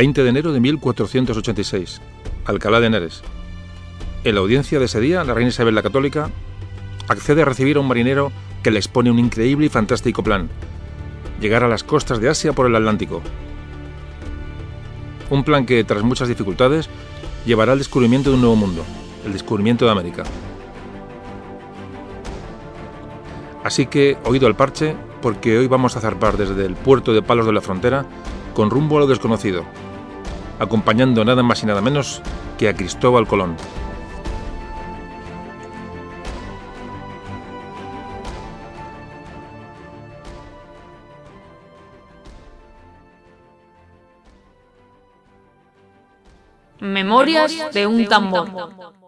20 de enero de 1486, Alcalá de Henares. En la audiencia de ese día, la reina Isabel la Católica accede a recibir a un marinero que le expone un increíble y fantástico plan, llegar a las costas de Asia por el Atlántico. Un plan que, tras muchas dificultades, llevará al descubrimiento de un nuevo mundo, el descubrimiento de América. Así que, oído al parche, porque hoy vamos a zarpar desde el puerto de Palos de la Frontera con rumbo a lo desconocido, acompañando nada más y nada menos que a Cristóbal Colón. Memorias de un tambor.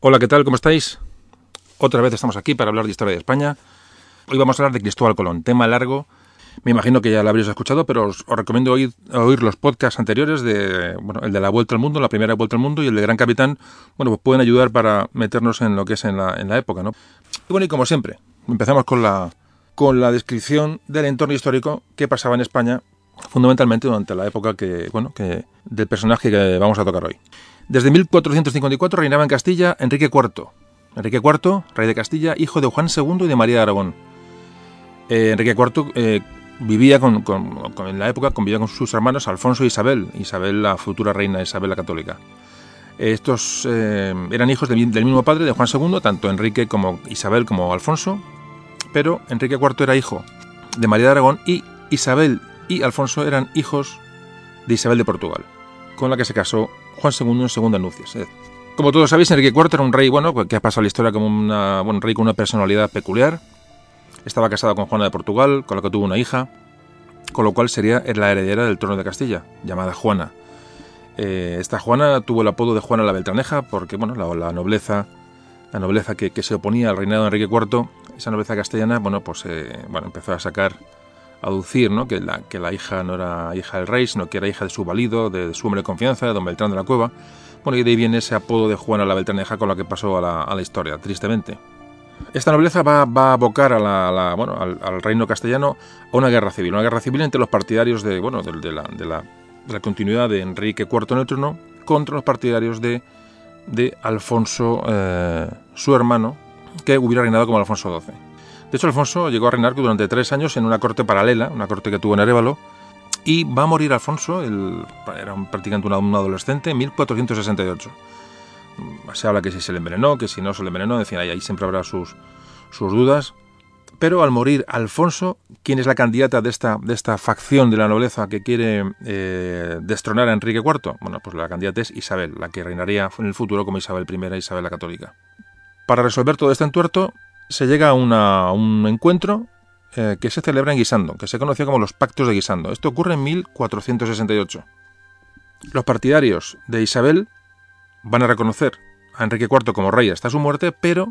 Hola, ¿qué tal? ¿Cómo estáis? Otra vez estamos aquí para hablar de historia de España. Hoy vamos a hablar de Cristóbal Colón, tema largo. Me imagino que ya lo habréis escuchado, pero os, recomiendo oír, oír, los podcasts anteriores de, bueno, el de la Vuelta al Mundo, la primera Vuelta al Mundo y el de Gran Capitán. Bueno, pues pueden ayudar para meternos en lo que es en la, en la época, ¿no? Y bueno, y como siempre, empezamos con la, con la descripción del entorno histórico que pasaba en España, fundamentalmente durante la época que, bueno, que, del personaje que vamos a tocar hoy. Desde 1454 reinaba en Castilla Enrique IV. Enrique IV, rey de Castilla, hijo de Juan II y de María de Aragón. Eh, Enrique IV eh, vivía con, en la época convivía con sus hermanos Alfonso e Isabel, Isabel la futura reina Isabel la católica. Estos eh, eran hijos de, del mismo padre, de Juan II, tanto Enrique como Isabel como Alfonso, pero Enrique IV era hijo de María de Aragón y Isabel y Alfonso eran hijos de Isabel de Portugal, con la que se casó Juan II nupcias. Como todos sabéis, Enrique IV era un rey bueno que ha pasado la historia como una, un rey con una personalidad peculiar. Estaba casado con Juana de Portugal, con la que tuvo una hija, con lo cual sería la heredera del trono de Castilla, llamada Juana. Eh, esta Juana tuvo el apodo de Juana la Beltraneja porque bueno, la, nobleza, la nobleza que, que, se oponía al reinado de Enrique IV, esa nobleza castellana, bueno, pues eh, bueno, empezó a sacar aducir ¿no? que, la, hija no era hija del rey, sino que era hija de su valido, de, de su hombre de confianza, de don Beltrán de la Cueva. Bueno, y de ahí viene ese apodo de Juana la Beltraneja con la que pasó a la, historia, tristemente. Esta nobleza va, a abocar a la, al, reino castellano a una guerra civil, una guerra civil entre los partidarios de, bueno, de, de, la, de la, la, continuidad de Enrique IV en contra los partidarios de, de Alfonso, eh, su hermano, que hubiera reinado como Alfonso XII. De hecho, Alfonso llegó a reinar durante tres años en una corte paralela, una corte que tuvo en Arevalo, y va a morir Alfonso, el, era un, prácticamente un, adolescente, en 1468. Se habla que si se le envenenó, que si no se le envenenó, en fin, ahí, siempre habrá sus, dudas. Pero al morir Alfonso, ¿quién es la candidata de esta, de esta facción de la nobleza que quiere eh, destronar a Enrique IV? Bueno, pues la candidata es Isabel, la que reinaría en el futuro como Isabel I, Isabel la Católica. Para resolver todo este entuerto, se llega a, un encuentro eh, que se celebra en Guisando, que se conoció como los Pactos de Guisando. Esto ocurre en 1468. Los partidarios de Isabel van a reconocer a Enrique IV como rey hasta su muerte, pero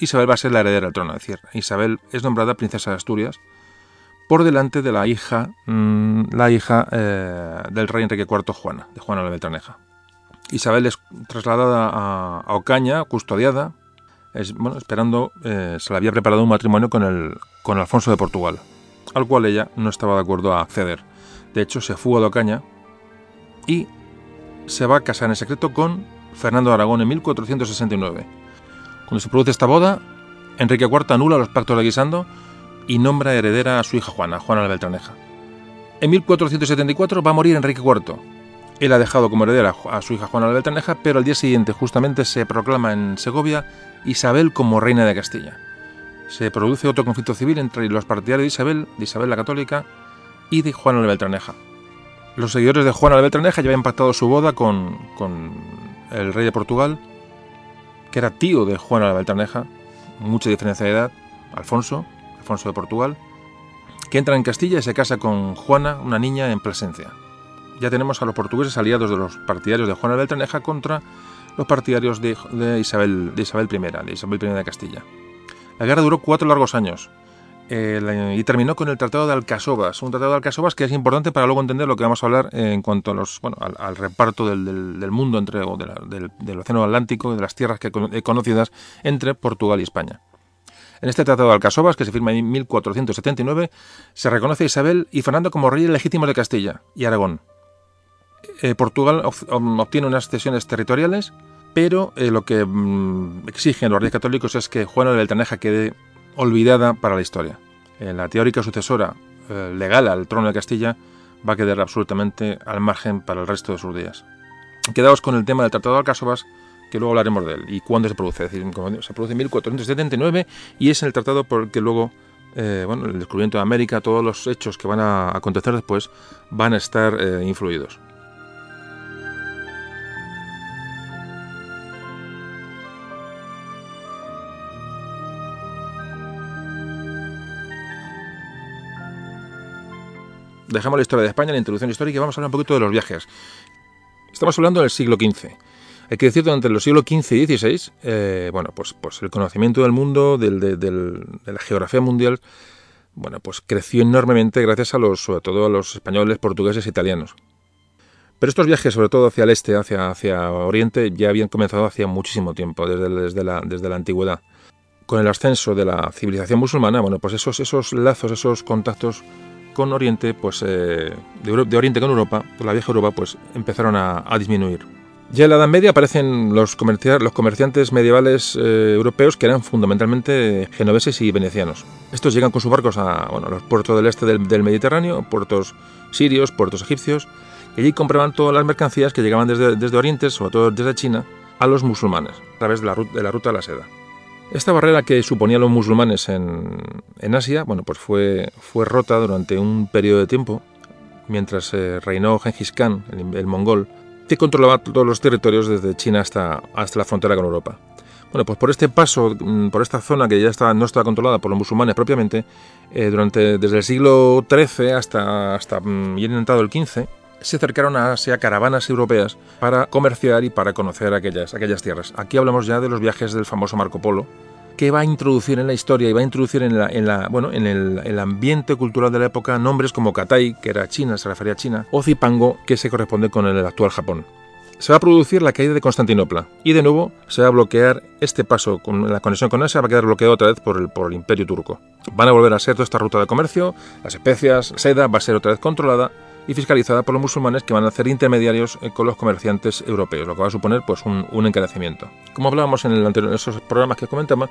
Isabel va a ser la heredera del trono. Es decir, Isabel es nombrada princesa de Asturias por delante de la hija, mmm, la hija eh, del rey Enrique IV, Juana, de Juana la Beltraneja. Isabel es trasladada a, a Ocaña, custodiada, bueno, esperando, eh, se le había preparado un matrimonio con, el, con Alfonso de Portugal, al cual ella no estaba de acuerdo a acceder. De hecho, se fuga de Ocaña y se va a casar en secreto con Fernando Aragón en 1469. Cuando se produce esta boda, Enrique IV anula los pactos de Guisando y nombra heredera a su hija Juana, Juana la Beltraneja. En 1474 va a morir Enrique IV. Él ha dejado como heredera a su hija Juana la Beltraneja, pero al día siguiente justamente se proclama en Segovia Isabel como reina de Castilla. Se produce otro conflicto civil entre los partidarios de Isabel, de Isabel la Católica, y de Juana la Beltraneja. Los seguidores de Juana la Beltraneja ya habían pactado su boda con, con el rey de Portugal, que era tío de Juana la Beltraneja, mucha diferencia de edad, Alfonso, Alfonso de Portugal, que entra en Castilla y se casa con Juana, una niña en Plasencia. Ya tenemos a los portugueses aliados de los partidarios de Juana la Beltraneja contra los partidarios de, de, Isabel, de Isabel I, de Isabel I de Castilla. La guerra duró cuatro largos años eh, y terminó con el Tratado de Alcasovas, un Tratado de Alcasovas que es importante para luego entender lo que vamos a hablar en cuanto a los, bueno, al, reparto del, mundo entre, o del, Océano Atlántico y de las tierras que, conocidas entre Portugal y España. En este Tratado de Alcasovas, que se firma en 1479, se reconoce a Isabel y Fernando como reyes legítimos de Castilla y Aragón. Eh, Portugal obtiene unas cesiones territoriales, pero eh, lo que mm, exigen los reyes católicos es que Juana de Beltraneja quede olvidada para la historia. Eh, la teórica sucesora legal al trono de Castilla va a quedar absolutamente al margen para el resto de sus días. Quedaos con el tema del Tratado de Alcasovas, que luego hablaremos de él. ¿Y cuándo se produce? Es decir, se produce en 1479 y es el tratado por el que luego bueno, el descubrimiento de América, todos los hechos que van a acontecer después van a estar influidos. Dejamos la historia de España, la introducción histórica y vamos a hablar un poquito de los viajes. Estamos hablando del siglo XV. Hay que decir que entre los siglos XV y XVI, eh, bueno, pues, pues el conocimiento del mundo, del, de la geografía mundial, bueno, pues creció enormemente gracias a los, sobre todo a los españoles, portugueses e italianos. Pero estos viajes, sobre todo hacia el este, hacia, hacia Oriente, ya habían comenzado hacía muchísimo tiempo, desde, desde, la, desde la antigüedad. Con el ascenso de la civilización musulmana, bueno, pues esos, esos lazos, esos contactos con Oriente, pues eh, de, Oriente con Europa, por la vieja Europa, pues empezaron a, disminuir. Ya en la Edad Media aparecen los, los comerciantes medievales eh, europeos que eran fundamentalmente genoveses y venecianos. Estos llegan con sus barcos a bueno, los puertos del este del, Mediterráneo, puertos sirios, puertos egipcios, y allí compraban todas las mercancías que llegaban desde, desde Oriente, sobre todo desde China, a los musulmanes, a través de la, de la ruta de la seda. Esta barrera que suponían los musulmanes en, Asia, bueno, pues fue, fue rota durante un periodo de tiempo, mientras eh, reinó Genghis Khan, el, mongol, que controlaba todos los territorios desde China hasta, hasta la frontera con Europa. Bueno, pues por este paso, mm, por esta zona que ya está, no estaba controlada por los musulmanes propiamente, eh, durante, desde el siglo XIII hasta, hasta mm, bien entrado el XV, se acercaron a Asia caravanas europeas para comerciar y para conocer aquellas, aquellas tierras. Aquí hablamos ya de los viajes del famoso Marco Polo, que va a introducir en la historia y va a introducir en, la, en, la, bueno, en el, ambiente cultural de la época nombres como Katai, que era China, se refería a China, o Zipango, que se corresponde con el actual Japón. Se va a producir la caída de Constantinopla y de nuevo se va a bloquear este paso con la conexión con Asia va a quedar bloqueado otra vez por el, por el imperio turco. Van a volver a ser toda esta ruta de comercio, las especias, seda va a ser otra vez controlada y fiscalizada por los musulmanes que van a hacer intermediarios eh, con los comerciantes europeos, lo que va a suponer pues un, encarecimiento. Como hablábamos en, el anterior, esos programas que comentaba,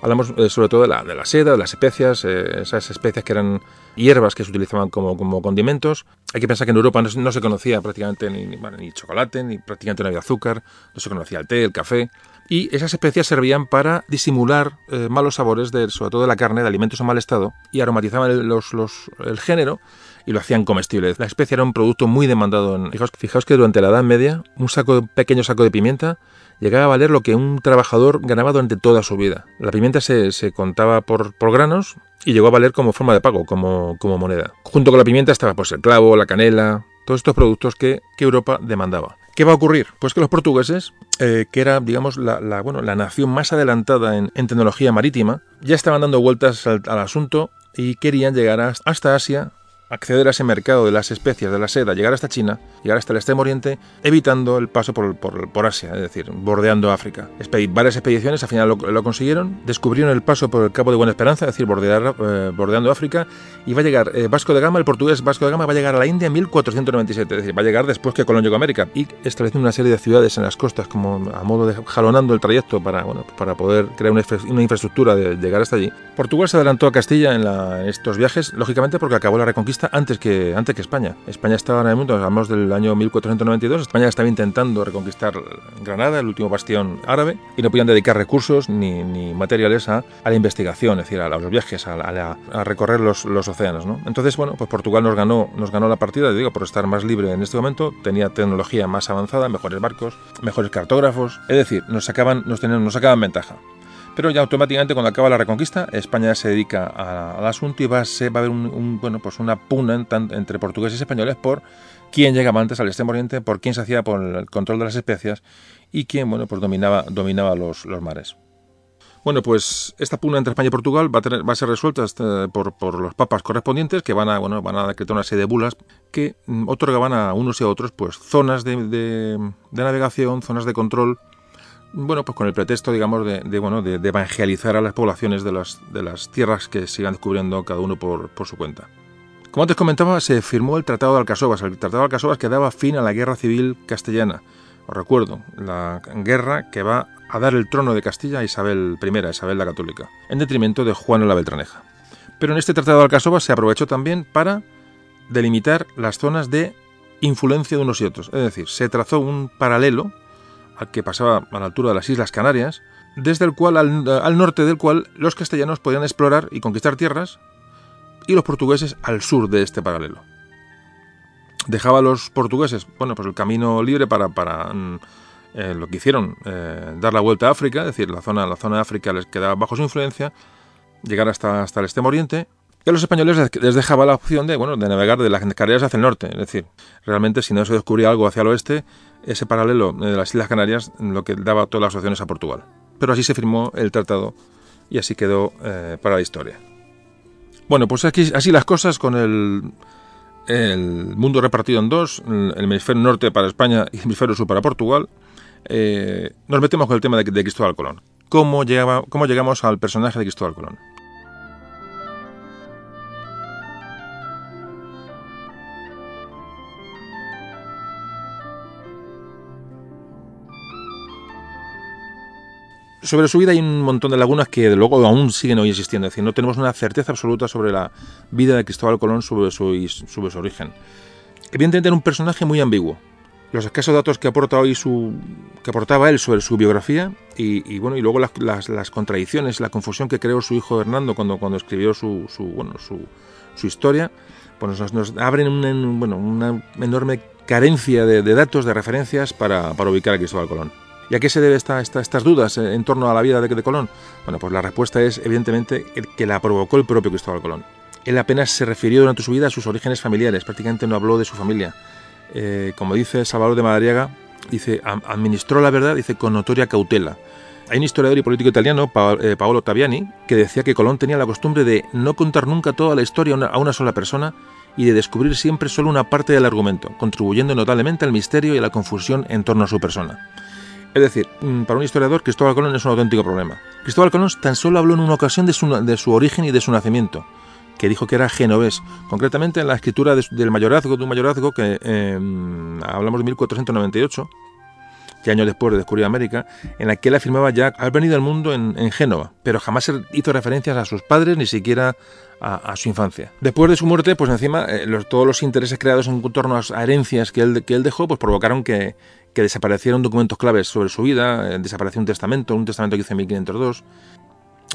hablamos eh, sobre todo de la, de la, seda, de las especias, eh, esas especias que eran hierbas que se utilizaban como, como condimentos. Hay que pensar que en Europa no, se conocía prácticamente ni, ni, chocolate, ni prácticamente no había azúcar, no se conocía el té, el café. Y esas especias servían para disimular malos sabores, de, sobre todo de la carne, de alimentos en mal estado, y aromatizaban los, los, el género y lo hacían comestible. La especie era un producto muy demandado. En... Fijaos, que durante la Edad Media un saco, pequeño saco de pimienta llegaba a valer lo que un trabajador ganaba durante toda su vida. La pimienta se, contaba por, por, granos y llegó a valer como forma de pago, como, como moneda. Junto con la pimienta estaba pues el clavo, la canela, todos estos productos que, Europa demandaba. ¿Qué va a ocurrir? Pues que los portugueses, eh, que era, digamos, la, bueno, la nación más adelantada en, tecnología marítima, ya estaban dando vueltas al, al, asunto y querían llegar hasta Asia acceder a ese mercado de las especias de la seda, llegar hasta China, llegar hasta el extremo oriente, evitando el paso por, por, Asia, es decir, bordeando África. varias expediciones al final lo, consiguieron, descubrieron el paso por el Cabo de Buena Esperanza, es decir, eh, bordeando África, y va a llegar eh, Vasco de Gama, el portugués Vasco de Gama va a llegar a la India en 1497, es decir, va a llegar después que Colón llegó a América, y estableciendo una serie de ciudades en las costas, como a modo de jalonando el trayecto para, bueno, para poder crear una, infraestructura de llegar hasta allí. Portugal se adelantó a Castilla en, en estos viajes, lógicamente porque acabó la reconquista antes que, antes que España. España estaba en el mundo, hablamos del año 1492, España estaba intentando reconquistar Granada, el último bastión árabe, y no podían dedicar recursos ni, ni materiales a, a, la investigación, es decir, a, los viajes, a, a recorrer los, los, océanos. ¿no? Entonces, bueno, pues Portugal nos ganó, nos ganó la partida, digo, por estar más libre en este momento, tenía tecnología más avanzada, mejores barcos, mejores cartógrafos, es decir, nos sacaban, nos, tenían, nos sacaban ventaja. Pero ya automáticamente cuando acaba la reconquista, España se dedica al asunto y va a, a haber un, bueno, pues una pugna entre portugueses y españoles por quién llegaba antes al extremo oriente, por quién se hacía por el control de las especias y quién bueno, pues dominaba, dominaba los, los mares. Bueno, pues esta pugna entre España y Portugal va a, a ser resuelta este, por, por, los papas correspondientes que van a, bueno, van a decretar una serie de bulas que mm, otorgaban a unos y a otros pues zonas de, de navegación, zonas de control, bueno, pues con el pretexto, digamos, de, de bueno, de, evangelizar a las poblaciones de las, de las tierras que sigan descubriendo cada uno por, por su cuenta. Como antes comentaba, se firmó el Tratado de Alcasovas, el Tratado de Alcasovas que daba fin a la Guerra Civil Castellana. Os recuerdo, la guerra que va a dar el trono de Castilla a Isabel I, Isabel la Católica, en detrimento de Juana la Beltraneja. Pero en este Tratado de Alcasovas se aprovechó también para delimitar las zonas de influencia de unos y otros. Es decir, se trazó un paralelo al que pasaba a la altura de las Islas Canarias, desde el cual, al, al norte del cual, los castellanos podían explorar y conquistar tierras, y los portugueses al sur de este paralelo. Dejaba a los portugueses, bueno, pues el camino libre para, para eh, lo que hicieron, eh, dar la vuelta a África, es decir, la zona, la zona de África les quedaba bajo su influencia, llegar hasta, hasta el extremo oriente, y a los españoles les dejaba la opción de, bueno, de navegar de las Canarias hacia el norte. Es decir, realmente si no se descubría algo hacia el oeste, ese paralelo de las Islas Canarias lo que daba todas las opciones a Portugal. Pero así se firmó el tratado y así quedó eh, para la historia. Bueno, pues aquí, así las cosas con el, el mundo repartido en dos, el hemisferio norte para España y el hemisferio sur para Portugal. Eh, nos metemos con el tema de, de Cristóbal Colón. ¿Cómo, llegaba, ¿Cómo llegamos al personaje de Cristóbal Colón? Sobre su vida hay un montón de lagunas que luego aún siguen hoy existiendo. Es decir, no tenemos una certeza absoluta sobre la vida de Cristóbal Colón, sobre su, sobre su origen. Evidentemente era un personaje muy ambiguo. Los escasos datos que aporta hoy su, que aportaba él sobre su biografía y, bueno y luego las, las, contradicciones, la confusión que creó su hijo Hernando cuando, cuando escribió su, su bueno su, su, historia, pues nos, nos abren un, bueno, una enorme carencia de, de datos, de referencias para, para ubicar a Cristóbal Colón. ¿Y a qué se debe esta, esta, estas dudas en torno a la vida de, de, Colón? Bueno, pues la respuesta es evidentemente que la provocó el propio Cristóbal Colón. Él apenas se refirió durante su vida a sus orígenes familiares, prácticamente no habló de su familia. Eh, como dice Salvador de Madariaga, dice, administró la verdad, dice, con notoria cautela. Hay un historiador y político italiano, eh, Paolo Taviani, que decía que Colón tenía la costumbre de no contar nunca toda la historia a una sola persona y de descubrir siempre solo una parte del argumento, contribuyendo notablemente al misterio y a la confusión en torno a su persona. Es decir, mm, para un historiador, Cristóbal Colón es un auténtico problema. Cristóbal Colón tan solo habló en una ocasión de su, origen y de su nacimiento, que dijo que era genovés, concretamente en la escritura de, del mayorazgo, de un mayorazgo que eh, hablamos de 1498, que años después de descubrir América, en la que él afirmaba ya haber venido al mundo en, Génova, pero jamás hizo referencias a sus padres ni siquiera a, a, su infancia. Después de su muerte, pues encima, eh, los, todos los intereses creados en torno a herencias que él, que él dejó, pues provocaron que, que desaparecieron documentos claves sobre su vida, eh, desapareció un testamento, un testamento que hizo en 1502.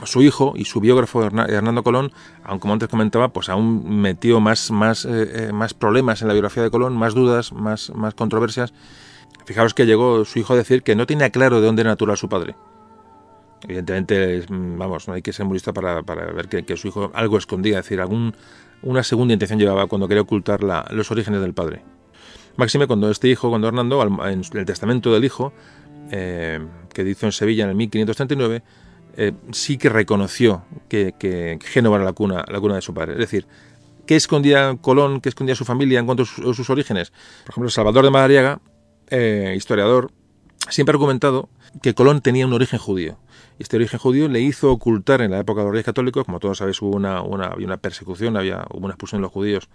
Su hijo y su biógrafo Hernando Colón, aunque como antes comentaba, pues aún metió más, más, eh, más problemas en la biografía de Colón, más dudas, más, más controversias. Fijaros que llegó su hijo a decir que no tenía claro de dónde era natural su padre. Evidentemente, vamos, no hay que ser muy para, para ver que, su hijo algo escondía, es decir, algún, una segunda intención llevaba cuando quería ocultar los orígenes del padre. Máxime cuando este hijo, cuando Hernando, en el testamento del hijo, eh, que hizo en Sevilla en el 1539, eh, sí que reconoció que, que Génova era la cuna, la cuna de su padre. Es decir, ¿qué escondía Colón, qué escondía su familia en cuanto a sus, orígenes? Por ejemplo, Salvador de Madariaga, eh, historiador, siempre ha argumentado que Colón tenía un origen judío. Este origen judío le hizo ocultar en la época de los reyes católicos, como todos sabéis, hubo una, una, había una persecución, había, hubo una expulsión de los judíos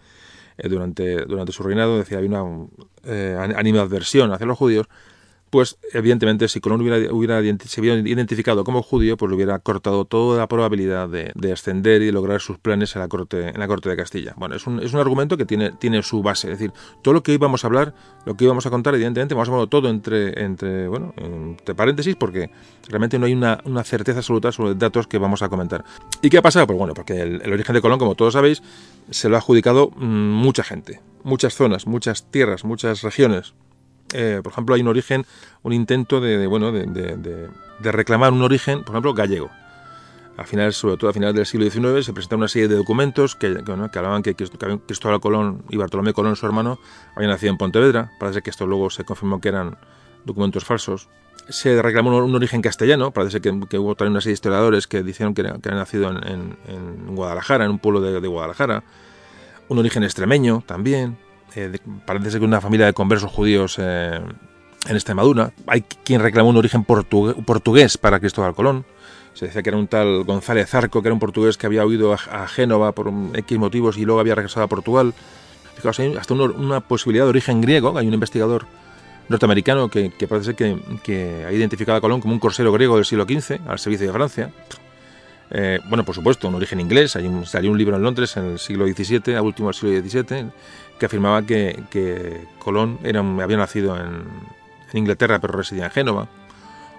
durante, durante su reinado, decía, había una eh, animadversión hacia los judíos, pues evidentemente si Colón hubiera, se hubiera identificado como judío, pues le hubiera cortado toda la probabilidad de, de, ascender y lograr sus planes en la corte, de Castilla. Bueno, es un, argumento que tiene, su base, es decir, todo lo que hoy vamos a hablar, lo que íbamos a contar, evidentemente vamos a hablar todo entre, entre, bueno, entre paréntesis, porque realmente no hay una, certeza absoluta sobre datos que vamos a comentar. ¿Y qué ha pasado? Pues bueno, porque el, el origen de Colón, como todos sabéis, se lo ha adjudicado mmm, mucha gente, muchas zonas, muchas tierras, muchas regiones, eh, por ejemplo, hay un origen, un intento de, de bueno, de, de, de, reclamar un origen, por ejemplo, gallego. A finales, sobre todo a finales del siglo XIX, se presentaron una serie de documentos que, que, ¿no? que hablaban que Cristóbal Colón y Bartolomé Colón, su hermano, habían nacido en Pontevedra. Parece que esto luego se confirmó que eran documentos falsos. Se reclamó un, origen castellano, parece que, que, hubo también una serie de historiadores que dijeron que, que había nacido en, en, Guadalajara, en un pueblo de Guadalajara. Un origen extremeño también. Eh, parece ser que una familia de conversos judíos eh, en Extremadura. Hay quien reclamó un origen portugués, portugués para Cristóbal Colón. Se decía que era un tal González Zarco, que era un portugués que había huido a, a Génova por X motivos y luego había regresado a Portugal. Fijaos, hay hasta una, una posibilidad de origen griego. Hay un investigador norteamericano que, que parece que, que, ha identificado a Colón como un corsero griego del siglo XV al servicio de Francia. Eh, bueno, por supuesto, un origen inglés. Hay un, salió un libro en Londres en el siglo XVII, a último del siglo XVII, que afirmaba que, que Colón era, había nacido en, en, Inglaterra pero residía en Génova.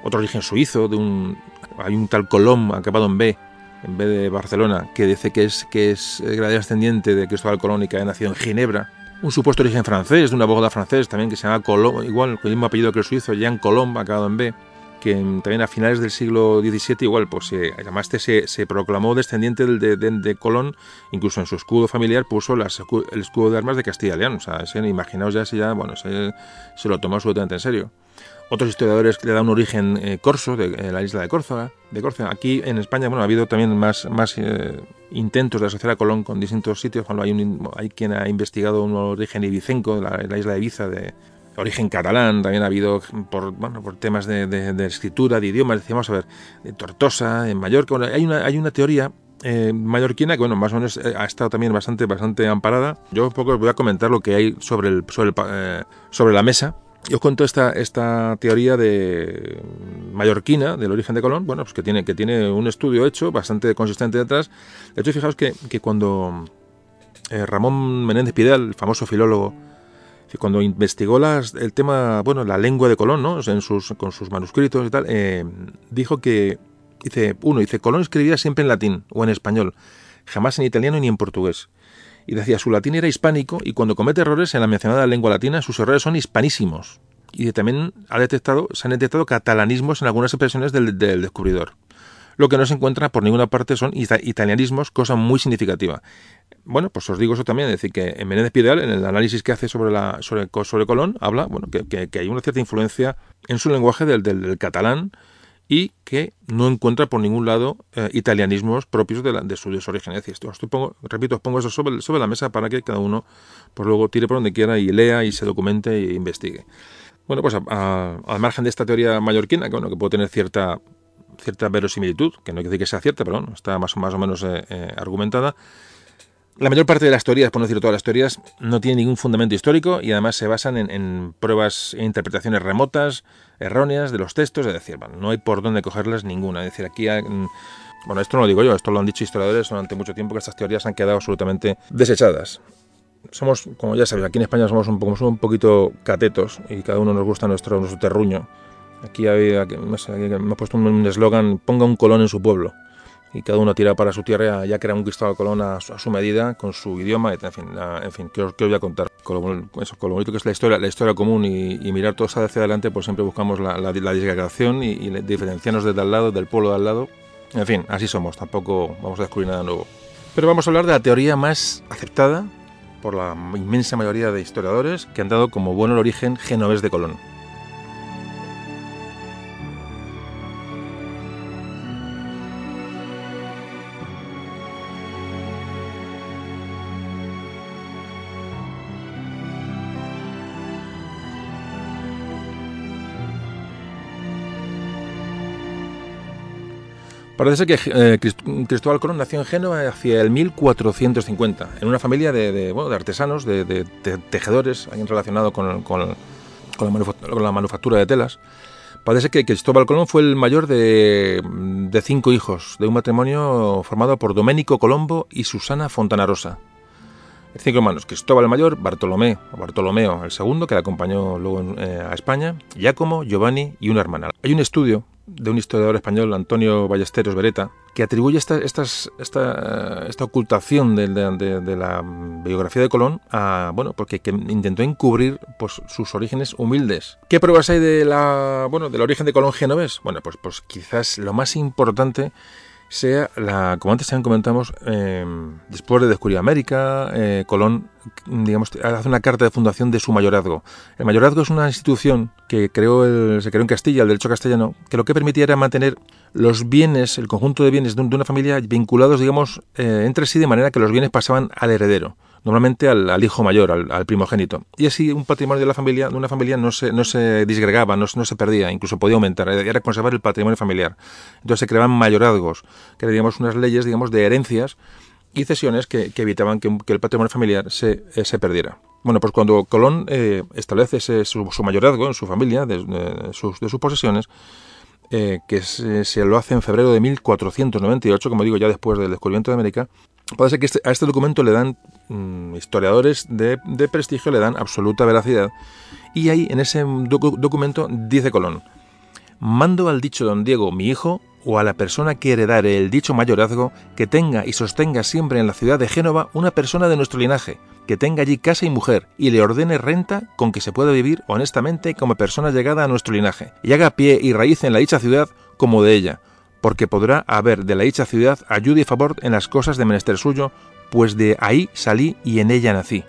Otro origen suizo, de un, hay un tal Colón acabado en B, en B de Barcelona, que dice que es, que es gradero ascendiente de Cristóbal Colón y que había nacido en Ginebra un supuesto origen francés, de un abogado francés también que se llama Colomb, igual con el mismo apellido que el suizo, Jean Colomb, acabado en B, que también a finales del siglo XVII igual, pues eh, además este se, proclamó descendiente de, de, de, Colón, incluso en su escudo familiar puso las, el escudo de armas de Castilla y León, o sea, imaginaos ya si ya, bueno, se, lo tomó absolutamente en serio. Otros historiadores le dan un origen eh, corso, de, de, la isla de Córcega, de. Aquí en España, bueno, ha habido también más, más eh, intentos de asociar a Colón con distintos sitios. Cuando hay, un, hay quien ha investigado un origen ibicenco, la, la isla de Ibiza, de origen catalán. También ha habido por, bueno, por temas de, escritura, de idiomas. Decíamos, a ver, de Tortosa, en Mallorca. Hay, una, hay una teoría eh, mallorquina que bueno más o menos eh, ha estado también bastante bastante amparada yo un poco os voy a comentar lo que hay sobre el sobre, eh, sobre la mesa yo os cuento esta, esta teoría de mallorquina, del origen de Colón, bueno, pues que tiene, que tiene un estudio hecho bastante consistente detrás. De hecho, fijaos que, que cuando Ramón Menéndez Pidal, el famoso filólogo, cuando investigó las, el tema, bueno, la lengua de Colón, ¿no? En sus, con sus manuscritos y tal, eh, dijo que, dice, uno, dice, Colón escribía siempre en latín o en español, jamás en italiano ni en portugués y decía su latín era hispánico y cuando comete errores en la mencionada lengua latina sus errores son hispanísimos y también ha detectado, se han detectado catalanismos en algunas expresiones del, del descubridor. Lo que no se encuentra por ninguna parte son italianismos, cosa muy significativa. Bueno, pues os digo eso también, es decir, que en Menéndez Pidal, en el análisis que hace sobre, sobre, Colón, habla bueno, que, que, hay una cierta influencia en su lenguaje del, del, catalán, y que no encuentra por ningún lado eh, italianismos propios de, la, de, su, de su origen. Es decir, pongo, repito, os pongo eso sobre, sobre, la mesa para que cada uno pues luego tire por donde quiera y lea y se documente e investigue. Bueno, pues al margen de esta teoría mallorquina, que, bueno, que puede tener cierta, cierta verosimilitud, que no quiere decir que sea cierta, pero bueno, está más, más o menos eh, eh, argumentada, la mayor parte de las teorías, por no decir todas las teorías, no tienen ningún fundamento histórico y además se basan en, pruebas e interpretaciones remotas, erróneas de los textos, es decir, no hay por dónde cogerlas ninguna. Es decir, aquí hay, bueno, esto no lo digo yo, esto lo han dicho historiadores durante mucho tiempo que estas teorías han quedado absolutamente desechadas. Somos, como ya sabéis, aquí en España somos un, un poquito catetos y cada uno nos gusta nuestro, nuestro terruño. Aquí, hay, aquí, me he puesto un eslogan, ponga un colón en su pueblo y cada uno tira para su tierra, ya que era un Cristóbal Colón a, a, su medida, con su idioma, en fin, en fin ¿qué, os, ¿qué, os, voy a contar? Con lo, eso, con lo bonito que es la historia, la historia común y, y mirar todos hacia adelante, pues siempre buscamos la, la, la disgregación y, y, diferenciarnos desde al lado, del pueblo de al lado. En fin, así somos, tampoco vamos a descubrir nada nuevo. Pero vamos a hablar de la teoría más aceptada por la inmensa mayoría de historiadores que han dado como bueno el origen genovés de Colón. Parece que eh, Cristóbal Colón nació en Génova hacia el 1450, en una familia de, artesanos, de, tejedores, alguien relacionado con, la con, la manufactura de telas. Parece que Cristóbal Colón fue el mayor de, cinco hijos, de un matrimonio formado por Doménico Colombo y Susana Fontanarosa. Cinco hermanos, Cristóbal el Mayor, Bartolomé, Bartolomeo el segundo, que le acompañó luego eh, a España, Giacomo, Giovanni y una hermana. Hay un estudio de un historiador español, Antonio Ballesteros Beretta, que atribuye esta, ocultación de, la biografía de Colón a, bueno, porque que intentó encubrir pues, sus orígenes humildes. ¿Qué pruebas hay de la, bueno, del origen de Colón genovés? Bueno, pues, pues quizás lo más importante sea la, como antes también comentamos, eh, después de descubrir América, eh, Colón, digamos, hace una carta de fundación de su mayorazgo. El mayorazgo es una institución que creó el, se creó en Castilla, el derecho castellano, que lo que permitía era mantener los bienes, el conjunto de bienes de, una familia vinculados, digamos, eh, entre sí de manera que los bienes pasaban al heredero normalmente al, hijo mayor, al, primogénito. Y así un patrimonio de la familia, de una familia no se, no se disgregaba, no, no se perdía, incluso podía aumentar, era conservar el patrimonio familiar. Entonces se creaban mayorazgos, que eran digamos, unas leyes digamos, de herencias y cesiones que, evitaban que, el patrimonio familiar se, eh, se, perdiera. Bueno, pues cuando Colón eh, establece su, mayorazgo en su familia, de, sus, de sus, posesiones, eh, que se, lo hace en febrero de 1498, como digo, ya después del descubrimiento de América, ser que este, a este documento le dan mm, historiadores de, prestigio, le dan absoluta veracidad. Y ahí, en ese documento, dice Colón, mando al dicho don Diego, mi hijo, o a la persona que heredare el dicho mayorazgo, que tenga y sostenga siempre en la ciudad de Génova una persona de nuestro linaje, que tenga allí casa y mujer, y le ordene renta con que se pueda vivir honestamente como persona llegada a nuestro linaje, y haga pie y raíz en la dicha ciudad como de ella, porque podrá haber de la dicha ciudad ayuda y favor en las cosas de menester suyo, pues de ahí salí y en ella nací.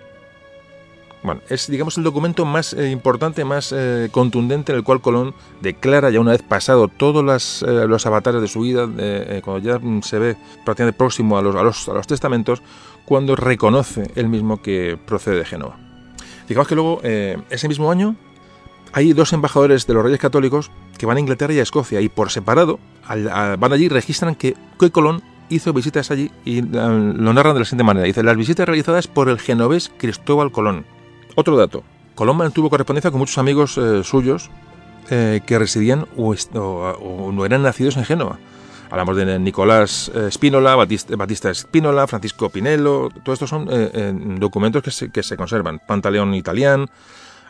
Bueno, es digamos el documento más eh, importante, más eh, contundente en el cual Colón declara ya una vez pasado todos eh, los avatares de su vida, cuando ya se ve prácticamente próximo a los, testamentos, cuando reconoce él mismo que procede de Génova. Digamos que luego, ese mismo año, hay dos embajadores de los reyes católicos que van a Inglaterra y a Escocia y por separado van allí y registran que, Colón hizo visitas allí y eh, lo narran de la siguiente manera. Dice, las visitas realizadas por el genovés Cristóbal Colón. Otro dato. Colón mantuvo correspondencia con muchos amigos eh, suyos eh, que residían o, no eran nacidos en Génova. Hablamos de Nicolás Spínola, Batista, Batista Spínola, Francisco Pinello, todos estos son documentos que se, que se conservan. Pantaleón Italián,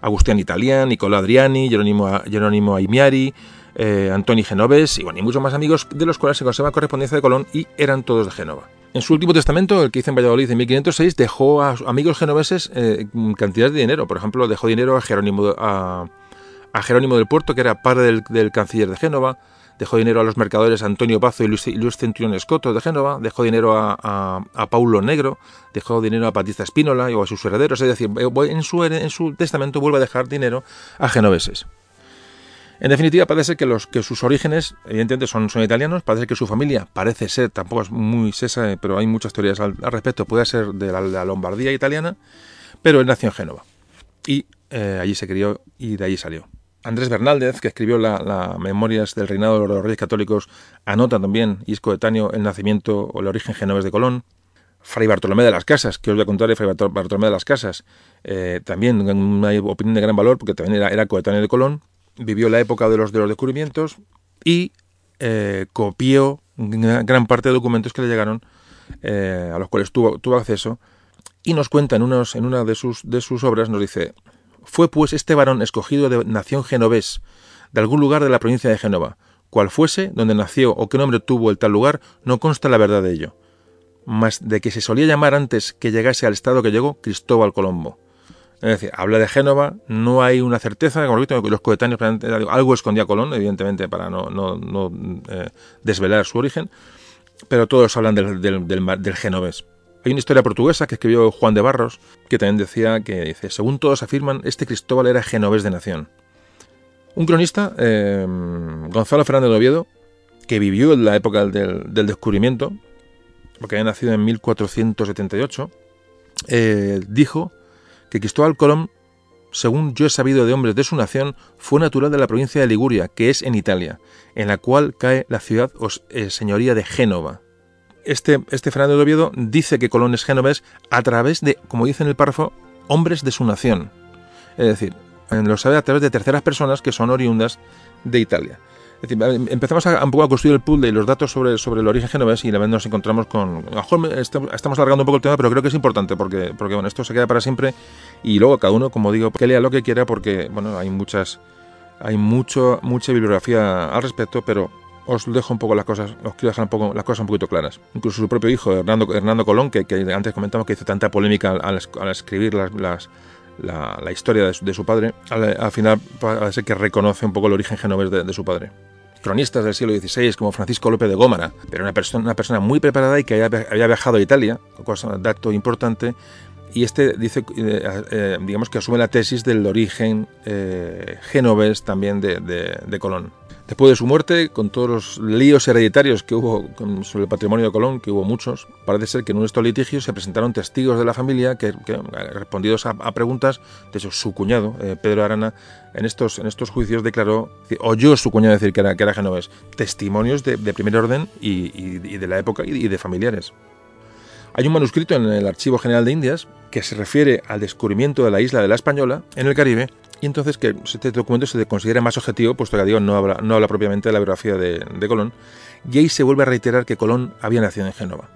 Agustín Italián, Nicolò Adriani, Jerónimo, Jerónimo Aimiari, eh, Antoni Genoves y, bueno, y muchos más amigos de los cuales se conserva correspondencia de Colón y eran todos de Génova. En su último testamento, el que hizo en Valladolid en 1506, dejó a amigos genoveses eh, cantidades de dinero. Por ejemplo, dejó dinero a Jerónimo, a, del Puerto, que era padre del canciller de Génova, dejó dinero a los mercadores Antonio Pazo y Luis, Luis Centurión Escoto de Génova, dejó dinero a, Paulo Negro, dejó dinero a Batista Espínola y a sus herederos, es decir, eh, en su, en su testamento vuelve a dejar dinero a genoveses. En definitiva, parece que, que sus orígenes, evidentemente, son, son italianos, parece que su familia, parece ser, tampoco es muy sesa, pero hay muchas teorías al, respecto, puede ser de la, Lombardía italiana, pero él nació en Génova. Y eh, allí se crió y de allí salió. Andrés Bernaldez, que escribió las Memorias del Reinado de los Reyes Católicos, anota también, y es coetáneo, el nacimiento o el origen genovés de Colón. Fray Bartolomé de las Casas, que os voy a contar de Fray Bartolomé de las Casas, eh, también una opinión de gran valor, porque también era, coetáneo de Colón, vivió la época de los, de los descubrimientos y eh, copió gran parte de documentos que le llegaron, eh, a los cuales tuvo, tuvo acceso, y nos cuenta en, unos, en una de sus, de sus obras, nos dice, fue pues este varón escogido de nación genovés, de algún lugar de la provincia de Génova. Cual fuese, donde nació o qué nombre tuvo el tal lugar, no consta la verdad de ello. Mas de que se solía llamar antes que llegase al estado que llegó Cristóbal Colombo. Es decir, habla de Génova, no hay una certeza, como los coetáneos, algo escondía Colón, evidentemente, para no, no, eh, desvelar su origen, pero todos hablan del, del, del genovés. Hay una historia portuguesa que escribió Juan de Barros, que también decía que, dice, según todos afirman, este Cristóbal era genovés de nación. Un cronista, eh, Gonzalo Fernández de Oviedo, que vivió en la época del, descubrimiento, porque había nacido en 1478, eh, dijo que Cristóbal Colón, según yo he sabido de hombres de su nación, fue natural de la provincia de Liguria, que es en Italia, en la cual cae la ciudad o eh, señoría de Génova este, este Fernando de Oviedo dice que Colón es genovés a través de, como dice en el párrafo, hombres de su nación. Es decir, lo sabe a través de terceras personas que son oriundas de Italia. Decir, empezamos a, un poco a construir el pool de los datos sobre, sobre el origen genovés y la vez nos encontramos con... A lo mejor estamos alargando un poco el tema, pero creo que es importante porque, porque bueno, esto se queda para siempre y luego cada uno, como digo, que lea lo que quiera porque bueno, hay muchas... Hay mucho, mucha bibliografía al respecto, pero os dejo un poco las cosas, os quiero dejar un poco las cosas un poquito claras. Incluso su propio hijo, Hernando, Hernando Colón, que, antes comentamos que hizo tanta polémica al, escribir las, la, historia de su, padre, al, final parece que reconoce un poco el origen genovés de, su padre. cronistas del siglo XVI como Francisco López de Gómara, pero una persona, una persona muy preparada y que había viajado a Italia, cosa, dato importante, y este dice, eh, eh, digamos que asume la tesis del origen eh, genovés también de, de, de Colón. Después de su muerte, con todos los líos hereditarios que hubo sobre el patrimonio de Colón, que hubo muchos, parece ser que en uno de estos litigios se presentaron testigos de la familia que, que respondidos a, preguntas, de hecho su cuñado, eh, Pedro Arana, en estos, en estos juicios declaró, oyó su cuñado decir que era, que era genovés, testimonios de, primer orden y, de la época y de familiares. Hay un manuscrito en el Archivo General de Indias que se refiere al descubrimiento de la isla de la Española en el Caribe y entonces que este documento se considera más objetivo, puesto que digo, no habla, no habla propiamente de la biografía de, de, Colón, y ahí se vuelve a reiterar que Colón había nacido en Génova.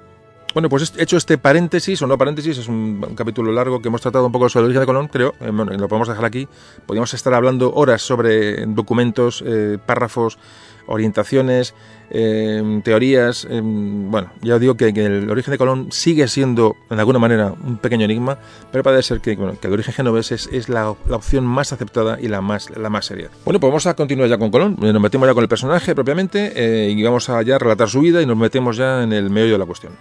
Bueno, pues hecho este paréntesis, o no paréntesis, es un, capítulo largo que hemos tratado un poco sobre el origen de Colón, creo, eh, bueno, lo podemos dejar aquí, podríamos estar hablando horas sobre documentos, eh, párrafos, orientaciones, eh, teorías. Eh, bueno, ya digo que, el origen de Colón sigue siendo, de alguna manera, un pequeño enigma, pero parece ser que, bueno, que el origen genovés es, es la, opción más aceptada y la más, la más seria. Bueno, pues vamos a continuar ya con Colón. Nos metemos ya con el personaje propiamente eh, y vamos a ya relatar su vida y nos metemos ya en el meollo de la cuestión.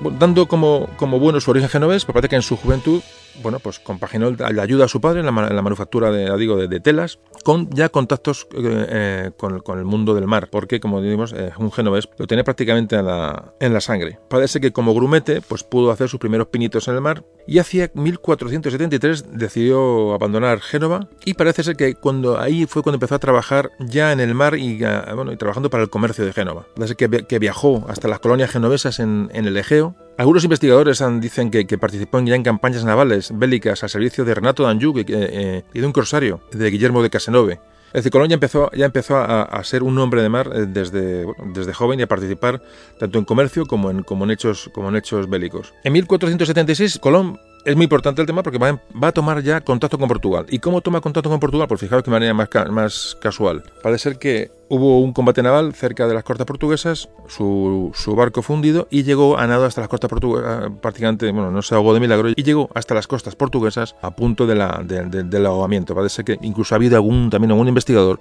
Dando como, como bueno su origen genovés, pues parece que en su juventud, bueno, pues compaginó la ayuda a su padre en la, en la manufactura de, digo, de, de, telas, con ya contactos eh, eh, con, con, el mundo del mar, porque, como decimos, eh, un genovés lo tiene prácticamente en la, en la sangre. Parece que como grumete, pues pudo hacer sus primeros pinitos en el mar, y hacia 1473 decidió abandonar Génova, y parece ser que cuando ahí fue cuando empezó a trabajar ya en el mar y, bueno, y trabajando para el comercio de Génova. Parece que, que viajó hasta las colonias genovesas en, en el Egeo, algunos investigadores dicen que, participó ya en campañas navales bélicas al servicio de Renato d'Anjou eh, y de un corsario, de Guillermo de Casenove. Es decir, ya empezó, ya empezó a, ser un hombre de mar desde, bueno, desde joven y a participar tanto en comercio como en, hechos, como en hechos bélicos. En 1476, Colón es muy importante el tema porque va, va, a tomar ya contacto con Portugal. ¿Y cómo toma contacto con Portugal? Pues fijaos que de manera más, ca más casual. Parece ser que hubo un combate naval cerca de las costas portuguesas, su, su, barco fundido y llegó a nado hasta las costas portuguesas, prácticamente, bueno, no se ahogó de milagro, y llegó hasta las costas portuguesas a punto de la, de, de, del ahogamiento. Parece que incluso ha habido algún, también algún investigador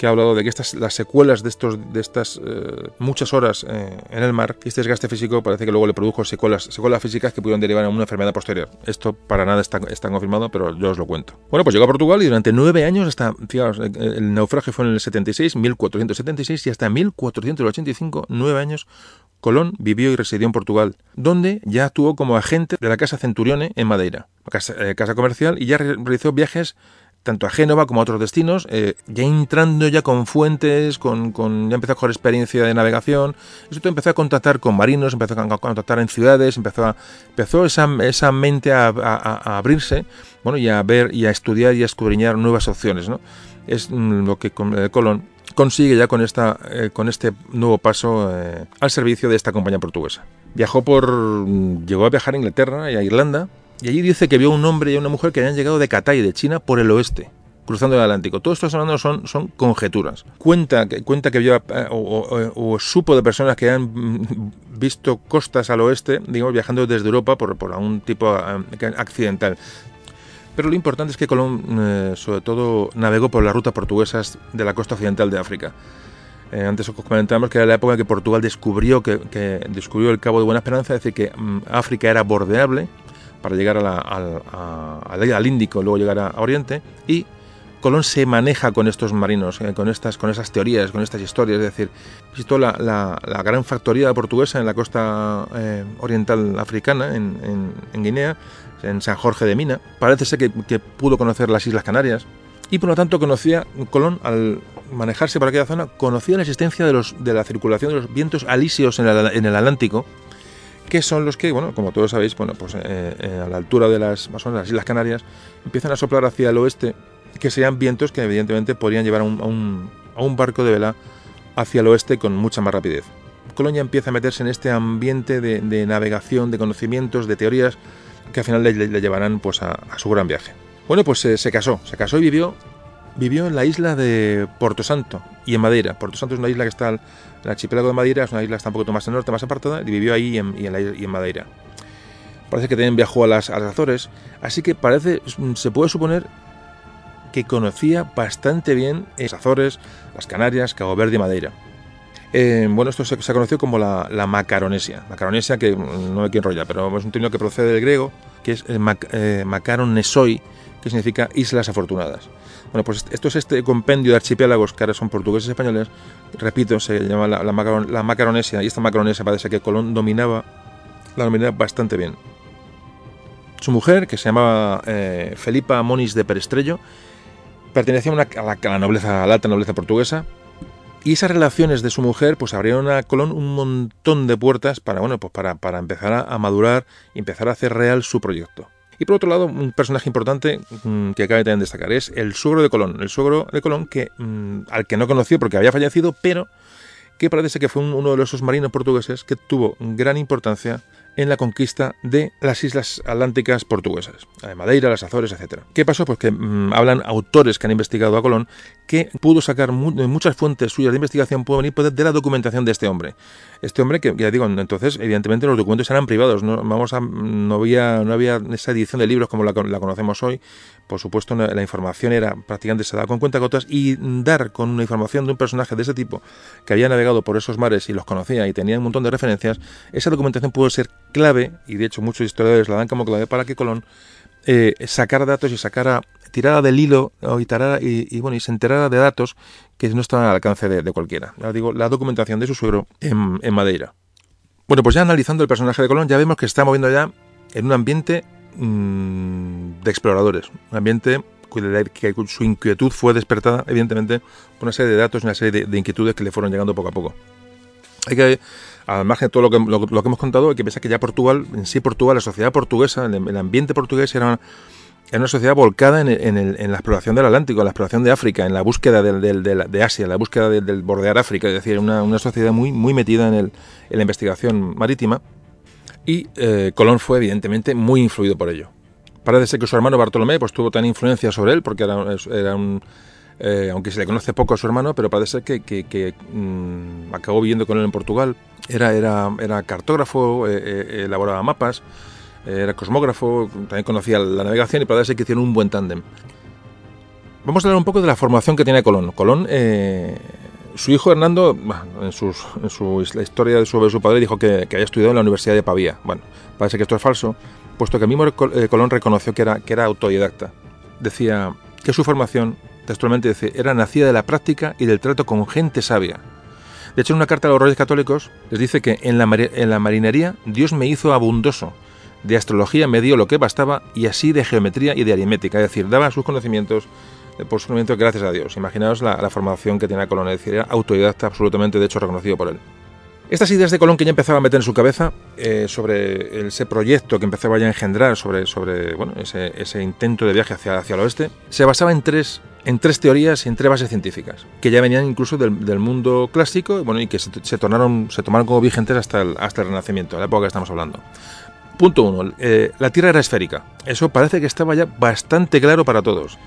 que ha hablado de que estas, las secuelas de, estos, de estas eh, muchas horas eh, en el mar, este desgaste físico parece que luego le produjo secuelas, secuelas físicas que pudieron derivar en una enfermedad posterior. Esto para nada está, está confirmado, pero yo os lo cuento. Bueno, pues llegó a Portugal y durante nueve años, hasta, fijaos, el naufragio fue en el 76, 1476, y hasta 1485, nueve años, Colón vivió y residió en Portugal, donde ya actuó como agente de la Casa Centurione en Madeira, casa, eh, casa comercial, y ya realizó viajes tanto a Génova como a otros destinos, eh, ya entrando ya con fuentes, con, con, ya empezó a coger experiencia de navegación, esto empezó a contactar con marinos, empezó a contactar en ciudades, empezó, a, empezó esa, esa mente a, a, a, abrirse, bueno, y a ver y a estudiar y a escudriñar nuevas opciones, ¿no? Es mm, lo que eh, Colón consigue ya con, esta, eh, con este nuevo paso eh, al servicio de esta compañía portuguesa. Viajó por, mm, llegó a viajar a Inglaterra y a Irlanda, y allí dice que vio un hombre y una mujer que habían llegado de Catay, de China, por el oeste, cruzando el Atlántico. Todo esto hablando son, son conjeturas. Cuenta, cuenta que vio eh, o, supo de personas que han visto costas al oeste, digamos, viajando desde Europa por, por algún tipo eh, accidental. Pero lo importante es que Colón, eh, sobre todo, navegó por las rutas portuguesas de la costa occidental de África. Antes os comentamos que era la época en que Portugal descubrió, que, que descubrió el Cabo de Buena Esperanza, es decir, que mm, África era bordeable para llegar a la, a, al Índico, luego llegar a Oriente, y Colón se maneja con estos marinos, eh, con, estas, con esas teorías, con estas historias, es decir, visitó la, gran factoría portuguesa en la costa eh, oriental africana, en, Guinea, en San Jorge de Mina, parece ser que, pudo conocer las Islas Canarias, y por lo tanto conocía, Colón, al manejarse por aquella zona, conocía la existencia de, la circulación de los vientos alisios en el Atlántico, que son los que, bueno, como todos sabéis, bueno, pues eh, eh, a la altura de las, más o menos, las Islas Canarias, empiezan a soplar hacia el oeste, que sean vientos que evidentemente podrían llevar a un, a un, barco de vela hacia el oeste con mucha más rapidez. Colonia empieza a meterse en este ambiente de, navegación, de conocimientos, de teorías, que al final le, le llevarán pues, a, su gran viaje. Bueno, pues eh, se casó, se casó y vivió vivió en la isla de Porto Santo y en Madeira. Porto Santo es una isla que está en el archipiélago de Madeira, es una isla está un poquito más al norte, más apartada, y vivió ahí y en, y en, Madeira. Parece que también viajó a las, Azores, así que parece, se puede suponer que conocía bastante bien las Azores, las Canarias, Cabo Verde y Madeira. Eh, bueno, esto se, se, conoció como la, Macaronesia. Macaronesia, que no hay que enrollar, pero es un término que procede del griego, que es mac, eh, Macaronesoi, que significa Islas Afortunadas. Bueno, pues esto es este compendio de archipiélagos que ahora son portugueses y españoles. Repito, se llama la, Macaron, la Macaronesia, y esta Macaronesia parece que Colón dominaba, la dominaba bastante bien. Su mujer, que se llamaba eh, Felipa Moniz de Perestrello, pertenecía a, la, nobleza, alta nobleza portuguesa, y esas relaciones de su mujer pues abrieron a Colón un montón de puertas para, bueno, pues para, para empezar a, a, madurar y empezar a hacer real su proyecto. Y por otro lado, un personaje importante mmm, que cabe también destacar es el suegro de Colón. El suegro de Colón que, mmm, al que no conoció porque había fallecido, pero que parece que fue un, uno de esos marinos portugueses que tuvo gran importancia en la conquista de las islas atlánticas portuguesas, de Madeira, las Azores, etc. ¿Qué pasó? Pues que mmm, hablan autores que han investigado a Colón que pudo sacar mu muchas fuentes suyas de investigación, pueden venir de la documentación de este hombre. Este hombre que, ya digo, entonces, evidentemente los documentos eran privados, no, vamos a, no, había, no había esa edición de libros como la conocemos hoy, por supuesto la, información era prácticamente se daba con cuenta gotas y dar con una información de un personaje de ese tipo que había navegado por esos mares y los conocía y tenía un montón de referencias, esa documentación pudo ser clave, y de hecho muchos historiadores la dan como clave para que Colón eh, sacara datos y sacara tirara del hilo y, tarara, y, bueno y se enterara de datos que no estaban al alcance de, cualquiera. Ya digo, la documentación de su suegro en, en, Madeira. Bueno, pues ya analizando el personaje de Colón, ya vemos que está moviendo ya en un ambiente mmm, de exploradores, un ambiente que su inquietud fue despertada, evidentemente, por una serie de datos y una serie de, de inquietudes que le fueron llegando poco a poco. Hay que al margen de todo lo que, hemos contado, hay que pensar que ya Portugal, en sí Portugal, la sociedad portuguesa, el, ambiente portugués era una, una sociedad volcada en, la exploración del Atlántico, en la exploración de África, en la búsqueda de Asia, en la búsqueda del, bordear África, es decir, una, sociedad muy, muy metida en la investigación marítima. Y eh, Colón fue, evidentemente, muy influido por ello. Parece ser que su hermano Bartolomé pues, tuvo tan influencia sobre él, porque era, era un, eh, aunque se le conoce poco a su hermano, pero parece que, que, que mmm, acabó viviendo con él en Portugal. Era, era, era cartógrafo, eh, elaboraba mapas, era cosmógrafo, también conocía la navegación y parece ser que hicieron un buen tándem. Vamos a hablar un poco de la formación que tiene Colón. Colón, su hijo Hernando, en, sus, en su, la historia sobre su padre, dijo que, había estudiado en la Universidad de Pavía. Bueno, parece que esto es falso, puesto que el mismo eh, Colón reconoció que era, que era autodidacta. Decía que su formación textualmente dice, era nacida de la práctica y del trato con gente sabia. De hecho, en una carta a los reyes católicos les dice que en la, en la marinería Dios me hizo abundoso, de astrología me dio lo que bastaba y así de geometría y de aritmética, es decir, daba sus conocimientos por su conocimiento gracias a Dios. Imaginaos la, formación que tenía Colón, es decir, era autodidacta absolutamente, de hecho, reconocido por él. Estas ideas de Colón que ya empezaba a meter en su cabeza eh, sobre ese proyecto que empezaba ya a engendrar, sobre, sobre bueno, ese, intento de viaje hacia, hacia el oeste, se basaba en tres en tres teorías y en tres bases científicas, que ya venían incluso del, mundo clásico bueno, y que se, se, tornaron, se tomaron como vigentes hasta el, hasta el Renacimiento, la época que estamos hablando. Punto uno, eh, la Tierra era esférica. Eso parece que estaba ya bastante claro para todos.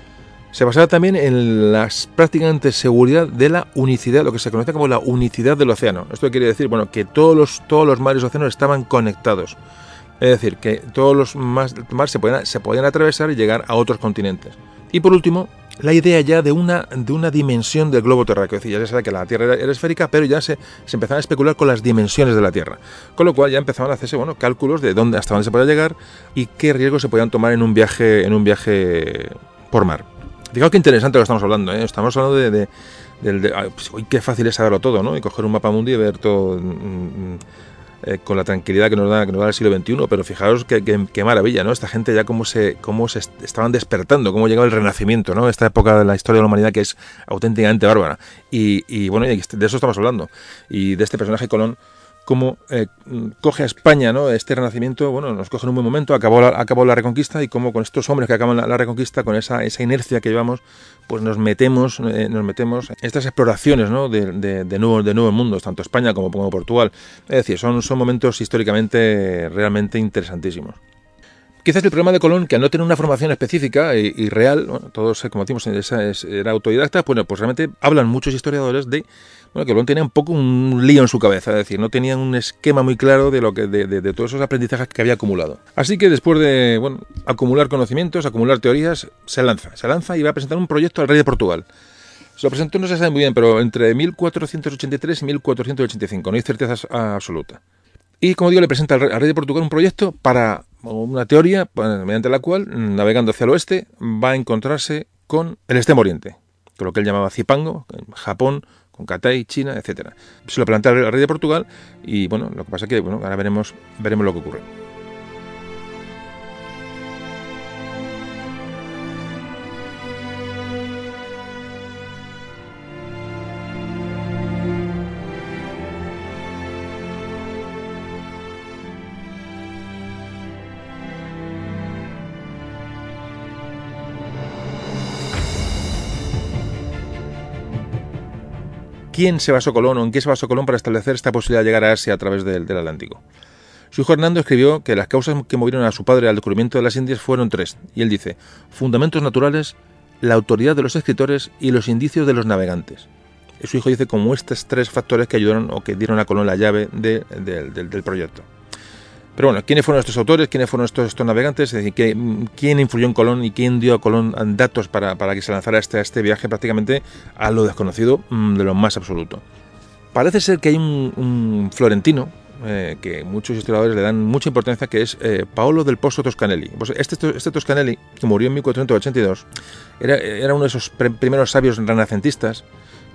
Se basaba también en las prácticamente seguridad de la unicidad, lo que se conoce como la unicidad del océano. Esto quiere decir, bueno, que todos los, todos los mares y océanos estaban conectados. Es decir, que todos los mares se podían, se podían atravesar y llegar a otros continentes. Y por último, la idea ya de una, de una dimensión del globo terráqueo. Es decir, ya se sabe que la Tierra era esférica, pero ya se, se, empezaban a especular con las dimensiones de la Tierra. Con lo cual ya empezaban a hacerse bueno, cálculos de dónde, hasta dónde se podía llegar y qué riesgos se podían tomar en un viaje, en un viaje por mar. Fijaos qué interesante lo que estamos hablando. ¿eh? Estamos hablando de, de, pues, uy, qué fácil es saberlo todo, ¿no? Y coger un mapa mundi y ver todo. Mm, eh, con la tranquilidad que nos da, que nos da el siglo XXI, pero fijaos qué, maravilla, ¿no? Esta gente ya cómo se, cómo se estaban despertando, cómo llegaba el renacimiento, ¿no? Esta época de la historia de la humanidad que es auténticamente bárbara. Y, y bueno, de eso estamos hablando. Y de este personaje Colón, cómo eh, coge a España ¿no? este renacimiento, bueno, nos coge en un buen momento, acabó la, reconquista y cómo con estos hombres que acaban la, reconquista, con esa, inercia que llevamos, pues nos metemos, eh, nos metemos en estas exploraciones ¿no? de, de, de, nuevo, de nuevos mundos, tanto España como, Portugal. Es decir, son, momentos históricamente realmente interesantísimos. Quizás el problema de Colón, que al no tener una formación específica y, real, todos, como decimos, era autodidacta, bueno, pues realmente hablan muchos historiadores de bueno, que Colón tenía un poco un lío en su cabeza, es decir, no tenía un esquema muy claro de lo que de, todos esos aprendizajes que había acumulado. Así que después de acumular conocimientos, acumular teorías, se lanza, se lanza y va a presentar un proyecto al rey de Portugal. Se lo presentó, no se sabe muy bien, pero entre 1483 y 1485, no hay certeza absoluta. Y como digo, le presenta al rey de Portugal un proyecto para una teoría mediante la cual, navegando hacia el oeste, va a encontrarse con el extremo oriente, con lo que él llamaba Zipango, Japón, con Catay, China, etcétera. Se lo plantea al rey de Portugal y bueno, lo que pasa es que bueno, ahora veremos, veremos lo que ocurre. Quién se basó Colón o en qué se basó Colón para establecer esta posibilidad de llegar a Asia a través del, Atlántico. Su hijo Hernando escribió que las causas que movieron a su padre al descubrimiento de las Indias fueron tres, y él dice, fundamentos naturales, la autoridad de los escritores y los indicios de los navegantes. Y su hijo dice como estos tres factores que ayudaron o que dieron a Colón la llave del proyecto. Pero bueno, ¿quiénes fueron estos autores? ¿Quiénes fueron estos, estos navegantes? Es decir, ¿quién influyó en Colón y quién dio a Colón datos para, que se lanzara este, este viaje prácticamente a lo desconocido mm, de lo más absoluto? Parece ser que hay un, florentino, eh, que muchos historiadores le dan mucha importancia, que es eh, Paolo del Pozo Toscanelli. Pues este, este Toscanelli, que murió en 1482, era, era uno de esos primeros sabios renacentistas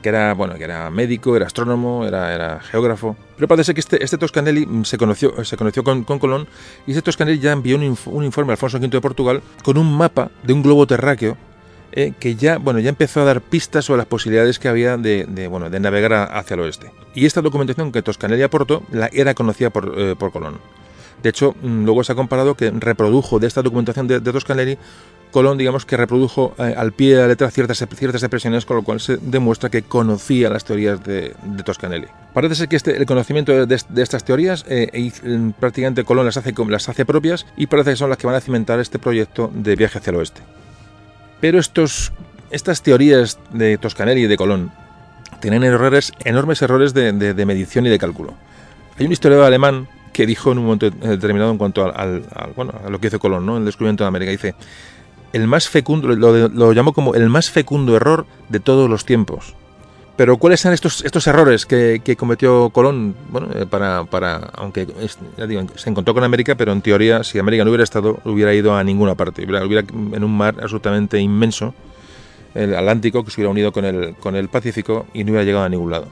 que era, bueno, que era médico, era astrónomo, era, era geógrafo. Pero parece que este, este Toscanelli se conoció, se conoció con, Colón y este Toscanelli ya envió un, informe a Alfonso V de Portugal con un mapa de un globo terráqueo eh, que ya, bueno, ya empezó a dar pistas sobre las posibilidades que había de, bueno, de navegar hacia el oeste. Y esta documentación que Toscanelli aportó la era conocida por, eh, por Colón. De hecho, mm, luego se ha comparado que reprodujo de esta documentación de, de Toscanelli Colón, digamos que reprodujo eh, al pie de la letra ciertas, expresiones, con lo cual se demuestra que conocía las teorías de, Toscanelli. Parece ser que este, el conocimiento de, estas teorías eh, mm, prácticamente Colón las hace, propias y parece que son las que van a cimentar este proyecto de viaje hacia el oeste. Pero estas teorías de Toscanelli y de Colón tienen errores, enormes errores de, medición y de cálculo. Hay un historiador alemán que dijo en un momento determinado en cuanto a lo que hizo Colón, ¿no? el descubrimiento de América, dice el más fecundo, lo, lo llamó como el más fecundo error de todos los tiempos. Pero ¿cuáles son estos, estos errores que, cometió Colón? Bueno, eh, para, para aunque se encontró con América, pero en teoría, si América no hubiera estado, hubiera ido a ninguna parte. Hubiera, en un mar absolutamente inmenso, el Atlántico, que se hubiera unido con el, con el Pacífico y no hubiera llegado a ningún lado.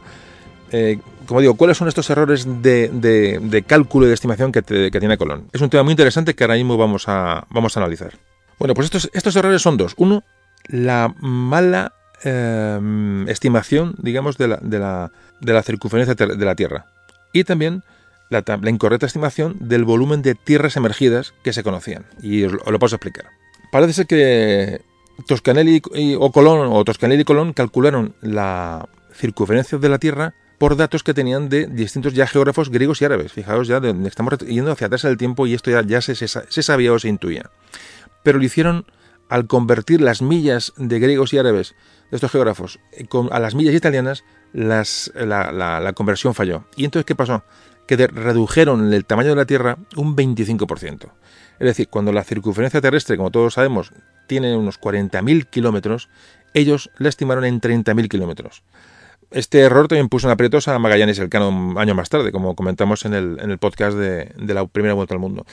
Eh, como digo, ¿cuáles son estos errores de, de, cálculo y de estimación que, que, tiene Colón? Es un tema muy interesante que ahora mismo vamos a, vamos a analizar. Bueno, pues estos, estos errores son dos. Uno, la mala eh, estimación, digamos, de la, de, la, la, circunferencia de la Tierra. Y también la, incorrecta estimación del volumen de tierras emergidas que se conocían. Y os, lo puedo explicar. Parece ser que Toscanelli y, o Colón, o Toscanelli y Colón calcularon la circunferencia de la Tierra por datos que tenían de distintos ya geógrafos griegos y árabes. Fijaos ya, de, estamos yendo hacia atrás del tiempo y esto ya, ya se, se sabía o se intuía pero lo hicieron al convertir las millas de griegos y árabes de estos geógrafos a las millas italianas, la, conversión falló. ¿Y entonces qué pasó? Que redujeron el tamaño de la Tierra un 25%. Es decir, cuando la circunferencia terrestre, como todos sabemos, tiene unos 40.000 kilómetros, ellos la estimaron en 30.000 kilómetros. Este error también puso en aprietos a Magallanes Elcano un año más tarde, como comentamos en el, podcast de, la primera vuelta al mundo.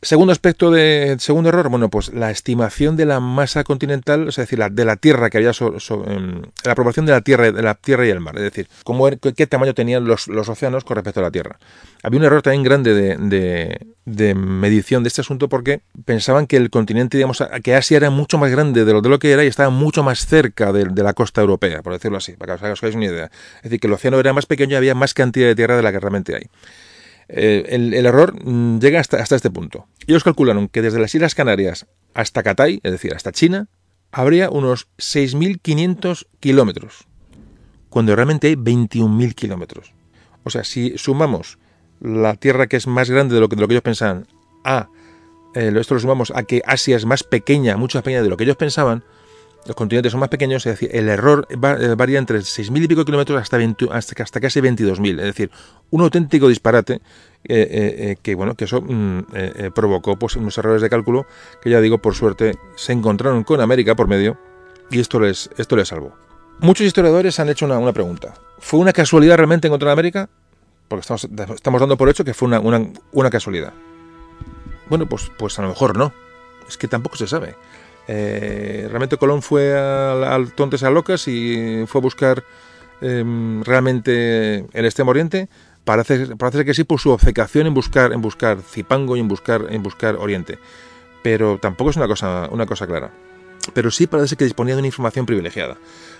Segundo aspecto de segundo error, bueno, pues la estimación de la masa continental, es decir, la, de la tierra que había la proporción de la tierra, de la tierra y el mar, es decir, cómo, qué tamaño tenían los, océanos con respecto a la tierra. Había un error también grande de, medición de este asunto porque pensaban que el continente, digamos, que Asia era mucho más grande de lo, de lo que era y estaba mucho más cerca de, la costa europea, por decirlo así, para que os hagáis una idea. Es decir, que el océano era más pequeño y había más cantidad de tierra de la que realmente hay. Eh, el, error mm, llega hasta, este punto. Ellos calcularon que desde las Islas Canarias hasta Catay, es decir, hasta China, habría unos 6.500 kilómetros, cuando realmente hay 21.000 kilómetros. O sea, si sumamos la Tierra que es más grande de lo que, de ellos pensaban a eh, esto lo sumamos a que Asia es más pequeña, mucho más pequeña de lo que ellos pensaban, los continentes son más pequeños, es decir, el error eh, varía entre 6.000 y pico kilómetros hasta, hasta, hasta casi 22.000, es decir, un auténtico disparate que, bueno, que eso mm, provocó pues, unos errores de cálculo que ya digo, por suerte, se encontraron con América por medio y esto les, esto les salvó. Muchos historiadores han hecho una, una pregunta. ¿Fue una casualidad realmente encontrar América? Porque estamos, estamos dando por hecho que fue una, una, una, casualidad. Bueno, pues, pues a lo mejor no. Es que tampoco se sabe. Eh, realmente Colón fue al, Tontes a Locas y fue a buscar eh, realmente el Extremo Oriente. Parece, parece que sí por su obcecación en buscar, en buscar Zipango y en buscar, en buscar Oriente. Pero tampoco es una cosa, una cosa clara pero sí parece que disponía de una información privilegiada.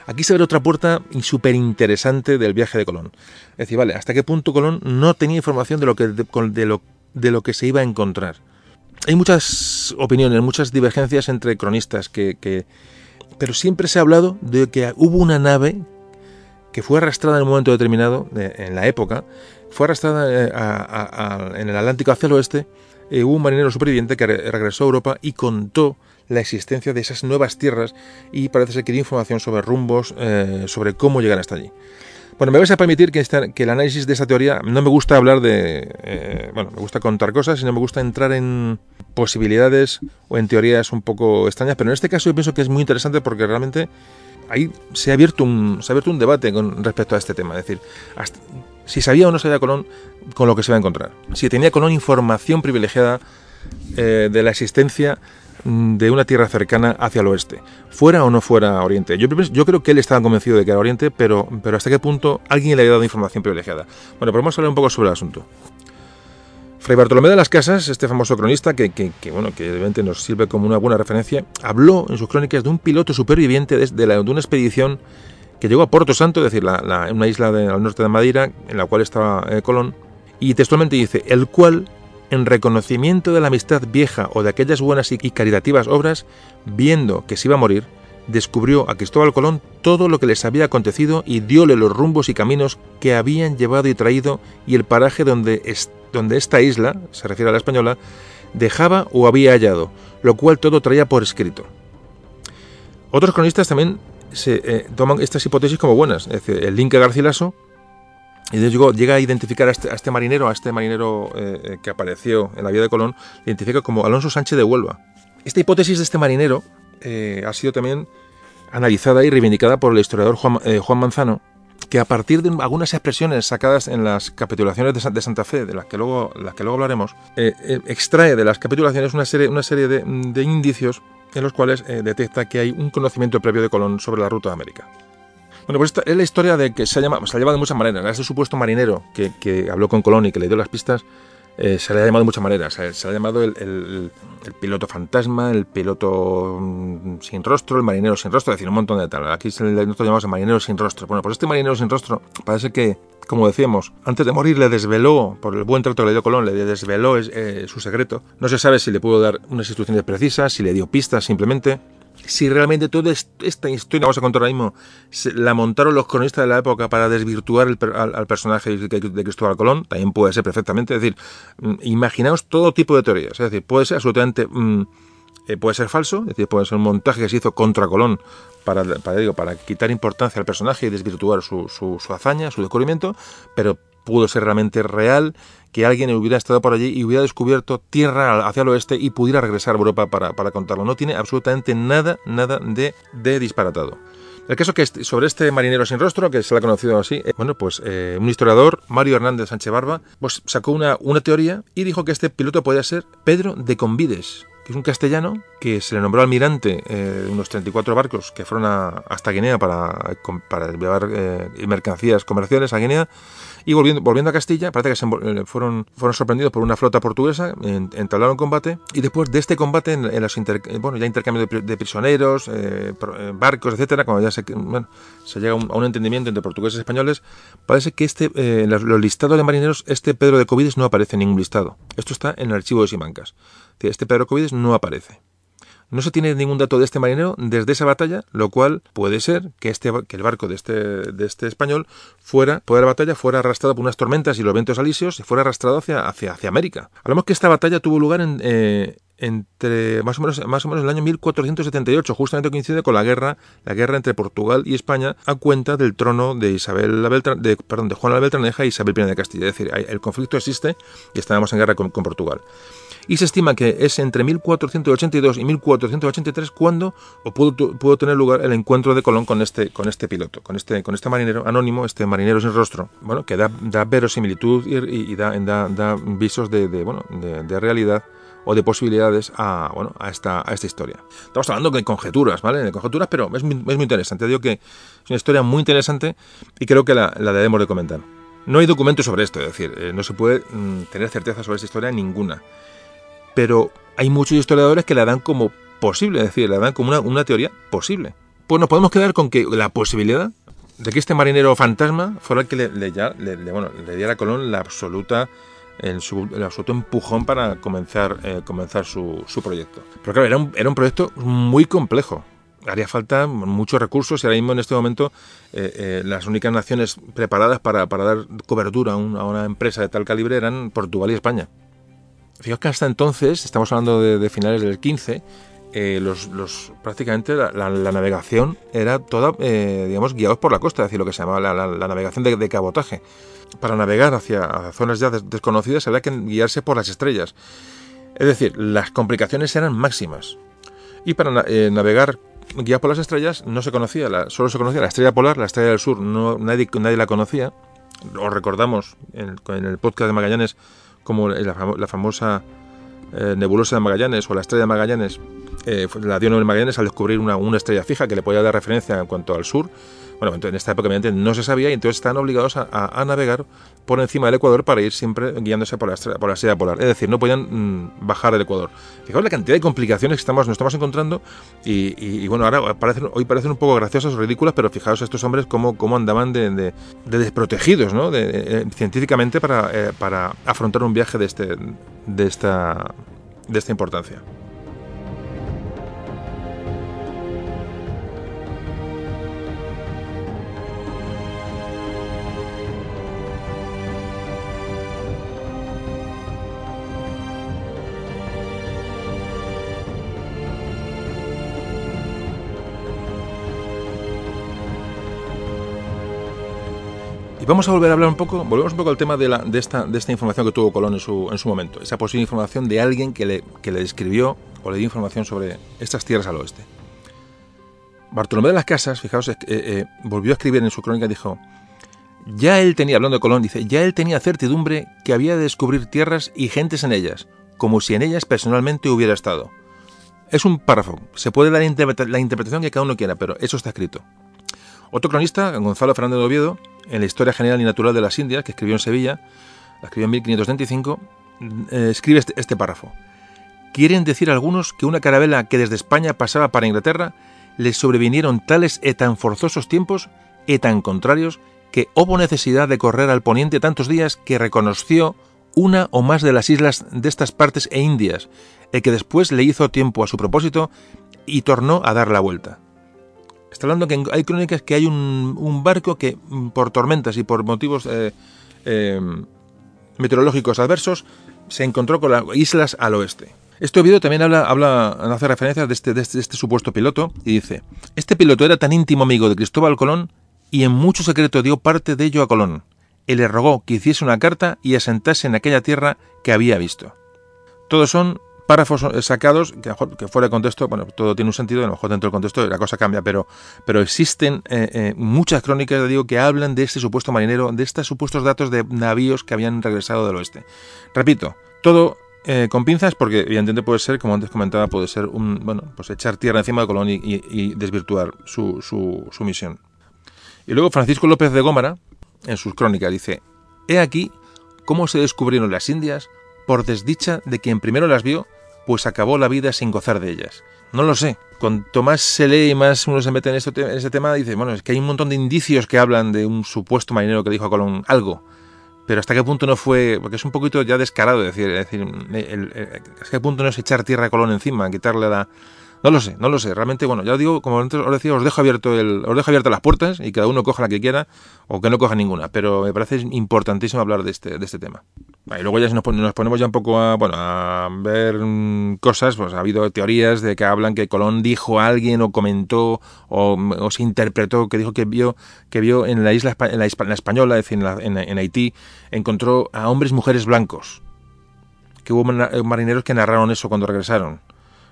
Aquí se ve otra puerta súper interesante del viaje de Colón. Es decir, vale, hasta qué punto Colón no tenía información de lo que, de, lo, de lo que se iba a encontrar. Hay muchas opiniones, muchas divergencias entre cronistas, que, pero siempre se ha hablado de que hubo una nave que fue arrastrada en un momento determinado, en la época, fue arrastrada eh, en el Atlántico hacia el oeste, eh, hubo un marinero superviviente que regresó a Europa y contó la existencia de esas nuevas tierras y parece ser que dio información sobre rumbos, eh, sobre cómo llegar hasta allí. Bueno, me vais a permitir que, el análisis de esta teoría no me gusta hablar de... Eh, bueno, me gusta contar cosas, sino me gusta entrar en posibilidades o en teorías un poco extrañas, pero en este caso yo pienso que es muy interesante porque realmente ahí se ha abierto un, se ha abierto un debate con respecto a este tema. Es decir, si sabía o no sabía Colón con lo que se va a encontrar. Si tenía Colón información privilegiada eh, de la existencia de una tierra cercana hacia el oeste, fuera o no fuera Oriente. Yo, yo, creo que él estaba convencido de que era Oriente, pero, pero hasta qué punto alguien le había dado información privilegiada. Bueno, pues vamos a hablar un poco sobre el asunto. Fray Bartolomé de las Casas, este famoso cronista, que, que, bueno, que evidentemente nos sirve como una buena referencia, habló en sus crónicas de un piloto superviviente de, de, una expedición que llegó a Porto Santo, es decir, la, la, una isla al norte de Madeira, en la cual estaba eh, Colón, y textualmente dice, el cual en reconocimiento de la amistad vieja o de aquellas buenas y caritativas obras, viendo que se iba a morir, descubrió a Cristóbal Colón todo lo que les había acontecido y diole los rumbos y caminos que habían llevado y traído y el paraje donde, donde esta isla, se refiere a la española, dejaba o había hallado, lo cual todo traía por escrito. Otros cronistas también se eh, toman estas hipótesis como buenas, es decir, el Linca Garcilaso y llegó, llega a identificar a este, a este marinero, a este marinero eh, eh, que apareció en la vida de Colón, identifica como Alonso Sánchez de Huelva. Esta hipótesis de este marinero eh, ha sido también analizada y reivindicada por el historiador Juan, eh, Juan, Manzano, que a partir de algunas expresiones sacadas en las capitulaciones de, de Santa Fe, de las que luego, las que luego hablaremos, eh, extrae de las capitulaciones una serie, una serie de, de indicios en los cuales detecta que hay un conocimiento previo de Colón sobre la ruta de América. Bueno, pues esta es la historia de que se, llama, se ha llamado de muchas maneras. Este supuesto marinero que, que, habló con Colón y que le dio las pistas, eh, se le ha llamado de muchas maneras. Se, se le ha llamado el, el, el, piloto fantasma, el piloto mm, sin rostro, el marinero sin rostro, es decir, un montón de tal. Aquí se le, nosotros llamamos el marinero sin rostro. Bueno, pues este marinero sin rostro parece que, como decíamos, antes de morir le desveló, por el buen trato que le dio Colón, le desveló eh, su secreto. No se sabe si le pudo dar unas instrucciones precisas, si le dio pistas simplemente si realmente toda esta historia, vamos a contar ahora mismo, la montaron los cronistas de la época para desvirtuar el, al, al, personaje de, Cristóbal Colón, también puede ser perfectamente. Es decir, mm, imaginaos todo tipo de teorías. Es decir, puede ser absolutamente. Mmm, puede ser falso, es decir, puede ser un montaje que se hizo contra Colón para, para, para quitar importancia al personaje y desvirtuar su, su hazaña, su descubrimiento, pero pudo ser realmente real que alguien hubiera estado por allí y hubiera descubierto tierra hacia el oeste y pudiera regresar a Europa para, para contarlo. No tiene absolutamente nada, nada de, de disparatado. El caso que sobre este marinero sin rostro, que se le ha conocido así, eh, bueno, pues eh, un historiador, Mario Hernández Sánchez Barba, pues sacó una, una teoría y dijo que este piloto podía ser Pedro de Convides, que es un castellano que se le nombró almirante eh, de unos 34 barcos que fueron a, hasta Guinea para, para llevar eh, mercancías comerciales a Guinea y volviendo, volviendo a Castilla, parece que eh, fueron, fueron sorprendidos por una flota portuguesa, entablaron combate y después de este combate, en, los inter, bueno, ya intercambio de, de prisioneros, eh, barcos, etcétera, cuando ya se, bueno, se llega a un, entendimiento entre portugueses y españoles, parece que este, eh, los, los listados de marineros, este Pedro de Covides no aparece en ningún listado. Esto está en el archivo de Simancas este Pedro Covides no aparece. No se tiene ningún dato de este marinero desde esa batalla, lo cual puede ser que, este, que el barco de este, de este español fuera, por la batalla, fuera arrastrado por unas tormentas y los vientos alisios y fuera arrastrado hacia, hacia, hacia América. Hablamos que esta batalla tuvo lugar en, eh, entre más o menos más o menos el año 1478, justamente coincide con la guerra, la guerra entre Portugal y España a cuenta del trono de Isabel la de, perdón, de la Beltraneja y Isabel I de Castilla. Es decir, el conflicto existe y estábamos en guerra con, Portugal. Y se estima que es entre 1482 y 1483 cuando o pudo, tener lugar el encuentro de Colón con este, con este piloto, con este, con este marinero anónimo, este marinero sin rostro, bueno, que da, da verosimilitud y, da, visos de, realidad o de posibilidades a, esta, historia. Estamos hablando de conjeturas, ¿vale? De conjeturas, pero es muy, es muy interesante. Digo que es una historia muy interesante y creo que la, la debemos de comentar. No hay documentos sobre esto, es decir, eh, no se puede mm, tener certeza sobre esta historia ninguna. Pero hay muchos historiadores que la dan como posible, es decir, la dan como una, teoría posible. Pues nos podemos quedar con que la posibilidad de que este marinero fantasma fuera el que le, le, diera a Colón la absoluta el, absoluto empujón para comenzar, eh, su, proyecto. Pero claro, era un, era proyecto muy complejo. Haría falta muchos recursos y ahora mismo en este momento eh, eh, las únicas naciones preparadas para, para dar cobertura a, una empresa de tal calibre eran Portugal y España. Fijaos que hasta entonces, estamos hablando de, finales del 15, los, los, prácticamente la, navegación era toda, digamos, guiados por la costa, es decir, lo que se llamaba la, navegación de, cabotaje para navegar hacia zonas ya desconocidas había que guiarse por las estrellas. Es decir, las complicaciones eran máximas. Y para eh, navegar guiado por las estrellas no se conocía, solo se conocía la estrella polar, la estrella del sur, no, nadie, nadie la conocía. Lo recordamos en, el podcast de Magallanes como la, famosa eh, nebulosa de Magallanes o la estrella de Magallanes, eh, la dio nombre Magallanes al descubrir una estrella fija que le podía dar referencia en cuanto al sur bueno, en esta época obviamente no se sabía y entonces están obligados a, navegar por encima del Ecuador para ir siempre guiándose por la, estrella, por la polar. Es decir, no podían mm, bajar del Ecuador. Fijaos la cantidad de complicaciones que estamos, nos estamos encontrando y, bueno, ahora parecen, hoy parecen un poco graciosas o ridículas, pero fijaos estos hombres cómo, cómo andaban de, desprotegidos ¿no? de, científicamente para, eh, para afrontar un viaje de, este, de, esta, de esta importancia. Vamos a volver a hablar un poco, volvemos un poco al tema de, esta, información que tuvo Colón en su, en su momento, esa posible información de alguien que le, que describió o le dio información sobre estas tierras al oeste. Bartolomé de las Casas, fijaos, eh, eh, volvió a escribir en su crónica y dijo, ya él tenía, hablando de Colón, dice, ya él tenía certidumbre que había de descubrir tierras y gentes en ellas, como si en ellas personalmente hubiera estado. Es un párrafo, se puede dar la interpretación que cada uno quiera, pero eso está escrito. Otro cronista, Gonzalo Fernández de Oviedo, en la Historia General y Natural de las Indias, que escribió en Sevilla, la escribió en 1535, eh, escribe este, este, párrafo. Quieren decir algunos que una carabela que desde España pasaba para Inglaterra les sobrevinieron tales e tan forzosos tiempos e tan contrarios que hubo necesidad de correr al poniente tantos días que reconoció una o más de las islas de estas partes e Indias, el que después le hizo tiempo a su propósito y tornó a dar la vuelta. Está hablando que hay crónicas que hay un, barco que mm, por tormentas y por motivos eh, eh, meteorológicos adversos se encontró con las islas al oeste. Este video también habla, hace referencia este, de este, de este supuesto piloto y dice, este piloto era tan íntimo amigo de Cristóbal Colón y en mucho secreto dio parte de ello a Colón. Él le rogó que hiciese una carta y asentase en aquella tierra que había visto. Todos son párrafos sacados, que, fuera de contexto, bueno, todo tiene un sentido, a lo mejor dentro del contexto la cosa cambia, pero, pero existen eh, eh, muchas crónicas, digo, que hablan de este supuesto marinero, de estos supuestos datos de navíos que habían regresado del oeste. Repito, todo eh, con pinzas porque evidentemente puede ser, como antes comentaba, puede ser un, bueno, pues echar tierra encima de Colón y, desvirtuar su, su, su, misión. Y luego Francisco López de Gómara, en sus crónicas, dice, he aquí cómo se descubrieron las Indias por desdicha de quien primero las vio pues acabó la vida sin gozar de ellas. No lo sé. Cuanto más se lee y más uno se mete en, ese tema, dice, bueno, es que hay un montón de indicios que hablan de un supuesto marinero que dijo a Colón algo. Pero hasta qué punto no fue, porque es un poquito ya descarado decir, decir, hasta qué punto no es echar tierra a Colón encima, quitarle la, No lo sé, no lo sé. Realmente, bueno, ya os digo, como antes os decía, os dejo abierto el, os dejo abiertas las puertas y cada uno coja la que quiera o que no coja ninguna. Pero me parece importantísimo hablar de este, de este tema. Y luego ya nos, ponemos ya un poco a, bueno, a ver mm, cosas, pues ha habido teorías de que hablan que Colón dijo a alguien o comentó o, se interpretó que dijo que vio que vio en la isla en la, española, es decir, en, en Haití, encontró a hombres y mujeres blancos. Que hubo marineros que narraron eso cuando regresaron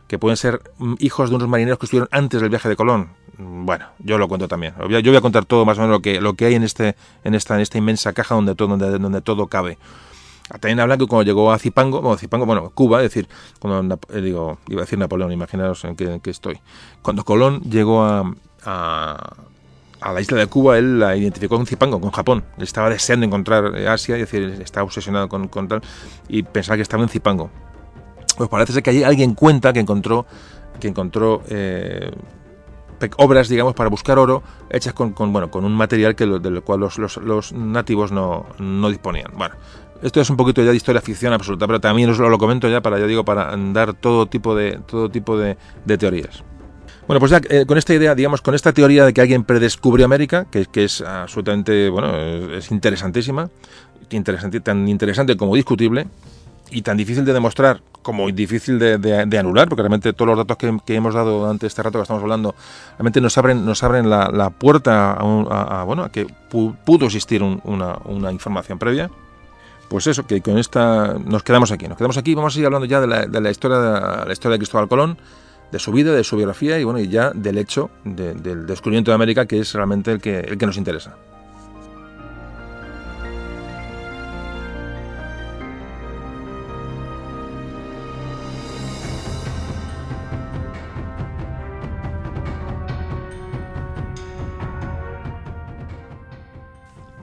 que pueden ser mm, hijos de unos marineros que estuvieron antes del viaje de Colón. Mm, bueno, yo lo cuento también. Yo voy a contar todo más o menos lo que, lo que hay en, este, en, esta, en esta inmensa caja donde todo, donde, donde todo cabe. También hablan que cuando llegó a Zipango, bueno, Zipango, bueno, Cuba, es decir, cuando, eh, digo, iba a decir Napoleón, imaginaos en qué, estoy. Cuando Colón llegó a, a, la isla de Cuba, él la identificó con Zipango, con Japón. Él estaba deseando encontrar Asia, es decir, estaba obsesionado con, con tal, y pensaba que estaba en Zipango. Pues parece ser que alguien cuenta que encontró, que encontró eh, obras, digamos, para buscar oro hechas con, bueno, con un material que del cual los, nativos no, disponían. Bueno, esto es un poquito ya de historia ficción absoluta, pero también os lo, comento ya para, ya digo, para dar todo tipo de, todo tipo de, teorías. Bueno, pues ya eh, con esta idea, digamos, con esta teoría de que alguien predescubrió América, que, que es absolutamente, bueno, es, interesantísima, tan interesante como discutible, y tan difícil de demostrar como difícil de, anular, porque realmente todos los datos que, hemos dado durante este rato que estamos hablando, realmente nos abren, nos abren la, puerta a, bueno, a que pudo existir una, información previa. Pues eso, que con esta nos quedamos aquí. Nos quedamos aquí, vamos a seguir hablando ya de la, historia, de la historia de Cristóbal Colón, de su vida, de su biografía y bueno, y ya del hecho del descubrimiento de América, que es realmente el que, el que nos interesa.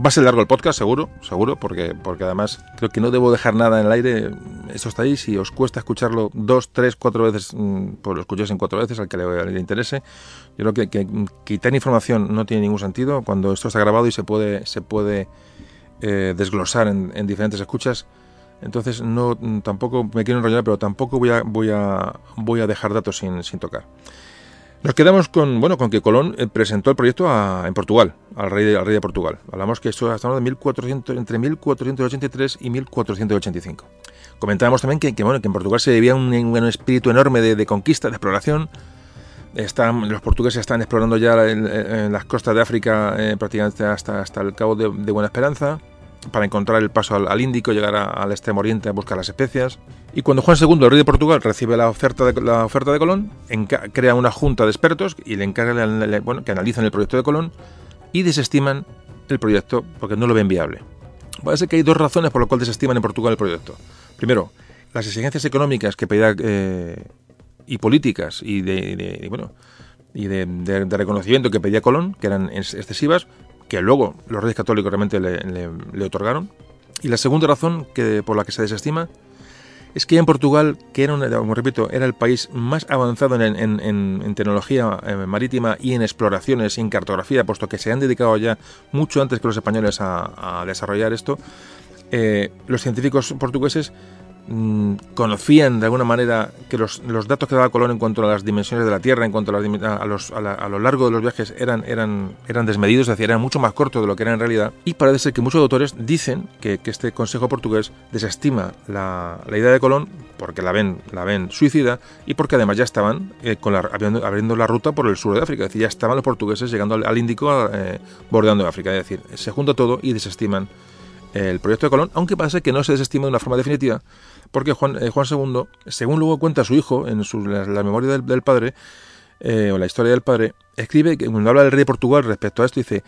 Va a ser largo el podcast, seguro, seguro, porque, porque además creo que no debo dejar nada en el aire. Esto está ahí. Si os cuesta escucharlo dos, tres, cuatro veces, mm, pues lo escuchéis en cuatro veces al que le, interese. Yo creo que, quitar información no tiene ningún sentido. Cuando esto está grabado y se puede, se puede eh, desglosar en, diferentes escuchas, entonces no tampoco me quiero enrollar, pero tampoco voy a, voy a, voy a dejar datos sin, sin tocar. Nos quedamos con, bueno, con que Colón eh, presentó el proyecto en Portugal, al rey, de, al rey de Portugal. Hablamos que esto de 1400, entre 1483 y 1485. Comentábamos también que, bueno, que en Portugal se vivía un, espíritu enorme de, conquista, de exploración. Están, los portugueses están explorando ya las costas de África eh, prácticamente hasta, hasta el Cabo de Buena Esperanza para encontrar el paso al, Índico, llegar al extremo oriente a buscar las especias. Y cuando Juan II, el rey de Portugal, recibe la oferta de, la oferta de Colón, crea una junta de expertos y le encarga bueno, que analizan el proyecto de Colón y desestiman el proyecto porque no lo ven viable. Parece que hay dos razones por las cuales desestiman en Portugal el proyecto. Primero, las exigencias económicas que pedía eh, y políticas y de, bueno y de, reconocimiento que pedía Colón, que eran excesivas, que luego los reyes católicos realmente le, otorgaron. Y la segunda razón que, por la que se desestima es que en Portugal, que era, como repito, era el país más avanzado en, tecnología eh, marítima y en exploraciones y en cartografía, puesto que se han dedicado ya mucho antes que los españoles a, desarrollar esto, eh, los científicos portugueses Mm, conocían de alguna manera que los, datos que daba Colón en cuanto a las dimensiones de la Tierra, en cuanto a, los, a, lo largo de los viajes, eran, eran, eran desmedidos, es decir, eran mucho más cortos de lo que era en realidad. Y parece ser que muchos autores dicen que, este Consejo portugués desestima la, idea de Colón porque la ven, la ven suicida y porque además ya estaban eh, con la, abriendo, la ruta por el sur de África, es decir, ya estaban los portugueses llegando al, Índico, eh, bordeando África, es decir, se junta todo y desestiman el proyecto de Colón, aunque parece que no se desestima de una forma definitiva, porque Juan, eh, Juan II, según luego cuenta su hijo en la, memoria del, padre, eh, o la historia del padre, escribe que cuando habla del rey de Portugal respecto a esto, dice,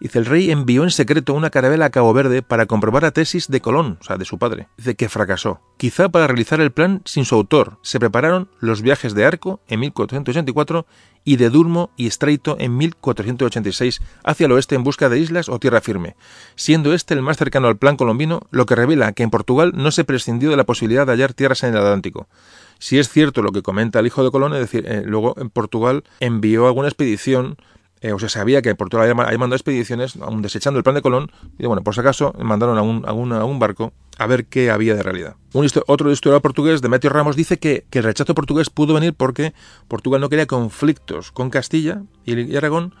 Dice, el rey envió en secreto una carabela a Cabo Verde para comprobar la tesis de Colón, o sea, de su padre. Dice que fracasó. Quizá para realizar el plan sin su autor. Se prepararon los viajes de Arco en 1484 y de Durmo y Estreito en 1486 hacia el oeste en busca de islas o tierra firme, siendo este el más cercano al plan colombino, lo que revela que en Portugal no se prescindió de la posibilidad de hallar tierras en el Atlántico. Si es cierto lo que comenta el hijo de Colón, es decir, eh, luego en Portugal envió alguna expedición o sea, sabía que Portugal había mandado expediciones, aún desechando el plan de Colón, y bueno, por si acaso mandaron a un, a, barco a ver qué había de realidad. Un otro historiador portugués, Demetrio Ramos, dice que, el rechazo portugués pudo venir porque Portugal no quería conflictos con Castilla y Aragón,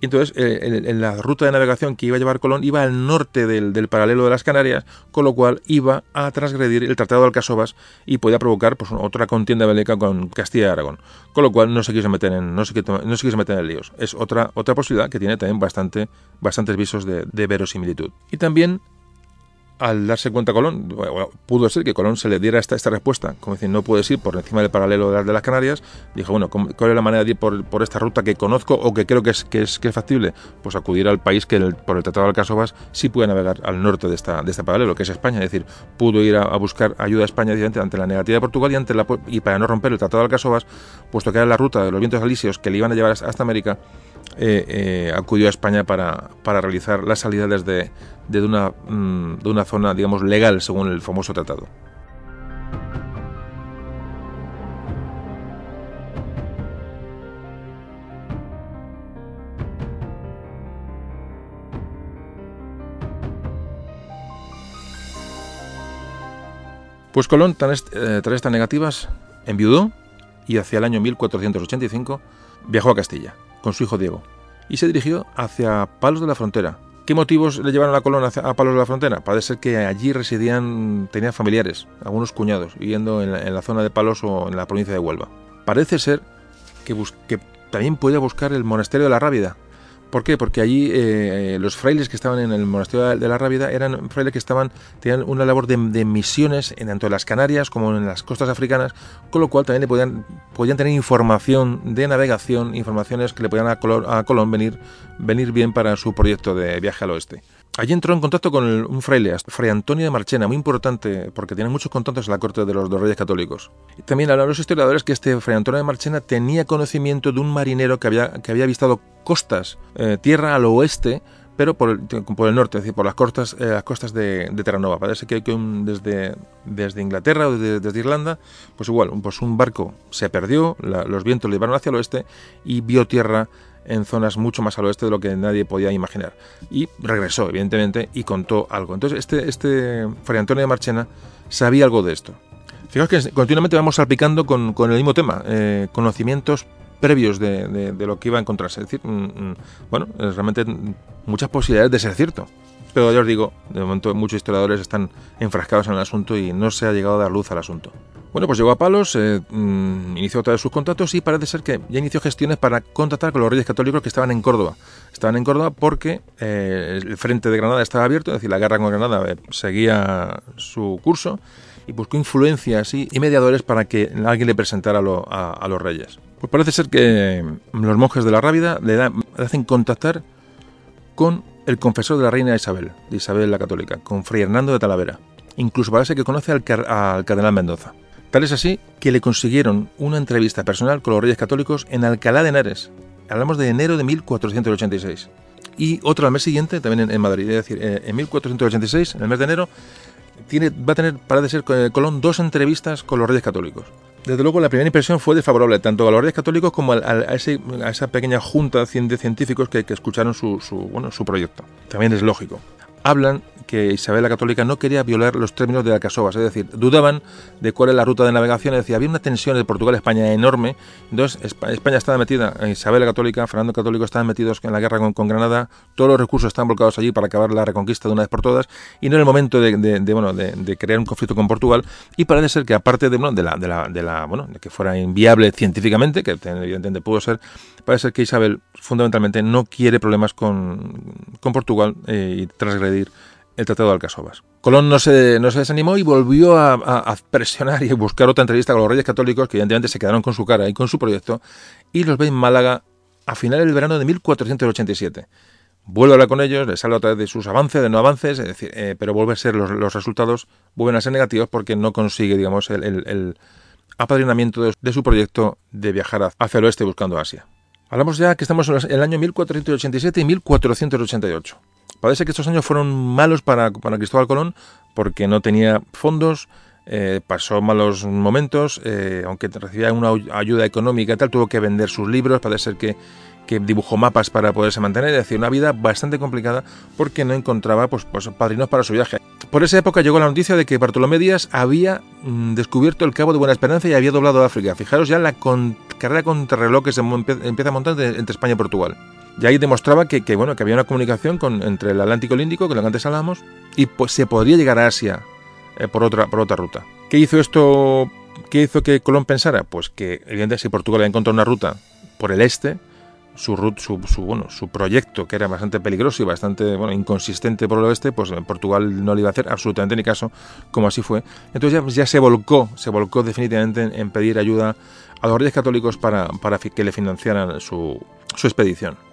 y entonces, eh, en, la ruta de navegación que iba a llevar Colón iba al norte del, paralelo de las Canarias, con lo cual iba a transgredir el Tratado de Alcasovas y podía provocar pues, otra contienda bélica con Castilla y Aragón. Con lo cual no se quiso meter en, no se no se quiso meter en líos. Es otra, otra posibilidad que tiene también bastante, bastantes visos de verosimilitud. Y también al darse cuenta Colón, pudo ser que Colón se le diera esta, esta respuesta, como decir, no puedes ir por encima del paralelo de las, de las Canarias, dijo, bueno, ¿cuál es la manera de ir por, por, esta ruta que conozco o que creo que es, que es, que es factible? Pues acudir al país que por el Tratado de Alcasovas sí puede navegar al norte de, esta, de este paralelo, que es España, es decir, pudo ir a, buscar ayuda a España ante la negativa de Portugal y, ante la, y para no romper el Tratado de Alcasovas, puesto que era la ruta de los vientos alisios que le iban a llevar hasta América, eh, eh, acudió a España para, para realizar la salida desde de una, mm, de una zona, digamos, legal según el famoso tratado. Pues Colón, tras, eh, tras estas negativas, enviudó y hacia el año 1485 viajó a Castilla con su hijo Diego y se dirigió hacia Palos de la Frontera. ¿Qué motivos le llevaron a la colonia a Palos de la Frontera? Parece ser que allí residían, tenían familiares, algunos cuñados, viviendo en la, zona de Palos o en la provincia de Huelva. Parece ser que, que también podía buscar el monasterio de la Rábida, ¿Por qué? Porque allí eh, los frailes que estaban en el monasterio de la Rábida eran frailes que estaban tenían una labor de, misiones en tanto en las Canarias como en las costas africanas, con lo cual también le podían, podían tener información de navegación, informaciones que le podían a, a Colón venir, venir bien para su proyecto de viaje al oeste. Allí entró en contacto con un fraile, Fray Antonio de Marchena, muy importante porque tiene muchos contactos en la corte de los, dos reyes católicos. también hablan los historiadores que este Fray Antonio de Marchena tenía conocimiento de un marinero que había, que había costas, eh, tierra al oeste, pero por el, norte, es decir, por las costas, eh, las costas de, Terranova. Parece que, que desde, desde Inglaterra o desde, Irlanda, pues igual, pues un barco se perdió, los vientos le llevaron hacia el oeste y vio tierra en zonas mucho más al oeste de lo que nadie podía imaginar. Y regresó, evidentemente, y contó algo. Entonces, este, este Fray Antonio de Marchena sabía algo de esto. Fijaos que continuamente vamos salpicando con, con el mismo tema, eh, conocimientos previos de, de, lo que iba a encontrarse. Es decir, mm, mm, bueno, realmente muchas posibilidades de ser cierto. Pero ya os digo, de momento muchos historiadores están enfrascados en el asunto y no se ha llegado a dar luz al asunto. Bueno, pues llegó a Palos, eh, mm, inició otra vez sus contactos y parece ser que ya inició gestiones para contactar con los reyes católicos que estaban en Córdoba. Estaban en Córdoba porque eh, el frente de Granada estaba abierto, es decir, la guerra con Granada eh, seguía su curso y buscó influencias y, mediadores para que alguien le presentara a, los reyes. Pues parece ser que los monjes de la Rábida le, le hacen contactar con el confesor de la reina Isabel, de Isabel la Católica, con Fray Hernando de Talavera. Incluso parece que conoce al, al cardenal Mendoza. Tal es así que le consiguieron una entrevista personal con los reyes católicos en Alcalá de Henares. Hablamos de enero de 1486. Y otra al mes siguiente, también en, Madrid. Es decir, eh, en 1486, en el mes de enero, va a tener, parece ser, eh, Colón dos entrevistas con los reyes católicos. Desde luego, la primera impresión fue desfavorable tanto a los reyes católicos como a, esa pequeña junta de científicos que, escucharon su, bueno, su proyecto. También es lógico. Hablan que Isabel la Católica no quería violar los términos de Alcasovas, es decir, dudaban de cuál era la ruta de navegación, es decir, había una tensión de Portugal-España enorme, entonces España estaba metida, Isabel la Católica, Fernando Católico estaban metidos en la guerra con, Granada, todos los recursos estaban bloqueados allí para acabar la reconquista de una vez por todas, y no era el momento de, bueno, de, crear un conflicto con Portugal, y parece ser que aparte de, bueno, de, la, de, la, de, la, bueno, de que fuera inviable científicamente, que evidentemente pudo ser, parece ser que Isabel fundamentalmente no quiere problemas con, con Portugal eh, y transgredir el Tratado de Alcasovas. Colón no se, desanimó y volvió a, presionar y buscar otra entrevista con los reyes católicos, que evidentemente se quedaron con su cara y con su proyecto, y los ve en Málaga a finales del verano de 1487. Vuelve a hablar con ellos, les habla otra vez de sus avances, de no avances, es decir, eh, pero vuelve a ser los, resultados, vuelven a ser negativos porque no consigue, digamos, el, apadrinamiento de, de, su proyecto de viajar hacia el oeste buscando Asia. Hablamos ya que estamos en el año 1487 y 1488. Parece que estos años fueron malos para, Cristóbal Colón porque no tenía fondos, eh, pasó malos momentos, eh, aunque recibía una ayuda económica y tal, tuvo que vender sus libros, parece ser que, que dibujó mapas para poderse mantener, es decir, una vida bastante complicada porque no encontraba pues, pues, padrinos para su viaje. Por esa época llegó la noticia de que Bartolomé Díaz había mm, descubierto el Cabo de Buena Esperanza y había doblado África. Fijaros ya la carrera contra que empieza a montar entre España y Portugal. Y ahí demostraba que, bueno, que había una comunicación con, entre el Atlántico y el Índico, que lo que antes hablábamos, y pues se podría llegar a Asia eh, por, otra, por otra ruta. ¿Qué hizo esto? ¿Qué hizo que Colón pensara? Pues que, evidentemente, si Portugal había encontrado una ruta por el este, su, su, su, bueno, su proyecto, que era bastante peligroso y bastante bueno, inconsistente por el oeste, pues Portugal no le iba a hacer absolutamente ni caso, como así fue. Entonces ya, ya se volcó, se volcó definitivamente en, pedir ayuda a los reyes católicos para, que le financiaran su expedición.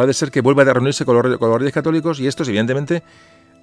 Parece ser que vuelva a reunirse con los, reyes católicos y estos, evidentemente,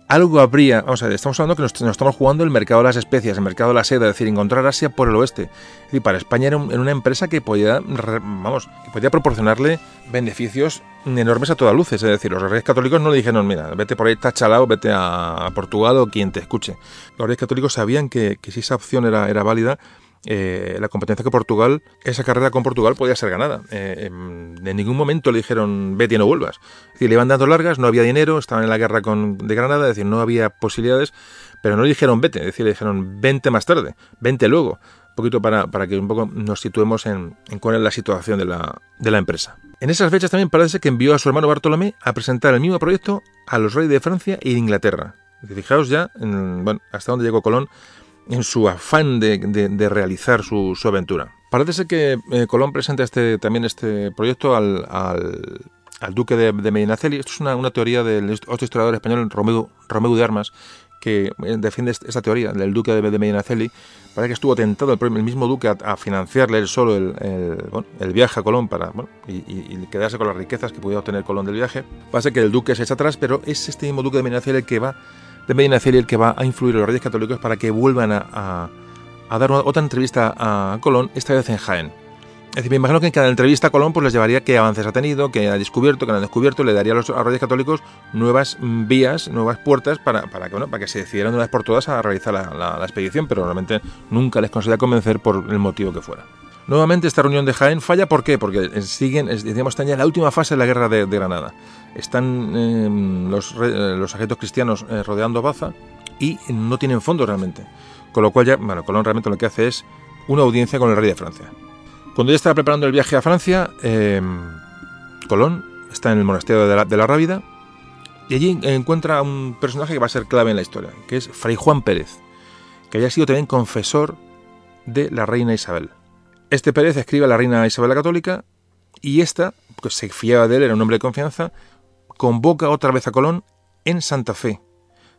algo habría. Vamos a estamos hablando que nos, estamos jugando el mercado de las especias, el mercado de la seda, es decir, encontrar Asia por el oeste. Y para España era, una empresa que podía, vamos, que podía proporcionarle beneficios enormes a todas luces. Es decir, los reyes católicos no le dijeron, mira, vete por ahí, está chalado, vete a, Portugal o quien te escuche. Los reyes católicos sabían que, si esa opción era válida, eh, la competencia que Portugal, esa carrera con Portugal podía ser ganada. Eh, en, ningún momento le dijeron vete y no vuelvas. Es le iban dando largas, no había dinero, estaban en la guerra con, de Granada, decir, no había posibilidades, pero no le dijeron vete, es decir, le dijeron vente más tarde, vente luego. Un poquito para, para que un poco nos situemos en, cuál es la situación de la, de la empresa. En esas fechas también parece que envió a su hermano Bartolomé a presentar el mismo proyecto a los reyes de Francia y de Inglaterra. Fijaos ya en, bueno, hasta dónde llegó Colón en su afán de, realizar su, aventura. Parece ser que eh, Colón presenta este, también este proyecto al, duque de, Medinaceli. Esto es una, teoría del otro historiador español, Romeu, Romeu de Armas, que eh, defiende esta teoría del duque de, Medinaceli. Parece que estuvo tentado el, mismo duque a, financiarle él solo el, viaje a Colón para y, quedarse con las riquezas que pudiera obtener Colón del viaje. Parece que el duque se echa atrás, pero es este mismo duque de Medinaceli el que va de Medina Celi el que va a influir a los reyes católicos para que vuelvan a, dar otra entrevista a Colón, esta vez en Jaén. Es decir, me imagino que en cada entrevista a Colón pues les llevaría qué avances ha tenido, qué ha descubierto, qué no ha descubierto, le daría a los, reyes católicos nuevas vías, nuevas puertas para, para, que, bueno, para que se decidieran de una vez por todas a realizar la, expedición, pero realmente nunca les conseguía convencer por el motivo que fuera. Nuevamente esta reunión de Jaén falla, ¿por qué? Porque siguen, digamos, están ya en la última fase de la guerra de, Granada. Están em, los, eh, los cristianos eh, rodeando Baza y no tienen fondos realmente. Con lo cual ya, bueno, Colón realmente lo que hace es una audiencia con el rey de Francia. Cuando ya estaba preparando el viaje a Francia, em, Colón está en el monasterio de la, de Rábida y allí encuentra a un personaje que va a ser clave en la historia, que es Fray Juan Pérez, que haya sido también confesor de la reina Isabel. Este Pérez escribe a la reina Isabel la Católica y esta, que se fiaba de él, era un hombre de confianza, convoca otra vez a Colón en Santa Fe,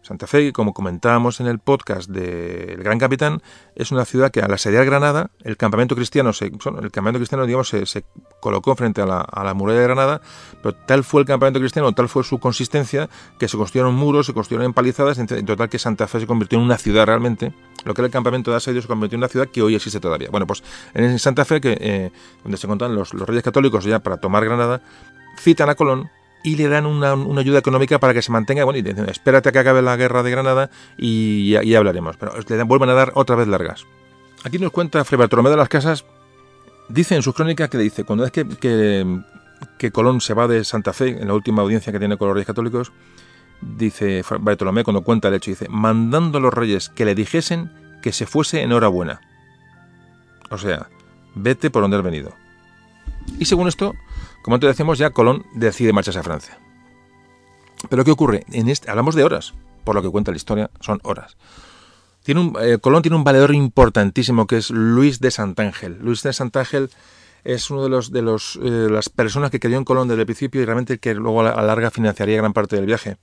Santa Fe, como comentábamos en el podcast del Gran Capitán, es una ciudad que al asediar Granada, el campamento cristiano, se, el campamento cristiano digamos, se, colocó frente a la, muralla de Granada, pero tal fue el campamento cristiano, tal fue su consistencia, que se construyeron muros, se construyeron empalizadas, en total que Santa Fe se convirtió en una ciudad realmente, lo que era el campamento de asedio se convirtió en una ciudad que hoy existe todavía. Bueno, pues en Santa Fe, que, eh, donde se encontraban los reyes católicos ya para tomar Granada, citan a Colón y le dan una, ayuda económica para que se mantenga. Bueno, y dicen, espérate a que acabe la guerra de Granada y ya, hablaremos. Pero le dan, vuelven a dar otra vez largas. Aquí nos cuenta Fray Bartolomé de las Casas, dice en sus crónicas que dice, cuando es que, que, Colón se va de Santa Fe, en la última audiencia que tiene con los reyes católicos, dice Bartolomé cuando cuenta el hecho, dice, mandando a los reyes que le dijesen que se fuese en hora buena. O sea, vete por donde has venido. Y según esto, como antes decíamos, ya Colón decide marcharse a Francia. Pero ¿qué ocurre? En este, hablamos de horas, por lo que cuenta la historia, son horas. Tiene un, eh, Colón tiene un valedor importantísimo que es Luis de Santángel. Luis de Santángel es uno de los de los eh, las personas que creyó en Colón desde el principio y realmente que luego a la larga financiaría gran parte del viaje.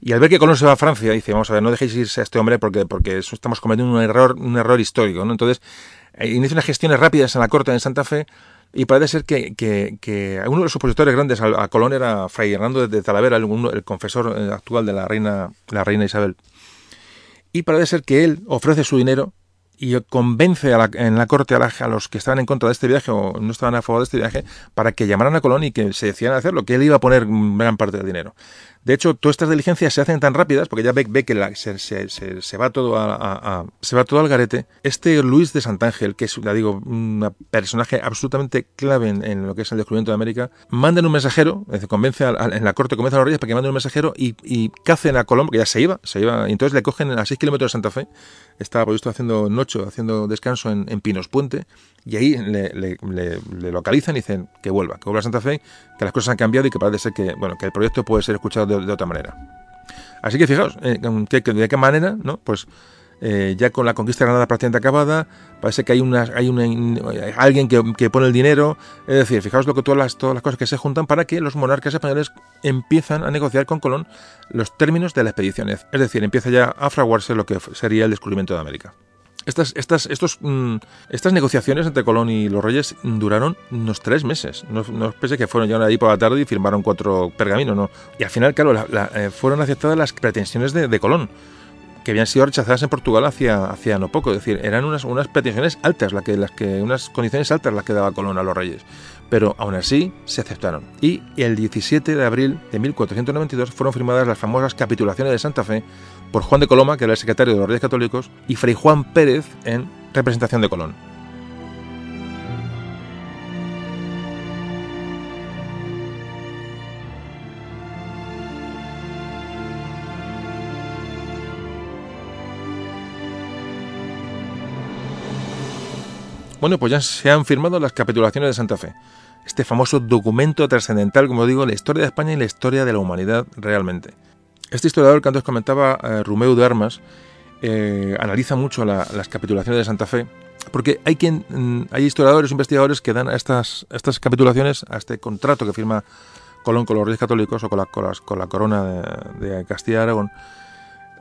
Y al ver que Colón se va a Francia, dice, vamos a ver, no dejéis irse a este hombre porque, porque estamos cometiendo un error, un error histórico. Entonces, eh, inicia unas gestiones rápidas en la corte de Santa Fe y parece ser que, que, uno de los opositores grandes a, Colón era Fray Hernando de Talavera, el, confesor eh, actual de la reina, la reina Isabel. Y parece ser que él ofrece su dinero y convence en la corte a, los que estaban en contra de este viaje o no estaban a favor de este viaje para que llamaran a Colón y que se decidieran hacerlo, que él iba a poner gran parte del dinero. De hecho, todas estas diligencias se hacen tan rápidas, porque ya ve, que se, va todo a, se va todo al garete. Este Luis de Santángel, que es, digo, un personaje absolutamente clave en, lo que es el descubrimiento de América, mandan un mensajero, convence en la corte, convence a los reyes para que manden un mensajero y, y cacen a Colón, que ya se iba, se iba, y entonces le cogen a 6 kilómetros de Santa Fe, estaba, pues, haciendo noche, haciendo descanso en, Pinos Puente, y ahí le, localizan y dicen que vuelva, que vuelva a Santa Fe, que las cosas han cambiado y que parece ser que, bueno, que el proyecto puede ser escuchado de, otra manera. Así que fijaos, eh, de qué manera, ¿no? Pues eh, ya con la conquista de Granada prácticamente acabada, parece que hay una, hay una, alguien que, pone el dinero, es decir, fijaos lo que todas las, todas las cosas que se juntan para que los monarcas españoles empiezan a negociar con Colón los términos de la expedición, es decir, empieza ya a fraguarse lo que sería el descubrimiento de América. Estas, estas, estos, mm, estas negociaciones entre Colón y los reyes duraron unos tres meses. No, no pensé que fueron, llegaron ahí por la tarde y firmaron cuatro pergaminos, no. Y al final, claro, eh, fueron aceptadas las pretensiones de, Colón, que habían sido rechazadas en Portugal hacía, hacía no poco. Es decir, eran unas, unas pretensiones altas, las que, las que, unas condiciones altas las que daba Colón a los reyes. Pero aún así se aceptaron. Y el 17 de abril de 1492 fueron firmadas las famosas capitulaciones de Santa Fe por Juan de Coloma, que era el secretario de los Reyes Católicos, y Fray Juan Pérez en representación de Colón. Bueno, pues ya se han firmado las capitulaciones de Santa Fe. Este famoso documento trascendental, como digo, la historia de España y la historia de la humanidad realmente. Este historiador que antes comentaba, eh, Rumeu de Armas, eh, analiza mucho las capitulaciones de Santa Fe, porque hay quien, mm, hay historiadores, investigadores que dan a estas, estas capitulaciones, a este contrato que firma Colón con los Reyes Católicos o con la, con la corona de, Castilla y Aragón,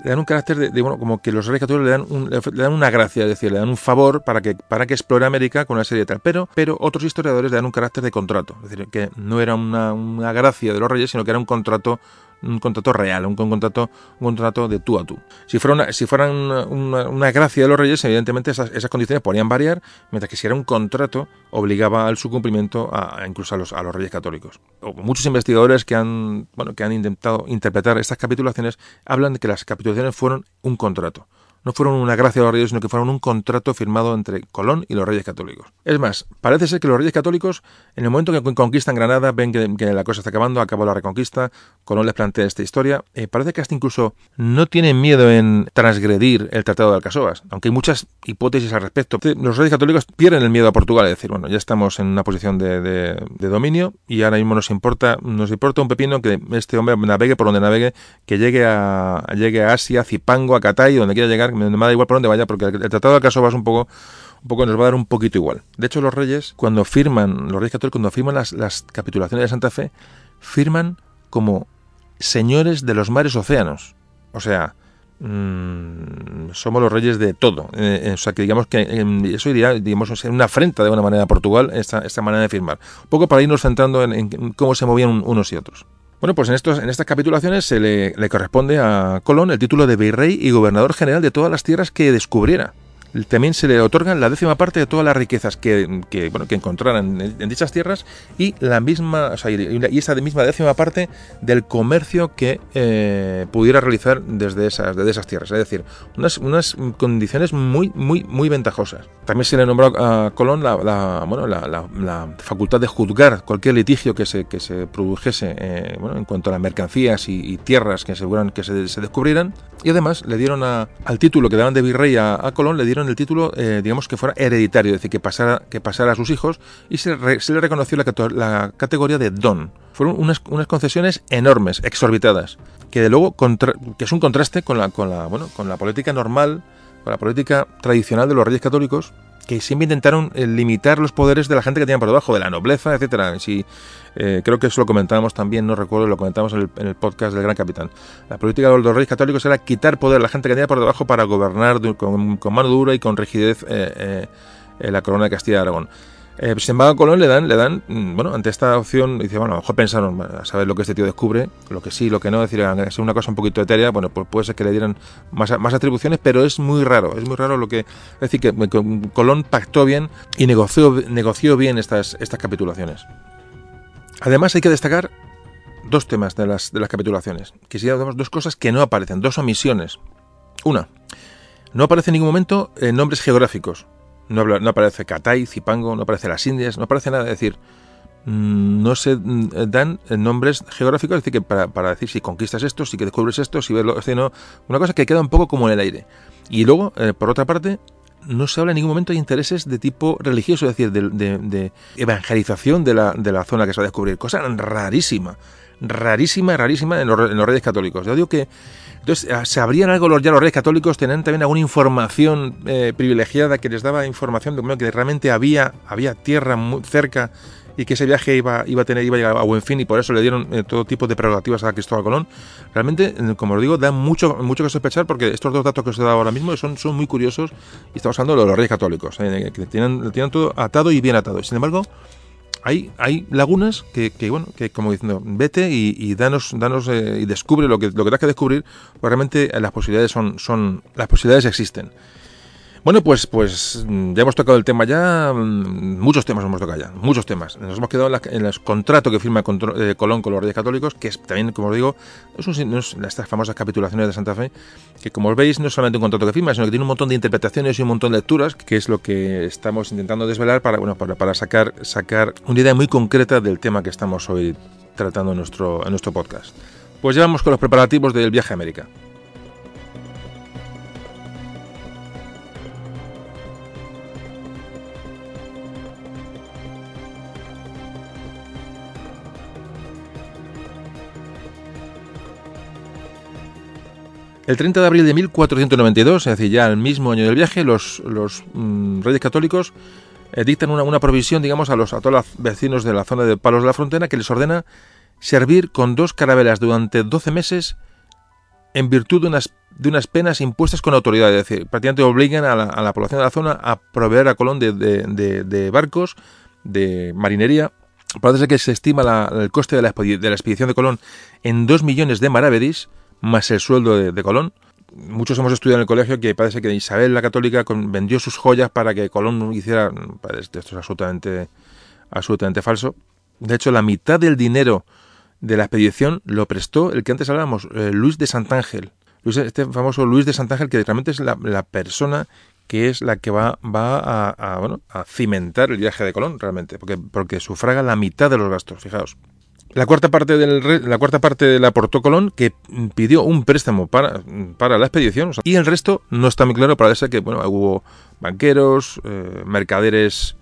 le dan un carácter de, bueno, como que los reyes católicos le dan, le dan una gracia, es decir, le dan un favor para que, para que explore América con una serie de tal. Pero, pero otros historiadores le dan un carácter de contrato, es decir, que no era una, una gracia de los reyes, sino que era un contrato un contrato real, un, contrato, un contrato de tú a tú. Si fuera una, si fueran una, gracia de los reyes, evidentemente esas, condiciones podrían variar, mientras que si era un contrato, obligaba al su cumplimiento a, incluso a los, a los reyes católicos. muchos investigadores que han, bueno, que han intentado interpretar estas capitulaciones hablan de que las capitulaciones fueron un contrato no fueron una gracia de los reyes, sino que fueron un contrato firmado entre Colón y los reyes católicos. Es más, parece ser que los reyes católicos, en el momento que conquistan Granada, ven que, la cosa está acabando, acabó la reconquista, Colón les plantea esta historia, eh, parece que hasta incluso no tienen miedo en transgredir el Tratado de Alcasobas, aunque hay muchas hipótesis al respecto. Los reyes católicos pierden el miedo a Portugal, es decir, bueno, ya estamos en una posición de, dominio y ahora mismo nos importa, nos importa un pepino que este hombre navegue por donde navegue, que llegue a, llegue a Asia, Zipango, a Catay, donde quiera llegar, me, da igual por dónde vaya, porque el, Tratado de Alcasoba es un poco un poco nos va a dar un poquito igual. De hecho, los reyes, cuando firman, los reyes católicos, cuando firman las, las capitulaciones de Santa Fe, firman como señores de los mares océanos. O sea, mm, somos los reyes de todo. Eh, eh, o sea, que digamos que eh, eso iría, digamos, una afrenta de una manera a Portugal, esta, esta manera de firmar. Un poco para irnos centrando en, cómo se movían unos y otros. Bueno, pues en, estos, en estas capitulaciones se le, le corresponde a Colón el título de virrey y gobernador general de todas las tierras que descubriera también se le otorgan la décima parte de todas las riquezas que, que bueno, que encontraran en, dichas tierras y la misma o sea, y esa misma décima parte del comercio que eh, pudiera realizar desde esas, desde esas tierras. Es decir, unas, unas condiciones muy, muy, muy ventajosas. También se le nombró a Colón la, la bueno, la, la, facultad de juzgar cualquier litigio que se, que se produjese eh, bueno, en cuanto a las mercancías y, tierras que, aseguran que se, se, descubrieran. Y además le dieron al título que daban de virrey a, a Colón, le dieron el título, eh, digamos, que fuera hereditario, es decir, que pasara, que pasara a sus hijos, y se, le reconoció la, categoría de don. Fueron unas, concesiones enormes, exorbitadas, que de luego que es un contraste con la, con la, bueno, con la política normal, con la política tradicional de los reyes católicos, que siempre intentaron eh, limitar los poderes de la gente que tenía por debajo, de la nobleza, etcétera. Si, eh, creo que eso lo comentábamos también, no recuerdo, lo comentamos en el, podcast del Gran Capitán. La política de los reyes católicos era quitar poder a la gente que tenía por debajo para gobernar con, mano dura y con rigidez eh, la corona de Castilla y Aragón. Eh, sin embargo, Colón le dan, le dan, mm, bueno, ante esta opción, dice, bueno, a lo mejor pensaron, a saber lo que este tío descubre, lo que sí, lo que no, decir, es una cosa un poquito etérea, bueno, pues puede ser que le dieran más, atribuciones, pero es muy raro, es muy raro lo que, es decir, que Colón pactó bien y negoció, negoció bien estas, capitulaciones. Además hay que destacar dos temas de las, de las capitulaciones, si dos cosas que no aparecen, dos omisiones. Una, no aparece en ningún momento en nombres geográficos, no, aparece Catay, Zipango, no aparece las Indias, no aparece nada. Es decir, mm, no se mm, dan nombres geográficos, es decir, que para, decir si conquistas esto, si que descubres esto, si ves lo. Es no, una cosa que queda un poco como en el aire. Y luego, eh, por otra parte, no se habla en ningún momento de intereses de tipo religioso, es decir, de, evangelización de la, de la, zona que se va a descubrir. Cosa rarísima, rarísima, rarísima en los, en los reyes católicos. Yo digo que entonces, ah, ¿sabrían algo los, ya los reyes católicos? ¿Tenían también alguna información eh, privilegiada que les daba información de que realmente había, había tierra muy cerca y que ese viaje iba, iba a tener iba a llegar a buen fin y por eso le dieron eh, todo tipo de prerrogativas a Cristóbal Colón. Realmente, eh, como os digo, da mucho, mucho que sospechar porque estos dos datos que os he dado ahora mismo son, son muy curiosos y estamos hablando de los reyes católicos, que tienen, tienen todo atado y bien atado. Sin embargo, hay, hay lagunas que, bueno, que como diciendo, vete y, danos, danos eh, y descubre lo que, lo que tengas que descubrir, pues realmente las posibilidades son, son, las posibilidades existen. Bueno, pues, pues ya hemos tocado el tema ya, mm, muchos temas hemos tocado ya, muchos temas. Nos hemos quedado en, el contrato que firma eh, Colón con los Reyes Católicos, que es también, como os digo, es, un, estas famosas capitulaciones de Santa Fe, que como veis no es solamente un contrato que firma, sino que tiene un montón de interpretaciones y un montón de lecturas, que es lo que estamos intentando desvelar para, bueno, para, para sacar, sacar una idea muy concreta del tema que estamos hoy tratando en nuestro, en nuestro podcast. Pues ya vamos con los preparativos del viaje a América. El 30 de abril de 1492, es decir, ya el mismo año del viaje, los, los mm, reyes católicos eh, dictan una, provisión, digamos, a, los, a todos los vecinos de la zona de Palos de la Frontera que les ordena servir con dos carabelas durante 12 meses en virtud de unas, de unas penas impuestas con autoridad. Es decir, prácticamente obligan a la, población de la zona a proveer a Colón de, de, barcos, de marinería. Parece que se estima el coste de la, de la expedición de Colón en 2 millones de maravedís, más el sueldo de, Colón. Muchos hemos estudiado en el colegio que parece que Isabel la Católica vendió sus joyas para que Colón hiciera... Esto es absolutamente, absolutamente falso. De hecho, la mitad del dinero de la expedición lo prestó el que antes hablábamos, eh, Luis de Santángel. Luis, este famoso Luis de Santángel, que realmente es la, persona que es la que va, va a, cimentar el viaje de Colón, realmente, porque, porque sufraga la mitad de los gastos, fijaos. La cuarta parte del la cuarta parte la aportó Colón, que pidió un préstamo para, para la expedición, y el resto no está muy claro, parece que bueno, hubo banqueros, eh, mercaderes,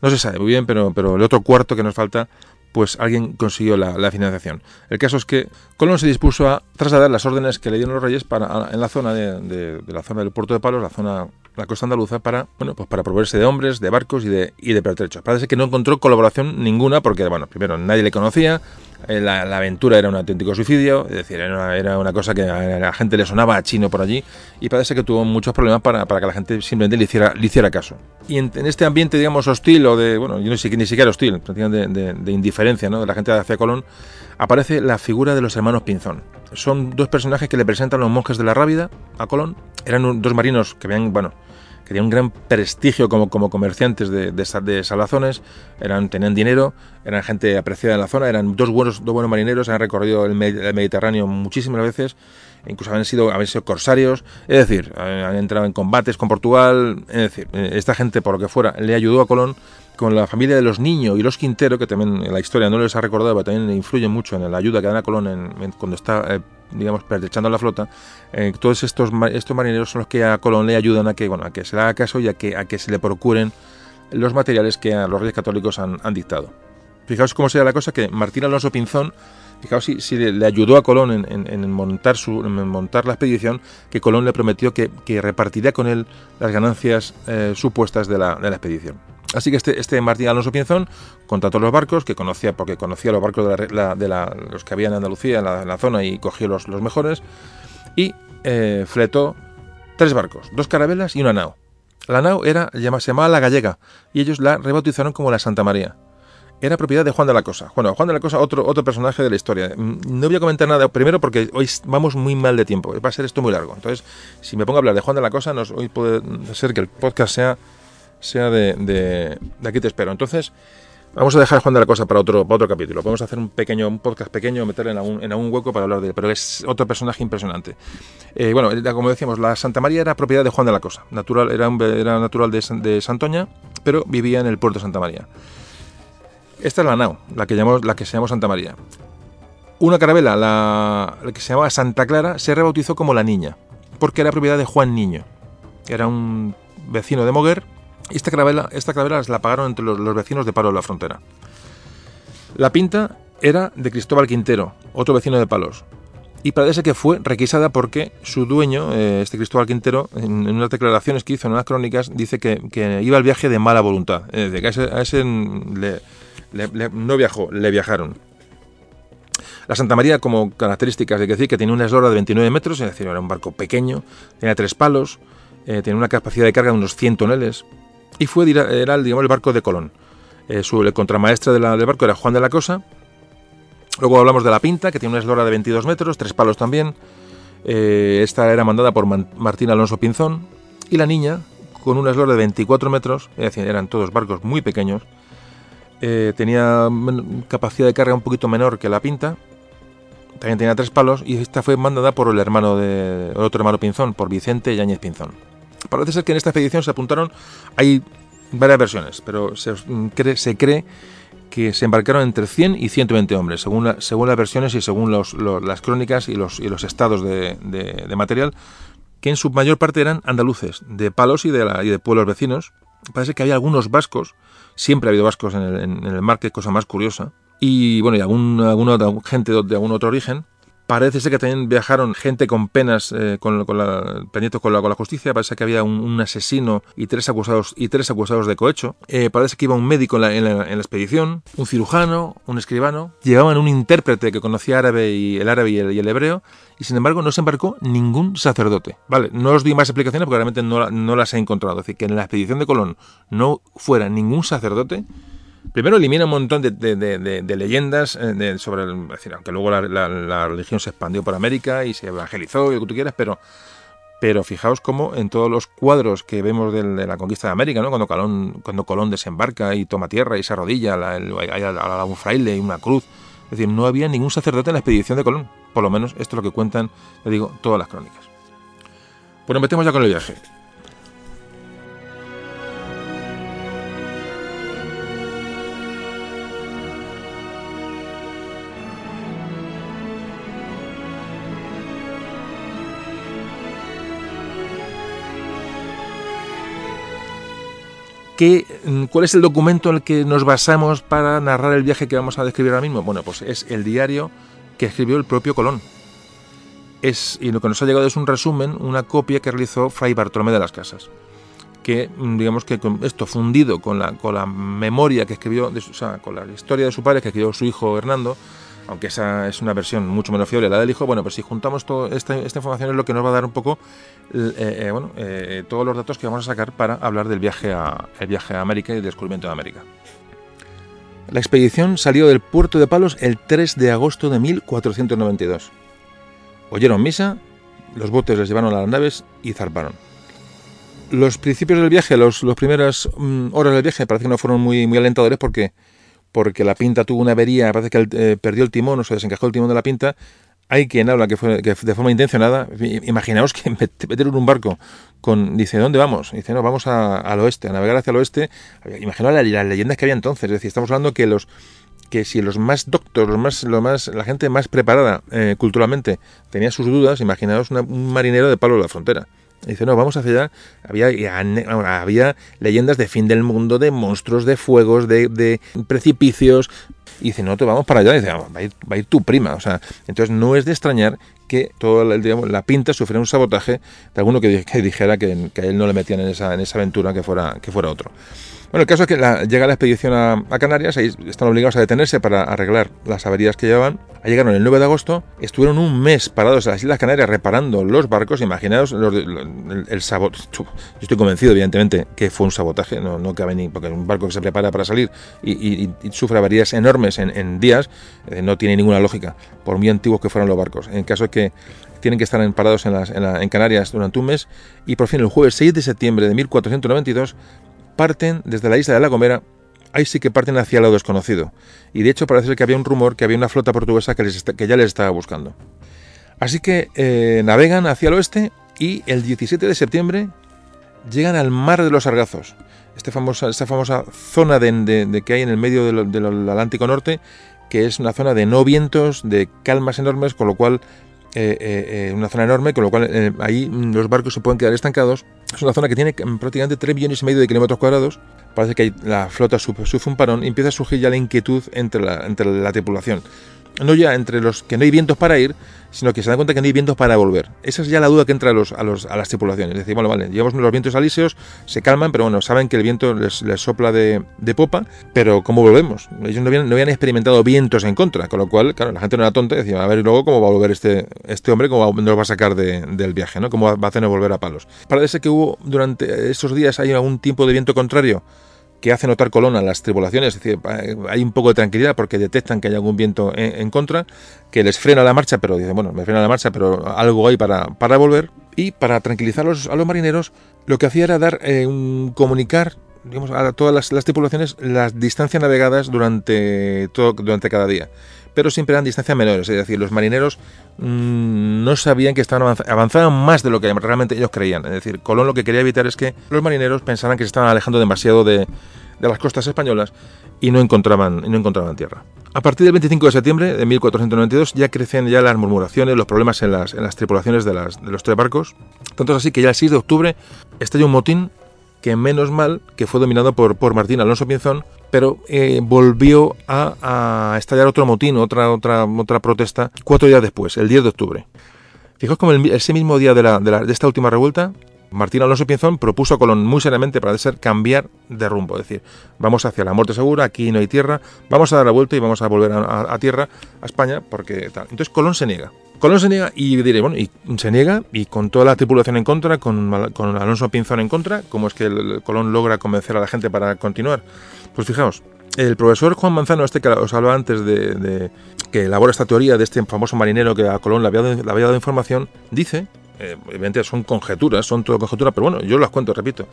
no se sabe muy bien, pero, pero el otro cuarto que nos falta, pues alguien consiguió la, financiación. El caso es que Colón se dispuso a trasladar las órdenes que le dieron los reyes para, en la zona de, de la zona del puerto de Palos, la zona la costa andaluza para, bueno, pues para proveerse de hombres, de barcos y de, y de pertrechos. Parece que no encontró colaboración ninguna porque, bueno, primero nadie le conocía, eh, la, aventura era un auténtico suicidio, es decir, era una, cosa que a la gente le sonaba a chino por allí y parece que tuvo muchos problemas para, que la gente simplemente le hiciera, le hiciera caso. Y en, este ambiente, digamos, hostil o de, bueno, yo no sé, ni siquiera hostil, de, de, de indiferencia ¿no? de la gente hacia Colón, aparece la figura de los hermanos Pinzón. Son dos personajes que le presentan los monjes de la Rábida a Colón. Eran dos marinos que habían, bueno, tenían un gran prestigio como, como comerciantes de, de, de, salazones, eran, tenían dinero, eran gente apreciada en la zona, eran dos buenos, dos buenos marineros, han recorrido el, Mediterráneo muchísimas veces, incluso habían sido, habían sido corsarios, es decir, han entrado en combates con Portugal, es decir, esta gente, por lo que fuera, le ayudó a Colón con la familia de los Niños y los Quintero, que también en la historia no les ha recordado, pero también influyen mucho en la ayuda que dan a Colón cuando está, eh, digamos, pertrechando la flota, eh, todos estos, estos marineros son los que a Colón le ayudan a que, bueno, a que se le haga caso y a que, a que se le procuren los materiales que a los reyes católicos han, dictado. Fijaos cómo sería la cosa que Martín Alonso Pinzón, fijaos si, le, ayudó a Colón en, montar su, montar la expedición, que Colón le prometió que, repartiría con él las ganancias eh, supuestas de la expedición. Así que este, este Martín Alonso Pinzón contrató los barcos, que conocía, porque conocía los barcos de, los que había en Andalucía, en la, zona, y cogió los, mejores, y eh, fletó tres barcos, dos carabelas y una nao. La nao era, se llamaba La Gallega y ellos la rebautizaron como la Santa María. Era propiedad de Juan de la Cosa. Bueno, Juan de la Cosa, otro, otro personaje de la historia. Mm, no voy a comentar nada, primero porque hoy vamos muy mal de tiempo, va a ser esto muy largo. Entonces, si me pongo a hablar de Juan de la Cosa, nos, hoy puede ser que el podcast sea, sea de, de, aquí te espero. Entonces, Vamos a dejar Juan de la Cosa para otro, para otro capítulo. Podemos hacer un pequeño, un podcast pequeño, meterle en algún, en algún hueco para hablar de él, pero es otro personaje impresionante. Eh, bueno, como decíamos, la Santa María era propiedad de Juan de la Cosa. Natural, era, era natural de, de Santoña, pero vivía en el puerto de Santa María. Esta es la nao, la que, llamamos, la que se llamó Santa María. Una carabela, la, la que se llamaba Santa Clara, se rebautizó como la Niña, porque era propiedad de Juan Niño. Era un vecino de Moguer esta calavera, esta la pagaron entre los, vecinos de Palo de la Frontera. La pinta era de Cristóbal Quintero, otro vecino de Palos. Y parece que fue requisada porque su dueño, eh, este Cristóbal Quintero, en, unas declaraciones que hizo en unas crónicas, dice que, iba al viaje de mala voluntad. Es decir, que a ese, no viajó, le viajaron. La Santa María, como características, hay que decir que tenía una eslora de 29 metros, es decir, era un barco pequeño, tenía tres palos, eh, tenía una capacidad de carga de unos 100 toneles, y fue era digamos, el barco de Colón. Eh, su, el contramaestre del barco era Juan de la Cosa. Luego hablamos de la Pinta, que tiene una eslora de 22 metros, tres palos también. Eh, esta era mandada por Martín Alonso Pinzón. Y la Niña, con una eslora de 24 metros, eran todos barcos muy pequeños. Eh, tenía capacidad de carga un poquito menor que la Pinta. También tenía tres palos y esta fue mandada por el hermano de otro hermano Pinzón, por Vicente Yáñez Pinzón. Parece ser que en esta expedición se apuntaron, hay varias versiones, pero se cree, se cree que se embarcaron entre 100 y 120 hombres, según, según las versiones y según las crónicas y los, los estados de, material, que en su mayor parte eran andaluces, de palos y de, la, de pueblos vecinos. Parece que había algunos vascos, siempre ha habido vascos en el, mar, que cosa más curiosa, y bueno, y algún, alguna gente de algún otro origen, Parece ser que también viajaron gente con penas, eh, con, con, la, con la, con la justicia. Parece que había un, asesino y tres acusados y tres acusados de cohecho. Eh, parece que iba un médico en la, en, la, expedición, un cirujano, un escribano. Llevaban un intérprete que conocía árabe y el árabe y el, hebreo. Y sin embargo no se embarcó ningún sacerdote. Vale, no os doy más explicaciones porque realmente no, no las he encontrado. Es decir, que en la expedición de Colón no fuera ningún sacerdote Primero elimina un montón de, leyendas eh, sobre, el, decir, aunque luego la, religión se expandió por América y se evangelizó y lo que tú quieras, pero, pero fijaos cómo en todos los cuadros que vemos de, la conquista de América, ¿no? cuando, Colón, cuando Colón desembarca y toma tierra y se arrodilla, hay, un fraile y una cruz, es decir, no había ningún sacerdote en la expedición de Colón, por lo menos esto es lo que cuentan, le digo, todas las crónicas. Bueno, metemos ya con el viaje. Mm, ¿Cuál es el documento en el que nos basamos para narrar el viaje que vamos a describir ahora mismo? Bueno, pues es el diario que escribió el propio Colón. Es, y lo que nos ha llegado es un resumen, una copia que realizó Fray Bartolomé de las Casas. Que, mm, digamos que con esto fundido con la, con la memoria que escribió, o sea, con la historia de su padre que escribió su hijo Hernando, aunque esa es una versión mucho menos fiable la del hijo, bueno, pues si juntamos toda esta, información es lo que nos va a dar un poco, eh, eh, eh, todos los datos que vamos a sacar para hablar del viaje a, viaje a América y el descubrimiento de América. La expedición salió del puerto de Palos el 3 de agosto de 1492. Oyeron misa, los botes les llevaron a las naves y zarparon. Los principios del viaje, las primeras mm, horas del viaje, parece que no fueron muy, muy alentadores porque porque la pinta tuvo una avería, parece que eh, perdió el timón o se desencajó el timón de la pinta. Hay quien habla que fue que de forma intencionada. Imaginaos que meter en un barco con. Dice, ¿dónde vamos? Dice, no, vamos al oeste, a navegar hacia el oeste. Imaginaos las, leyendas que había entonces. Es decir, estamos hablando que los que si los más doctos, los más, lo más, la gente más preparada eh, culturalmente tenía sus dudas, imaginaos un marinero de palo de la frontera dice, no, vamos hacia allá. Había, había leyendas de fin del mundo, de monstruos, de fuegos, de, precipicios. Y dice, no, te vamos para allá. dice, va a, ir, tu prima. O sea, entonces no es de extrañar que toda la, pinta sufriera un sabotaje de alguno que, dijera que, que, a él no le metían en esa, en esa aventura que fuera, que fuera otro. Bueno, el caso es que la, llega la expedición a, Canarias, ahí están obligados a detenerse para arreglar las averías que llevaban. Llegaron el 9 de agosto, estuvieron un mes parados en las Islas Canarias reparando los barcos. Imaginaos los, el, el. Yo estoy convencido, evidentemente, que fue un sabotaje, no, no cabe ni. porque un barco que se prepara para salir y, y, y sufre averías enormes en, días, eh, no tiene ninguna lógica, por muy antiguos que fueran los barcos. En caso de que tienen que estar parados en, la, en Canarias durante un mes y por fin el jueves 6 de septiembre de 1492 parten desde la isla de La Gomera, ahí sí que parten hacia lo desconocido. Y de hecho parece que había un rumor que había una flota portuguesa que, les que ya les estaba buscando. Así que eh, navegan hacia el oeste y el 17 de septiembre llegan al mar de los Sargazos. Este famosa, esta famosa zona de, que hay en el medio del Atlántico Norte, que es una zona de no vientos, de calmas enormes, con lo cual eh, eh, una zona enorme, con lo cual eh, ahí los barcos se pueden quedar estancados. Es una zona que tiene prácticamente 3 millones y medio de kilómetros cuadrados. Parece que la flota sufre, un parón y empieza a surgir ya la inquietud entre la, entre la tripulación. No ya entre los que no hay vientos para ir, sino que se dan cuenta que no hay vientos para volver. Esa es ya la duda que entra a, los, a, las tripulaciones. Es decir, bueno, vale, llevamos los vientos alíseos, se calman, pero bueno, saben que el viento les, sopla de, popa, pero ¿cómo volvemos? Ellos no habían, no habían, experimentado vientos en contra, con lo cual, claro, la gente no era tonta, decía, a ver, luego cómo va a volver este, este hombre, cómo nos va a sacar de, del viaje, ¿no? ¿Cómo va a hacernos volver a palos? Parece que hubo durante esos días hay algún tiempo de viento contrario que hace notar Colón a las tripulaciones, es decir, hay un poco de tranquilidad porque detectan que hay algún viento en, en, contra, que les frena la marcha, pero dicen, bueno, me frena la marcha, pero algo hay para, para volver. Y para tranquilizar los, a los marineros, lo que hacía era dar eh, un comunicar digamos, a todas las, las, tripulaciones las distancias navegadas durante, todo, durante cada día. Pero siempre eran distancias menores, es decir, los marineros mmm, no sabían que estaban avanz avanzaban más de lo que realmente ellos creían. Es decir, Colón lo que quería evitar es que los marineros pensaran que se estaban alejando demasiado de, las costas españolas y no encontraban, no encontraban tierra. A partir del 25 de septiembre de 1492 ya crecen ya las murmuraciones, los problemas en las, en las tripulaciones de los tres barcos. Tanto es así que ya el 6 de octubre estalla un motín que menos mal que fue dominado por, por Martín Alonso Pinzón, pero eh, volvió a, estallar otro motín, otra, otra, otra protesta, cuatro días después, el 10 de octubre. Fijaos como ese mismo día de, la, de, la, de esta última revuelta, Martín Alonso Pinzón propuso a Colón muy seriamente para ser cambiar de rumbo, es decir, vamos hacia la muerte segura, aquí no hay tierra, vamos a dar la vuelta y vamos a volver a, a, a tierra, a España, porque tal. Entonces Colón se niega. Colón se niega y diré, bueno, y se niega y con toda la tripulación en contra, con, con Alonso Pinzón en contra, ¿cómo es que el Colón logra convencer a la gente para continuar? Pues fijaos, el profesor Juan Manzano, este que os hablaba antes de, de, que elabora esta teoría de este famoso marinero que a Colón le había, le había dado información, dice, eh, evidentemente son conjeturas, son todo conjeturas, pero bueno, yo las cuento, repito.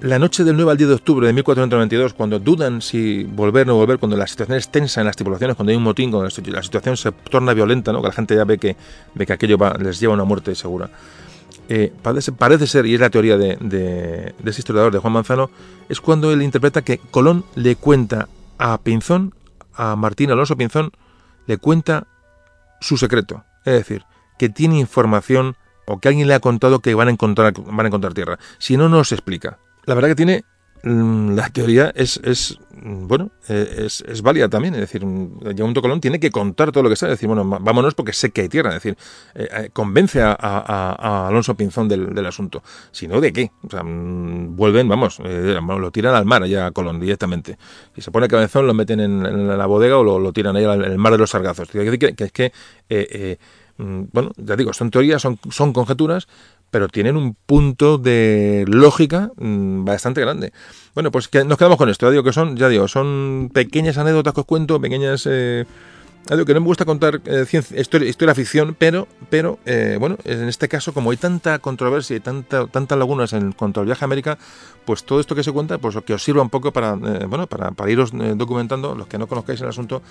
La noche del 9 al 10 de octubre de 1492, cuando dudan si volver o no volver, cuando la situación es tensa en las tripulaciones, cuando hay un motín, cuando la situación se torna violenta, ¿no? que la gente ya ve que, ve que aquello les lleva a una muerte segura. Eh, parece, ser, y es la teoría de ese historiador, de Juan Manzano, es cuando él interpreta que Colón le cuenta a Pinzón, a Martín Alonso Pinzón, le cuenta su secreto. Es decir, que tiene información o que alguien le ha contado que van a encontrar, van a encontrar tierra. Si no, no se explica la verdad que tiene la teoría es, es bueno, es, es, válida también. Es decir, Yamunto Colón tiene que contar todo lo que sabe. Es decir, bueno, vámonos porque sé que hay tierra. Es decir, eh, convence a, Alonso Pinzón del, asunto. Si no, ¿de qué? O sea, vuelven, vamos, eh, lo tiran al mar allá a Colón directamente. Si se pone cabezón, lo meten en, la bodega o lo, tiran ahí al, mar de los sargazos. Que, es que eh, bueno, ya digo, son teorías, son, son conjeturas, pero tienen un punto de lógica mmm, bastante grande. Bueno, pues que nos quedamos con esto, ya digo que son, ya digo, son pequeñas anécdotas que os cuento, pequeñas... Eh, digo que no me gusta contar eh, ciencia, historia, historia, ficción, pero, pero eh, bueno, en este caso, como hay tanta controversia y tanta, tantas lagunas en cuanto al viaje a América, pues todo esto que se cuenta, pues que os sirva un poco para, eh, bueno, para, para iros documentando, los que no conozcáis el asunto,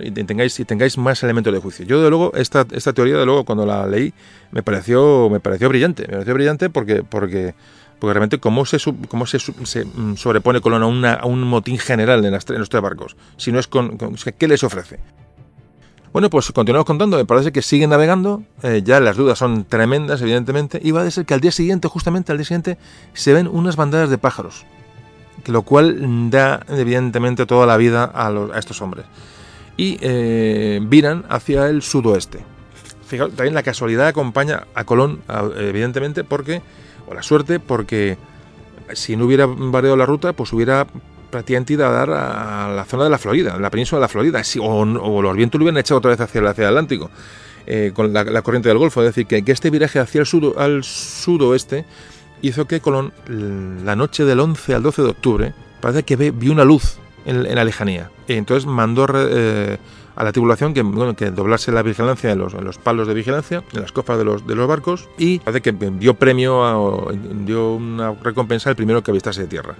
y tengáis, y tengáis más elementos de juicio. Yo, de luego, esta, esta teoría, de luego, cuando la leí, me pareció, me pareció brillante. Me pareció brillante porque, porque, porque realmente cómo se, cómo se, se sobrepone Colón a, una, un motín general en, las, los tres barcos. Si no es con, ¿qué les ofrece? Bueno, pues continuamos contando. Me parece que siguen navegando. Eh, ya las dudas son tremendas, evidentemente. Y va a ser que al día siguiente, justamente al día siguiente, se ven unas bandadas de pájaros. Lo cual da, evidentemente, toda la vida a estos hombres y eh, viran hacia el sudoeste. fijaos, también la casualidad acompaña a Colón, evidentemente, porque, o la suerte, porque si no hubiera variado la ruta, pues hubiera prácticamente a dar a la zona de la Florida, la península de la Florida, si- o, o los vientos lo hubieran echado otra vez hacia el, hacia el Atlántico, eh, con la, corriente del Golfo. Es decir, que, este viraje hacia el al sudoeste hizo que Colón, la noche del 11 al 12 de octubre, parece que ve- vio una luz en, la lejanía. Entonces mandó eh, a la tripulación que, doblase la vigilancia en los, palos de vigilancia, en las cofas de los, barcos, y parece que dio premio, a- o dio una recompensa al primero que avistase de tierra.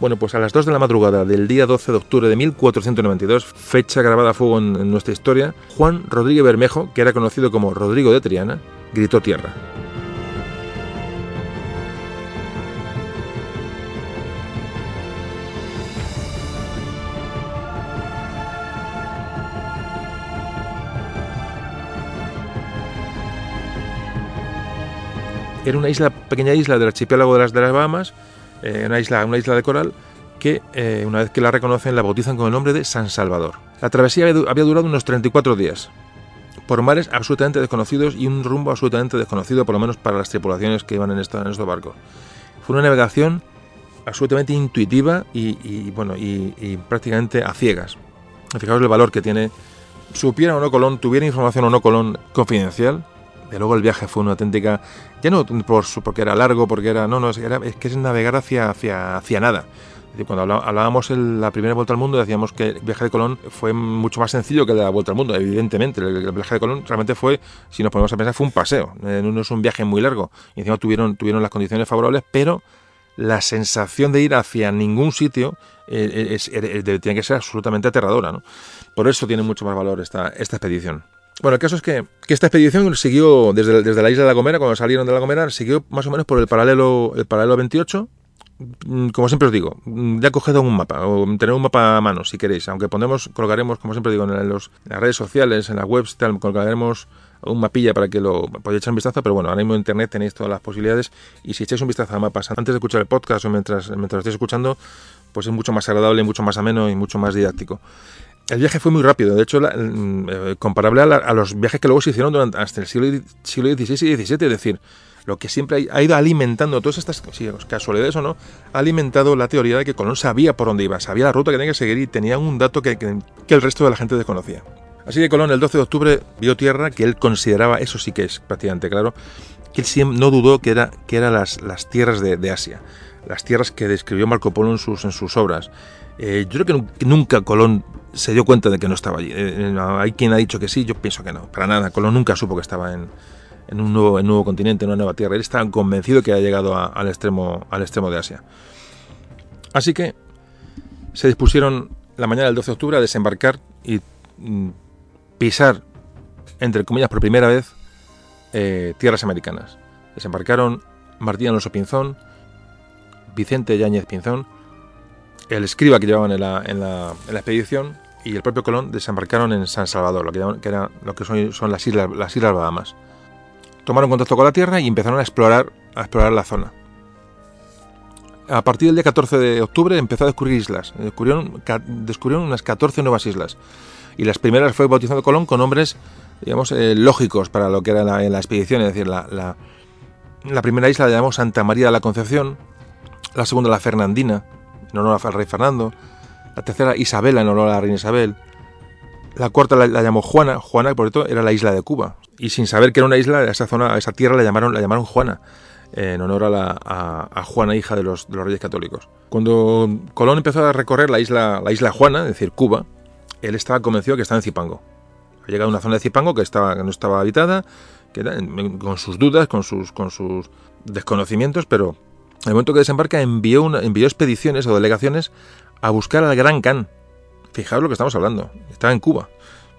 Bueno, pues a las 2 de la madrugada del día 12 de octubre de 1492, fecha grabada a fuego en, en nuestra historia, Juan Rodríguez Bermejo, que era conocido como Rodrigo de Triana, gritó tierra. Era una pequeña isla del archipiélago de las, Bahamas, eh, una, isla, una isla de coral, que eh, una vez que la reconocen la bautizan con el nombre de San Salvador. La travesía había, du- había durado unos 34 días, por mares absolutamente desconocidos y un rumbo absolutamente desconocido, por lo menos para las tripulaciones que iban en, esta- en barcos. Fue una navegación absolutamente intuitiva y, y, bueno y, y prácticamente a ciegas. Fijaos el valor que tiene. Supiera o no Colón, tuviera información o no Colón confidencial. De luego el viaje fue una auténtica, ya no por su- porque era largo, porque era, no, no, era- es que es navegar hacia, hacia, hacia nada. Cuando hablábamos la primera vuelta al mundo, decíamos que el viaje de Colón fue mucho más sencillo que la vuelta al mundo. Evidentemente, el, viaje de Colón realmente fue, si nos ponemos a pensar, fue un paseo. Eh, no es un viaje muy largo. Y encima tuvieron, tuvieron las condiciones favorables, pero la sensación de ir hacia ningún sitio eh, es- tiene que ser absolutamente aterradora. Por eso tiene mucho más valor esta, esta expedición. Bueno, el caso es que, esta expedición siguió desde, desde la isla de La Gomera, cuando salieron de La Gomera, siguió más o menos por el paralelo, el paralelo 28. Mm, Como siempre os digo, mm, ya coged un mapa, o tener un mapa a mano si queréis, aunque ponemos, colgaremos, como siempre digo, en, las redes sociales, en las webs, tal, colgaremos un mapilla para que lo podáis echar un vistazo, pero bueno, ahora mismo en internet tenéis todas las posibilidades y si echáis un vistazo a mapas antes de escuchar el podcast o mientras, mientras lo escuchando, pues es mucho más agradable, mucho más ameno y mucho más didáctico. El viaje fue muy rápido, de hecho, mm, eh, comparable a, los viajes que luego se hicieron durante, hasta el siglo, XVI y XVII, es decir, lo que siempre ha ido alimentando, todas estas casualidades o no, ha alimentado la teoría de que Colón sabía por dónde iba, sabía la ruta que tenía que seguir y tenía un dato que, el resto de la gente desconocía. Así que Colón el 12 de octubre vio tierra que él consideraba, eso sí que es prácticamente claro, que él no dudó que era que eran las, las tierras de, Asia, las tierras que describió Marco Polo en sus, en sus obras. Eh, yo creo que nunca Colón se dio cuenta de que no estaba allí. Eh, eh, hay quien ha dicho que sí, yo pienso que no, para nada. Colón nunca supo que estaba en, en un, nuevo, nuevo continente, en una nueva tierra. Él estaba convencido que había llegado al, extremo, al extremo de Asia. Así que se dispusieron la mañana del 12 de octubre a desembarcar y mm, pisar, entre comillas, por primera vez, eh, tierras americanas. Desembarcaron Martín Alonso Pinzón, Vicente Yáñez Pinzón, el escriba que llevaban en la, en la- expedición y el propio Colón desembarcaron en San Salvador, lo que, lo que son, son las, islas, las Islas Bahamas. Tomaron contacto con la Tierra y empezaron a explorar, a explorar la zona. A partir del día 14 de octubre empezó a descubrir islas. Descubrieron, descubrieron unas 14 nuevas islas. Y las primeras fue bautizando Colón con nombres, digamos, eh, lógicos para lo que era la, la expedición. Es decir, la, la- la primera isla la llamamos Santa María de la Concepción, la segunda la Fernandina, en honor al rey Fernando, la tercera Isabela, en honor a la reina Isabel, la cuarta la, la llamó Juana, Juana por cierto era la isla de Cuba, y sin saber que era una isla, esa zona, esa tierra la llamaron, la llamaron Juana, en honor a, la, a, Juana, hija de los, de los reyes católicos. Cuando Colón empezó a recorrer la isla, la isla Juana, es decir, Cuba, él estaba convencido que estaba en Zipango. Ha llegado a una zona de Zipango que, estaba, que no estaba habitada, que era- con sus dudas, con sus, con sus desconocimientos, pero el momento que desembarca envió, expediciones o delegaciones a buscar al Gran Khan. Fijaos lo que estamos hablando. Estaba en Cuba.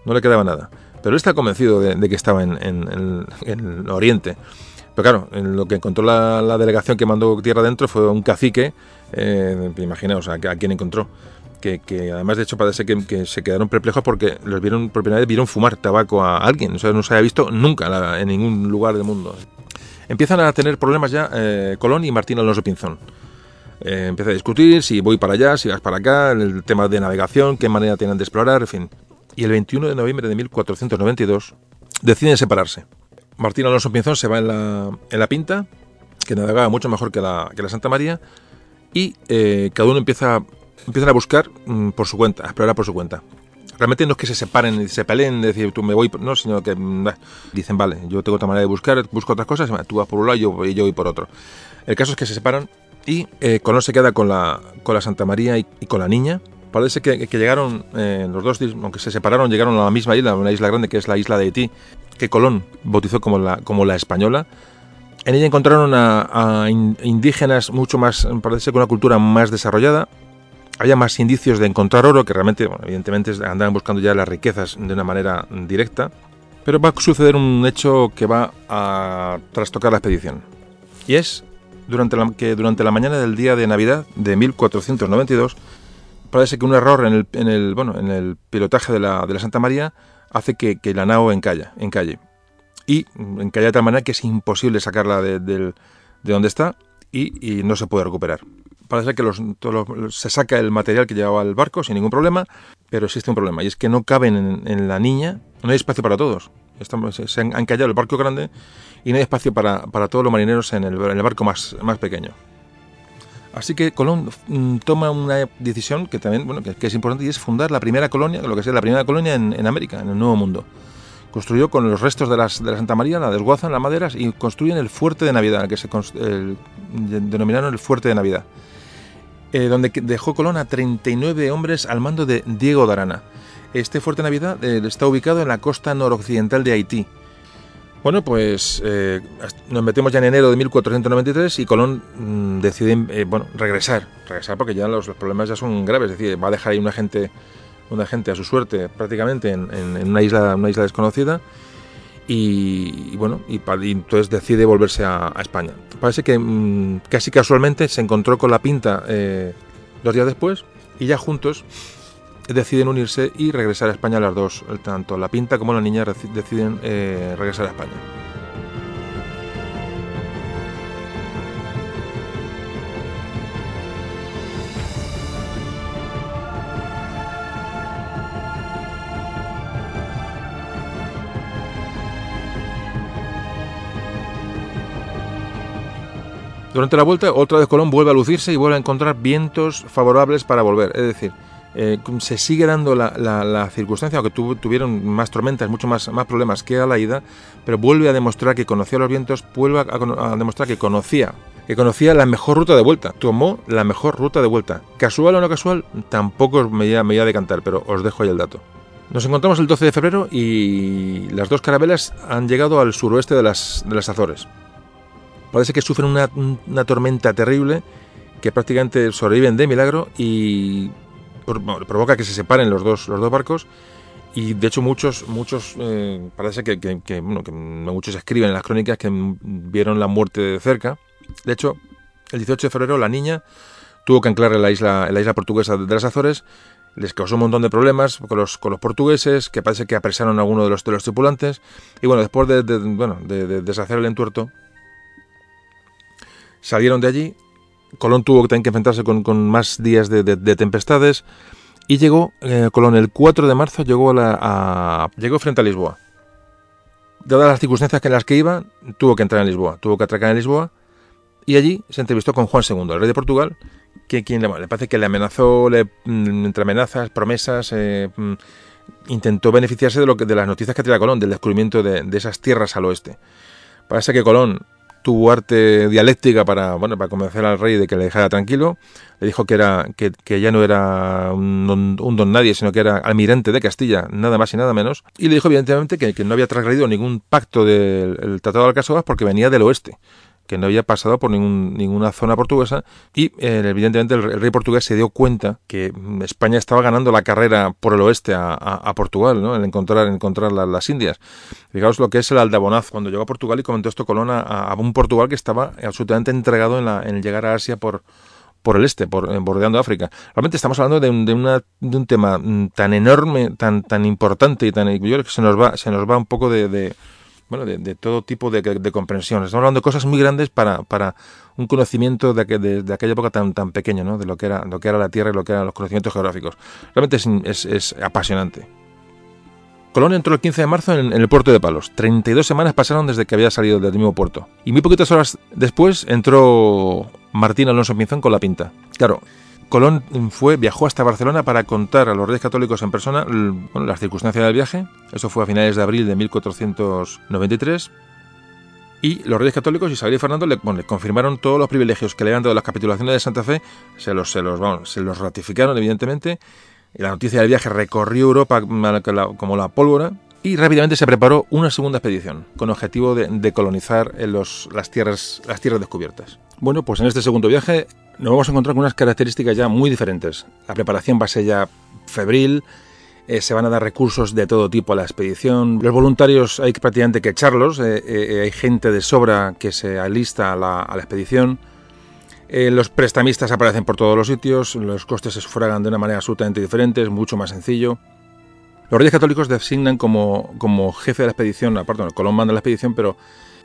No le quedaba nada. Pero él está convencido de, que estaba en, en Oriente. Pero claro, en lo que encontró la, delegación que mandó tierra adentro fue un cacique, eh, imaginaos a, a quién encontró. Que, además, de hecho, parece que, se quedaron perplejos porque los vieron por primera vez vieron fumar tabaco a alguien. O sea, no se había visto nunca en ningún lugar del mundo. Empiezan a tener problemas ya eh, Colón y Martín Alonso Pinzón. Eh, empieza a discutir si voy para allá, si vas para acá, el tema de navegación, qué manera tienen de explorar, en fin. Y el 21 de noviembre de 1492, deciden separarse. Martín Alonso Pinzón se va en la, en la pinta, que navegaba mucho mejor que la, que la Santa María, y eh, cada uno empieza, a buscar mm, por su cuenta, a explorar por su cuenta. Realmente no es que se separen y se peleen, decir tú me voy, no, sino que mm, dicen, vale, yo tengo otra manera de buscar, busco otras cosas, tú vas por un lado y yo, yo voy por otro. El caso es que se separan y eh, Colón se queda con la, con la Santa María y, con la niña. Parece que, que llegaron, eh, los dos, aunque se separaron, llegaron a la misma isla, una isla grande que es la isla de Haití, que Colón bautizó como la, como la española. En ella encontraron a, indígenas mucho más, parece que una cultura más desarrollada. Había más indicios de encontrar oro, que realmente, evidentemente, andaban buscando ya las riquezas de una manera directa. Pero va a suceder un hecho que va a trastocar la expedición. Y es durante la, que durante la mañana del día de Navidad de 1492 parece que un error en el, en el, bueno, en el pilotaje de la, de la Santa María hace que, que la nao encalle, encalle. Y encalle de tal manera que es imposible sacarla de, de, donde está y, y, no se puede recuperar. Parece que se saca el material que llevaba el barco sin ningún problema, pero existe un problema y es que no caben en, la niña, no hay espacio para todos. Estamos, se han encallado el barco grande y no hay espacio para, todos los marineros en el, barco más, pequeño. Así que Colón mm, toma una decisión que también bueno, que, es importante y es fundar la primera colonia, lo que sea la primera colonia en, en, América, en el Nuevo Mundo. Construyó con los restos de, las, de la Santa María, la desguazan, las maderas y construyen el fuerte de Navidad, que se el, denominaron el fuerte de Navidad, eh, donde dejó Colón a 39 hombres al mando de Diego de Arana. Este fuerte Navidad eh, está ubicado en la costa noroccidental de Haití, bueno, pues eh, nos metemos ya en enero de 1493 y Colón mmm, decide eh, bueno, regresar, regresar porque ya los, los, problemas ya son graves, es decir, va a dejar ahí una gente, una gente a su suerte prácticamente en, en, en una isla, una isla desconocida y, bueno, y, entonces decide volverse a, España. Parece que mmm, casi casualmente se encontró con la Pinta eh, dos días después y ya juntos deciden unirse y regresar a España las dos, tanto la Pinta como la niña deciden eh, regresar a España. Durante la vuelta, otra vez Colón vuelve a lucirse y vuelve a encontrar vientos favorables para volver. Es decir, eh, se sigue dando la, circunstancia, aunque tu, tuvieron más tormentas, mucho más, problemas que a la ida, pero vuelve a demostrar que conocía los vientos, vuelve a, demostrar que conocía, que conocía la mejor ruta de vuelta, tomó la mejor ruta de vuelta. Casual o no casual, tampoco me iba a decantar, pero os dejo ahí el dato. Nos encontramos el 12 de febrero y las dos carabelas han llegado al suroeste de las Azores. Parece que sufren una, tormenta terrible que prácticamente sobreviven de milagro y provoca que se separen los dos, los dos barcos. Y de hecho muchos, muchos eh, parece que, que, muchos escriben en las crónicas que vieron la muerte de cerca. De hecho, el 18 de febrero la niña tuvo que anclar en la isla, en la isla portuguesa de las Azores, les causó un montón de problemas con los, con los portugueses, que parece que apresaron a alguno de los, de los tripulantes, y bueno, después de, bueno, de deshacer el entuerto, salieron de allí, Colón tuvo también que enfrentarse con, más días de, de, de, tempestades y llegó, eh, Colón el 4 de marzo llegó, a a, llegó frente a Lisboa. Dadas las circunstancias en las que iba, tuvo que entrar en Lisboa, tuvo que atracar en Lisboa y allí se entrevistó con Juan II, el rey de Portugal, que quien le, parece que le amenazó, mm, entre amenazas, promesas, eh, mm, intentó beneficiarse de, lo que, de las noticias que traía Colón, del descubrimiento de, de esas tierras al oeste. Parece que Colón tuvo arte dialéctica para, bueno, para convencer al rey de que le dejara tranquilo. Le dijo que, era, que, que ya no era un don, un don, nadie, sino que era almirante de Castilla, nada más y nada menos. Y le dijo, evidentemente, que, no había transgredido ningún pacto del Tratado de Alcázares porque venía del oeste que no había pasado por ningún, ninguna zona portuguesa y eh, evidentemente el, rey portugués se dio cuenta que España estaba ganando la carrera por el oeste a, Portugal, ¿no? en encontrar, en encontrar la, las Indias. Fijaos lo que es el aldabonazo cuando llegó a Portugal y comentó esto Colón a, a un Portugal que estaba absolutamente entregado en, la, en llegar a Asia por, por el este, por, bordeando África. Realmente estamos hablando de un, una, de un tema tan enorme, tan, tan importante y tan... Yo que se nos va, se nos va un poco de bueno, de, todo tipo de, comprensión. Estamos hablando de cosas muy grandes para, para un conocimiento de, de, aquella época tan, tan pequeño, ¿no? De lo que, era, lo que era la Tierra y lo que eran los conocimientos geográficos. Realmente es, es, apasionante. Colón entró el 15 de marzo en, el puerto de Palos. 32 semanas pasaron desde que había salido del mismo puerto. Y muy poquitas horas después entró Martín Alonso Pinzón con la pinta. Claro, Colón fue, viajó hasta Barcelona para contar a los reyes católicos en persona las circunstancias del viaje. Eso fue a finales de abril de 1493. Y los reyes católicos, Isabel y Fernando, le, confirmaron todos los privilegios que le habían dado las capitulaciones de Santa Fe, se los, ratificaron, evidentemente, la noticia del viaje recorrió Europa como la pólvora y rápidamente se preparó una segunda expedición con objetivo de, colonizar tierras, las tierras descubiertas. Bueno, pues en este segundo viaje nos vamos a encontrar con unas características ya muy diferentes. La preparación va a ser ya febril, eh, se van a dar recursos de todo tipo a la expedición. Los voluntarios hay prácticamente que echarlos, eh, eh, hay gente de sobra que se alista a la expedición. Los prestamistas aparecen por todos los sitios, los costes se sufragan de una manera absolutamente diferente, es mucho más sencillo. Los reyes católicos designan como, como jefe de la expedición, aparte, bueno, Colón manda la expedición, pero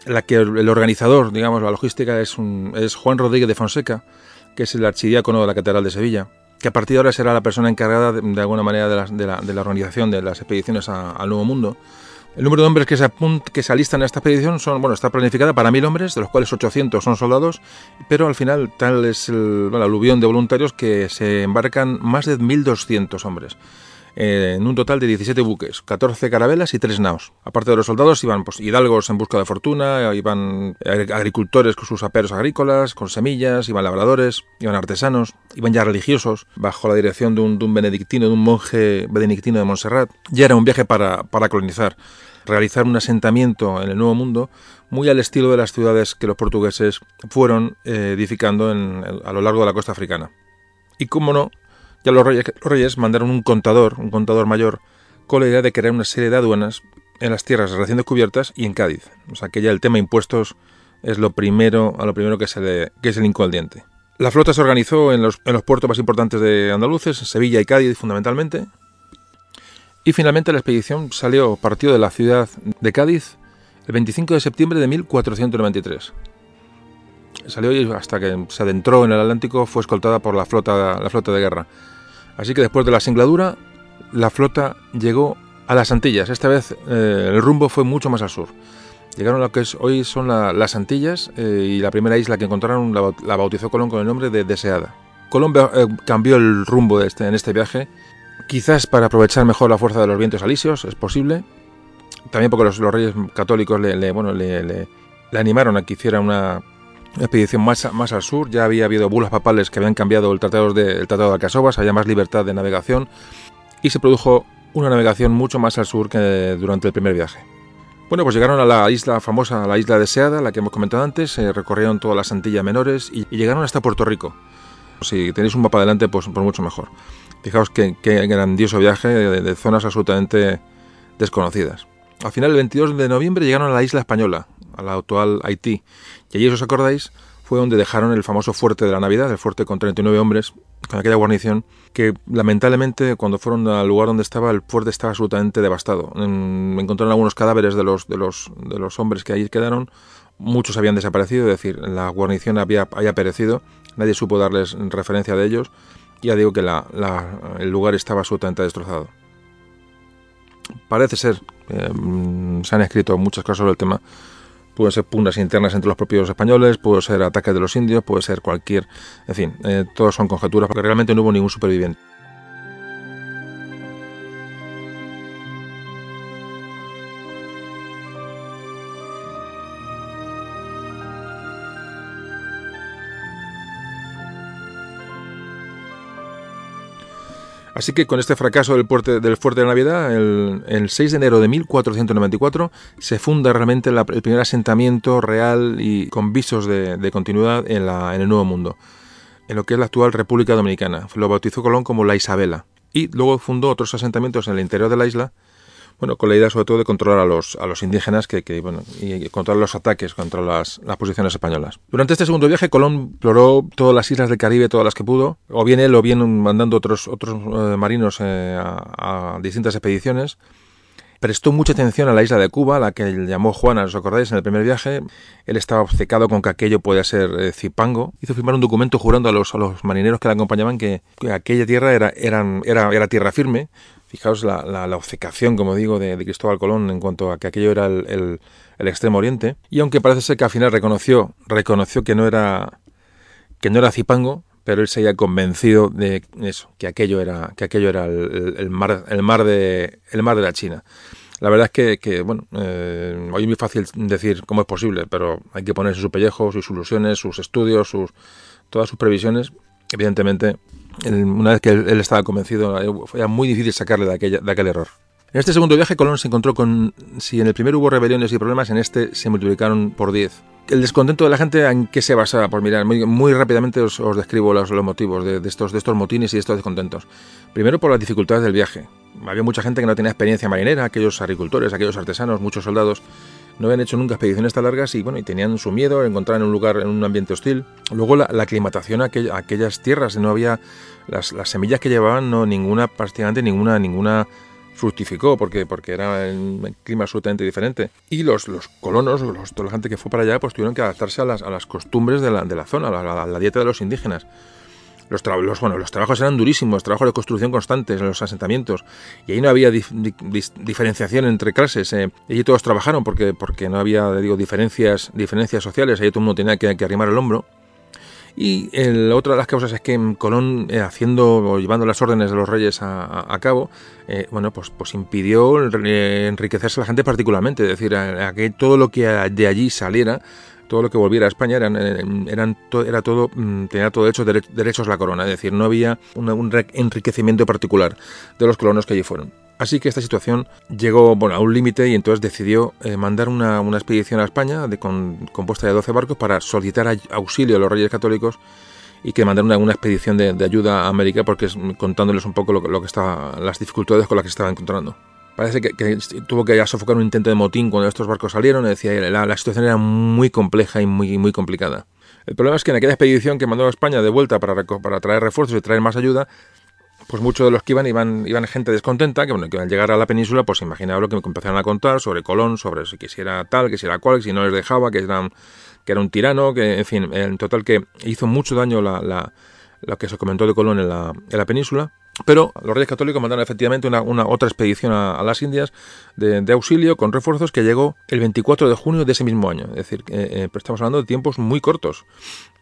la que el organizador, digamos, la logística es, un, es Juan Rodríguez de Fonseca, que es el archidiácono de la Catedral de Sevilla, que a partir de ahora será la persona encargada de, alguna manera de la, de, la, organización de las expediciones al Nuevo Mundo. El número de hombres que se, que se alistan en esta expedición son, bueno, está planificada para mil hombres, de los cuales 800 son soldados, pero al final tal es el, aluvión de voluntarios que se embarcan más de 1.200 hombres. Eh, en un total de 17 buques, 14 carabelas y 3 naos. Aparte de los soldados iban pues, hidalgos en busca de fortuna, iban agricultores con sus aperos agrícolas, con semillas, iban labradores, iban artesanos, iban ya religiosos, bajo la dirección de un, benedictino, de un monje benedictino de Montserrat. Ya era un viaje para, colonizar realizar un asentamiento en el Nuevo Mundo muy al estilo de las ciudades que los portugueses fueron eh, edificando a lo largo de la costa africana. Y como no, ya los reyes, mandaron un contador, un contador mayor, con la idea de crear una serie de aduanas en las tierras recién descubiertas y en Cádiz. O sea que ya el tema impuestos es lo primero, a lo primero que se le, que al diente. La flota se organizó en los, en los puertos más importantes de andaluces, Sevilla y Cádiz fundamentalmente, y finalmente la expedición salió, partió de la ciudad de Cádiz el 25 de septiembre de 1493. Salió y hasta que se adentró en el Atlántico fue escoltada por la flota, la flota de guerra. Así que después de la singladura, la flota llegó a las Antillas. Esta vez eh, el rumbo fue mucho más al sur. Llegaron a lo que hoy son las Antillas eh, y la primera isla que encontraron la, bautizó Colón con el nombre de Deseada. Colón eh, cambió el rumbo este, en este viaje Quizás para aprovechar mejor la fuerza de los vientos alisios, es posible. También porque los, reyes católicos le, animaron a que hiciera una expedición más, al sur. Ya había habido bulas papales que habían cambiado el tratado de, el tratado de Alcasovas, había más libertad de navegación y se produjo una navegación mucho más al sur que durante el primer viaje. Bueno, pues llegaron a la isla famosa, la isla deseada, la que hemos comentado antes, eh, recorrieron todas las Antillas menores y, llegaron hasta Puerto Rico. Si tenéis un mapa adelante, pues, pues mucho mejor. Fijaos qué, grandioso viaje de, zonas absolutamente desconocidas. Al final, el 22 de noviembre, llegaron a la isla española, a la actual Haití. Y allí, os acordáis, fue donde dejaron el famoso fuerte de la Navidad, el fuerte con 39 hombres, con aquella guarnición, que lamentablemente cuando fueron al lugar donde estaba, el fuerte estaba absolutamente devastado. Encontraron algunos cadáveres de los, de los, de los hombres que allí quedaron, muchos habían desaparecido, es decir, la guarnición había, había perecido, nadie supo darles referencia de ellos, ya digo que el lugar estaba absolutamente destrozado. Parece ser, eh, se han escrito muchas cosas sobre el tema, pueden ser pugnas internas entre los propios españoles, puede ser ataques de los indios, puede ser cualquier, en fin, eh, todos son conjeturas porque realmente no hubo ningún superviviente. Así que con este fracaso del, fuerte, del fuerte de Navidad, el, 6 de enero de 1494 se funda realmente el primer asentamiento real y con visos de, continuidad en, la, en el Nuevo Mundo, en lo que es la actual República Dominicana. Lo bautizó Colón como la Isabela. Y luego fundó otros asentamientos en el interior de la isla bueno, con la idea sobre todo de controlar a los, a los indígenas que, que bueno, y controlar los ataques contra las, las, posiciones españolas. Durante este segundo viaje, Colón exploró todas las islas del Caribe, todas las que pudo, o bien él o bien mandando otros, otros eh, marinos eh, a, distintas expediciones prestó mucha atención a la isla de Cuba, la que llamó Juana, ¿os acordáis? En el primer viaje, él estaba obcecado con que aquello podía ser eh, Zipango. Hizo firmar un documento jurando a los, a los marineros que le acompañaban que, aquella tierra era, era, era tierra firme, Fijaos la, la, obcecación, como digo, de, Cristóbal Colón en cuanto a que aquello era el, Extremo Oriente. Y aunque parece ser que al final reconoció, reconoció que no era que no era Zipango, pero él se había convencido de eso, que aquello era, que aquello era el, mar, el mar de el mar de la China. La verdad es que, que bueno, eh, hoy es muy fácil decir cómo es posible, pero hay que ponerse su pellejo, sus ilusiones, sus estudios, sus todas sus previsiones. Evidentemente, una vez que él, estaba convencido, era muy difícil sacarle de, aquella, de aquel error. En este segundo viaje, Colón se encontró con, si en el primero hubo rebeliones y problemas, en este se multiplicaron por 10. El descontento de la gente, ¿en qué se basaba? Pues mirar, muy, rápidamente os, describo los, los motivos de, de, estos, de estos motines y de estos descontentos. Primero, por las dificultades del viaje. Había mucha gente que no tenía experiencia marinera, aquellos agricultores, aquellos artesanos, muchos soldados, no habían hecho nunca expediciones tan largas y bueno, y tenían su miedo encontrar en un lugar, en un ambiente hostil. Luego la, aclimatación a, aquell, a, aquellas tierras, no había las, las, semillas que llevaban, no ninguna, prácticamente ninguna, ninguna fructificó porque, porque era un clima absolutamente diferente. Y los, los colonos, los, toda la gente que fue para allá, pues tuvieron que adaptarse a las, costumbres de la, de la zona, a la dieta de los indígenas. Los, los, bueno, los trabajos eran durísimos, trabajos de construcción constantes en los asentamientos, y ahí no había dif dif diferenciación entre clases. Eh. Allí todos trabajaron porque, porque no había, digo, diferencias, diferencias sociales, allí todo el mundo tenía que, que arrimar el hombro. Y el, otra de las causas es que Colón, eh, haciendo o llevando las órdenes de los reyes a, a, a cabo, eh, bueno, pues, pues impidió enriquecerse a la gente particularmente, es decir, a, a que todo lo que de allí saliera todo lo que volviera a España eran era todo tenía todo hecho derechos la corona, es decir, no había un enriquecimiento particular de los colonos que allí fueron. Así que esta situación llegó bueno, a un límite y entonces decidió eh, mandar una, una, expedición a España de, compuesta de 12 barcos para solicitar auxilio a los reyes católicos y que mandaron una, una expedición de, ayuda a América porque contándoles un poco lo, que estaba, las dificultades con las que se estaban encontrando. Parece que, que, tuvo que sofocar un intento de motín cuando estos barcos salieron. Decía, la, la, situación era muy compleja y muy, muy complicada. El problema es que en aquella expedición que mandó a España de vuelta para, para traer refuerzos y traer más ayuda, pues muchos de los que iban iban, iban gente descontenta, que, bueno, que al llegar a la península, pues imaginaba lo que me empezaron a contar sobre Colón, sobre si quisiera tal, que quisiera cual, si no les dejaba, que era, que era un tirano, que en fin, en total que hizo mucho daño la, lo que se comentó de Colón en la, en la península. Pero los reyes católicos mandaron efectivamente una, otra expedición a, las Indias de, auxilio con refuerzos que llegó el 24 de junio de ese mismo año. Es decir, eh, eh, estamos hablando de tiempos muy cortos.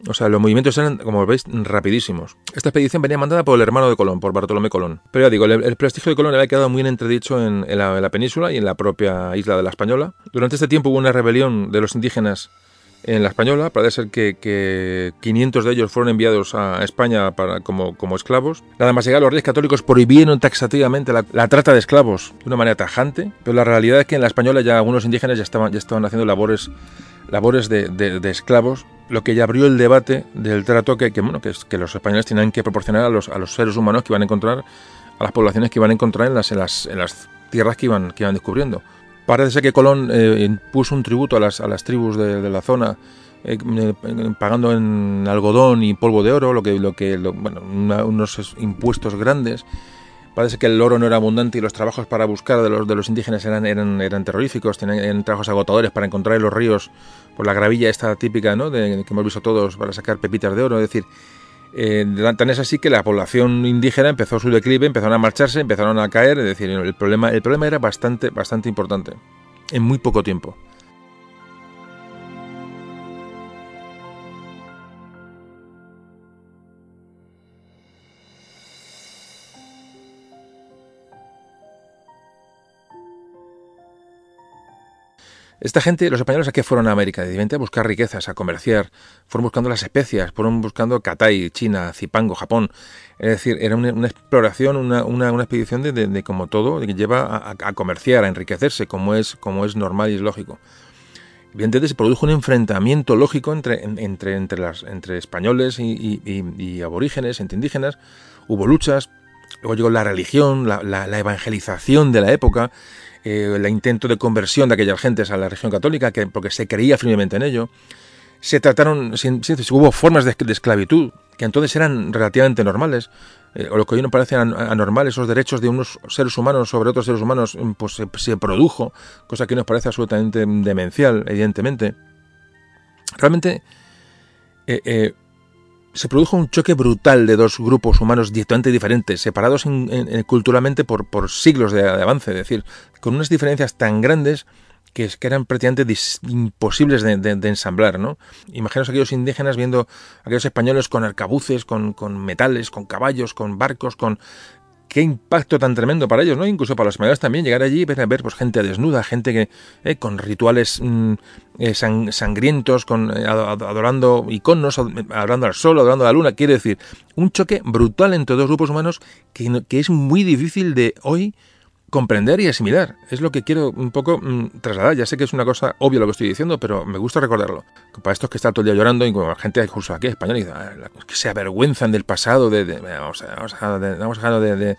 O sea, los movimientos eran, como veis, rapidísimos. Esta expedición venía mandada por el hermano de Colón, por Bartolomé Colón. Pero ya digo, el, prestigio de Colón había quedado muy en entredicho en la península y en la propia isla de la Española. Durante este tiempo hubo una rebelión de los indígenas en la española. Parece ser que, que 500 de ellos fueron enviados a España para, como, como esclavos. Nada más llegar, los reyes católicos prohibieron taxativamente la, trata de esclavos de una manera tajante, pero la realidad es que en la española ya algunos indígenas ya estaban, ya estaban haciendo labores, labores de, de, esclavos, lo que ya abrió el debate del trato que, que, bueno, que, los españoles tenían que proporcionar a los, a los seres humanos que iban a encontrar, a las poblaciones que iban a encontrar en las, en las, en las tierras que iban, que iban descubriendo. Parece que Colón eh, impuso un tributo a las, tribus de, la zona, eh, pagando en algodón y polvo de oro, lo que, unos impuestos grandes. Parece que el oro no era abundante y los trabajos para buscar de los, indígenas eran, terroríficos, tenían trabajos agotadores para encontrar en los ríos por la gravilla esta típica ¿no? de, que hemos visto todos para sacar pepitas de oro. Es decir, eh, tan es así que la población indígena empezó su declive, empezaron a marcharse, empezaron a caer, es decir, el problema, el problema era bastante, bastante importante, en muy poco tiempo. Esta gente, los españoles, ¿a qué fueron a América? Evidentemente a buscar riquezas, a comerciar. Fueron buscando las especias, fueron buscando Catay, China, Zipango, Japón. Es decir, era una, exploración, una, una, expedición de, de, de, como todo, que lleva a, a, comerciar, a enriquecerse, como es, como es normal y es lógico. Evidentemente se produjo un enfrentamiento lógico entre, entre, entre, las, entre españoles y, y, aborígenes, entre indígenas. Hubo luchas, luego llegó la religión, la, la evangelización de la época eh, el intento de conversión de aquellas gentes a la religión católica, que, porque se creía firmemente en ello. Se trataron, hubo formas de, esclavitud que entonces eran relativamente normales, eh, o lo que hoy nos parece anormal, esos derechos de unos seres humanos sobre otros seres humanos, pues se, se produjo, cosa que nos parece absolutamente demencial, evidentemente. Realmente, eh, eh, se produjo un choque brutal de dos grupos humanos directamente diferentes, separados culturalmente por, siglos de, avance, es decir, con unas diferencias tan grandes que, eran prácticamente imposibles de, ensamblar, ¿no? Imaginaos aquellos indígenas viendo aquellos españoles con arcabuces, con, con metales, con caballos, con barcos, con qué impacto tan tremendo para ellos, ¿no? Incluso para los españoles también llegar allí y ver, ver pues, gente desnuda, gente que eh, con rituales mm, eh, sangrientos, con eh, adorando iconos, adorando al sol, adorando a la luna. Quiere decir, un choque brutal entre dos grupos humanos que, que es muy difícil de hoy comprender y asimilar. Es lo que quiero un poco mm, trasladar. Ya sé que es una cosa obvia lo que estoy diciendo, pero me gusta recordarlo. Para estos que están todo el día llorando, y como la gente incluso aquí español, dice, ah, que se avergüenzan del pasado, vamos, a, vamos, de,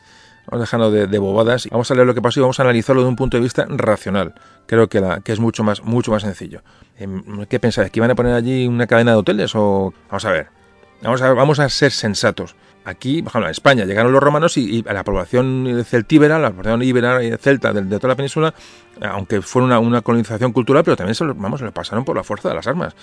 vamos de, de, bobadas. Vamos a leer lo que pasó y vamos a analizarlo de un punto de vista racional. Creo que, es mucho más, mucho más sencillo. Em, ¿Qué pensáis? ¿Que iban a poner allí una cadena de hoteles? O vamos a ver. Vamos a, vamos a ser sensatos. Aquí, por ejemplo, en España llegaron los romanos y, la población celtíbera, la población ibera y celta de, toda la península, aunque fuera una, colonización cultural, pero también se lo, vamos, lo pasaron por la fuerza de las armas.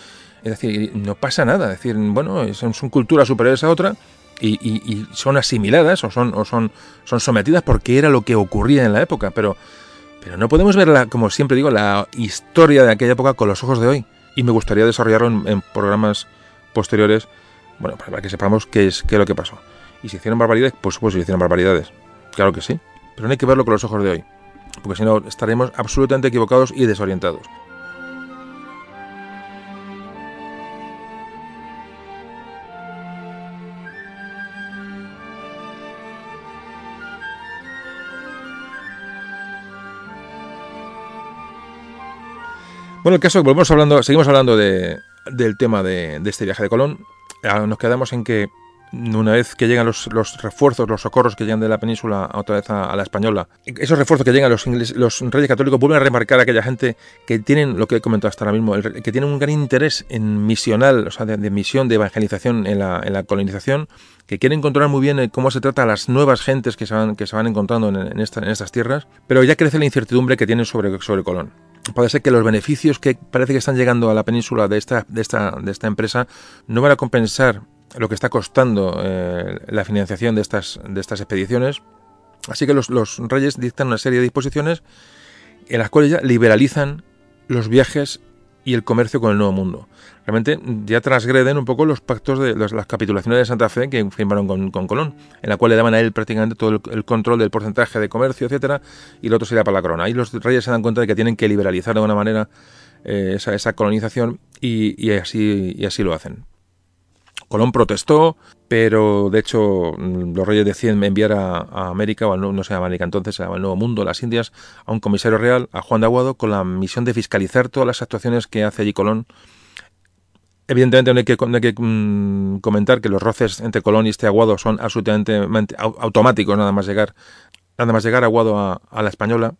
Es decir, no pasa nada. Es decir, bueno, son, culturas superiores a otra y, son asimiladas o son, o son, son sometidas porque era lo que ocurría en la época. Pero, pero no podemos ver, como siempre digo, la historia de aquella época con los ojos de hoy. Y me gustaría desarrollarlo en, programas posteriores, bueno, para que sepamos qué es, qué es lo que pasó. Y si hicieron barbaridades, por supuesto, si hicieron barbaridades. Claro que sí. Pero no hay que verlo con los ojos de hoy. Porque si no, estaremos absolutamente equivocados y desorientados. Bueno, el caso volvemos hablando, seguimos hablando de, del tema de, de, este viaje de Colón. Ah, nos quedamos en que una vez que llegan los, refuerzos, los socorros que llegan de la península otra vez a, la española, esos refuerzos que llegan los, los reyes católicos vuelven a remarcar a aquella gente que tienen, lo que he comentado hasta ahora mismo, que tienen un gran interés en misional, o sea, de, misión, de evangelización en la, en la, colonización, que quieren controlar muy bien cómo se trata a las nuevas gentes que se van, que se van encontrando en, estas tierras, pero ya crece la incertidumbre que tienen sobre, sobre Colón puede ser que los beneficios que parece que están llegando a la península de esta, de esta, de esta empresa no van a compensar lo que está costando eh, la financiación de estas, de estas expediciones. Así que los, reyes dictan una serie de disposiciones en las cuales ya liberalizan los viajes y el comercio con el Nuevo Mundo. Realmente ya transgreden un poco los pactos de las capitulaciones de Santa Fe que firmaron con, Colón, en la cual le daban a él prácticamente todo el, control del porcentaje de comercio, etcétera, y lo otro sería para la corona. Ahí los reyes se dan cuenta de que tienen que liberalizar de alguna manera eh, esa, esa, colonización y, así, y así lo hacen. Colón protestó, pero de hecho mm, los reyes deciden enviar a, América, o no se llama América entonces, el Nuevo Mundo, las Indias, a un comisario real, a Juan de Aguado, con la misión de fiscalizar todas las actuaciones que hace allí Colón. Evidentemente no hay que, mm, comentar que los roces entre Colón y este Aguado son absolutamente automáticos, nada más llegar, nada más llegar Aguado a, la española.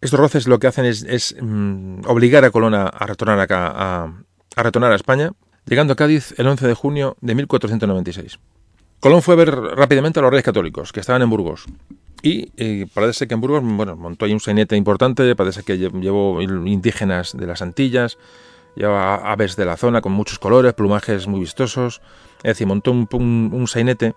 Estos roces lo que hacen es, mm, obligar a Colón a, retornar acá, a retornar a España, llegando a Cádiz el 11 de junio de 1496. Colón fue a ver rápidamente a los reyes católicos, que estaban en Burgos. Y eh, parece que en Burgos bueno, montó ahí un sainete importante, parece que llevó indígenas de las Antillas, llevaba aves de la zona con muchos colores, plumajes muy vistosos, es decir, montó un, sainete,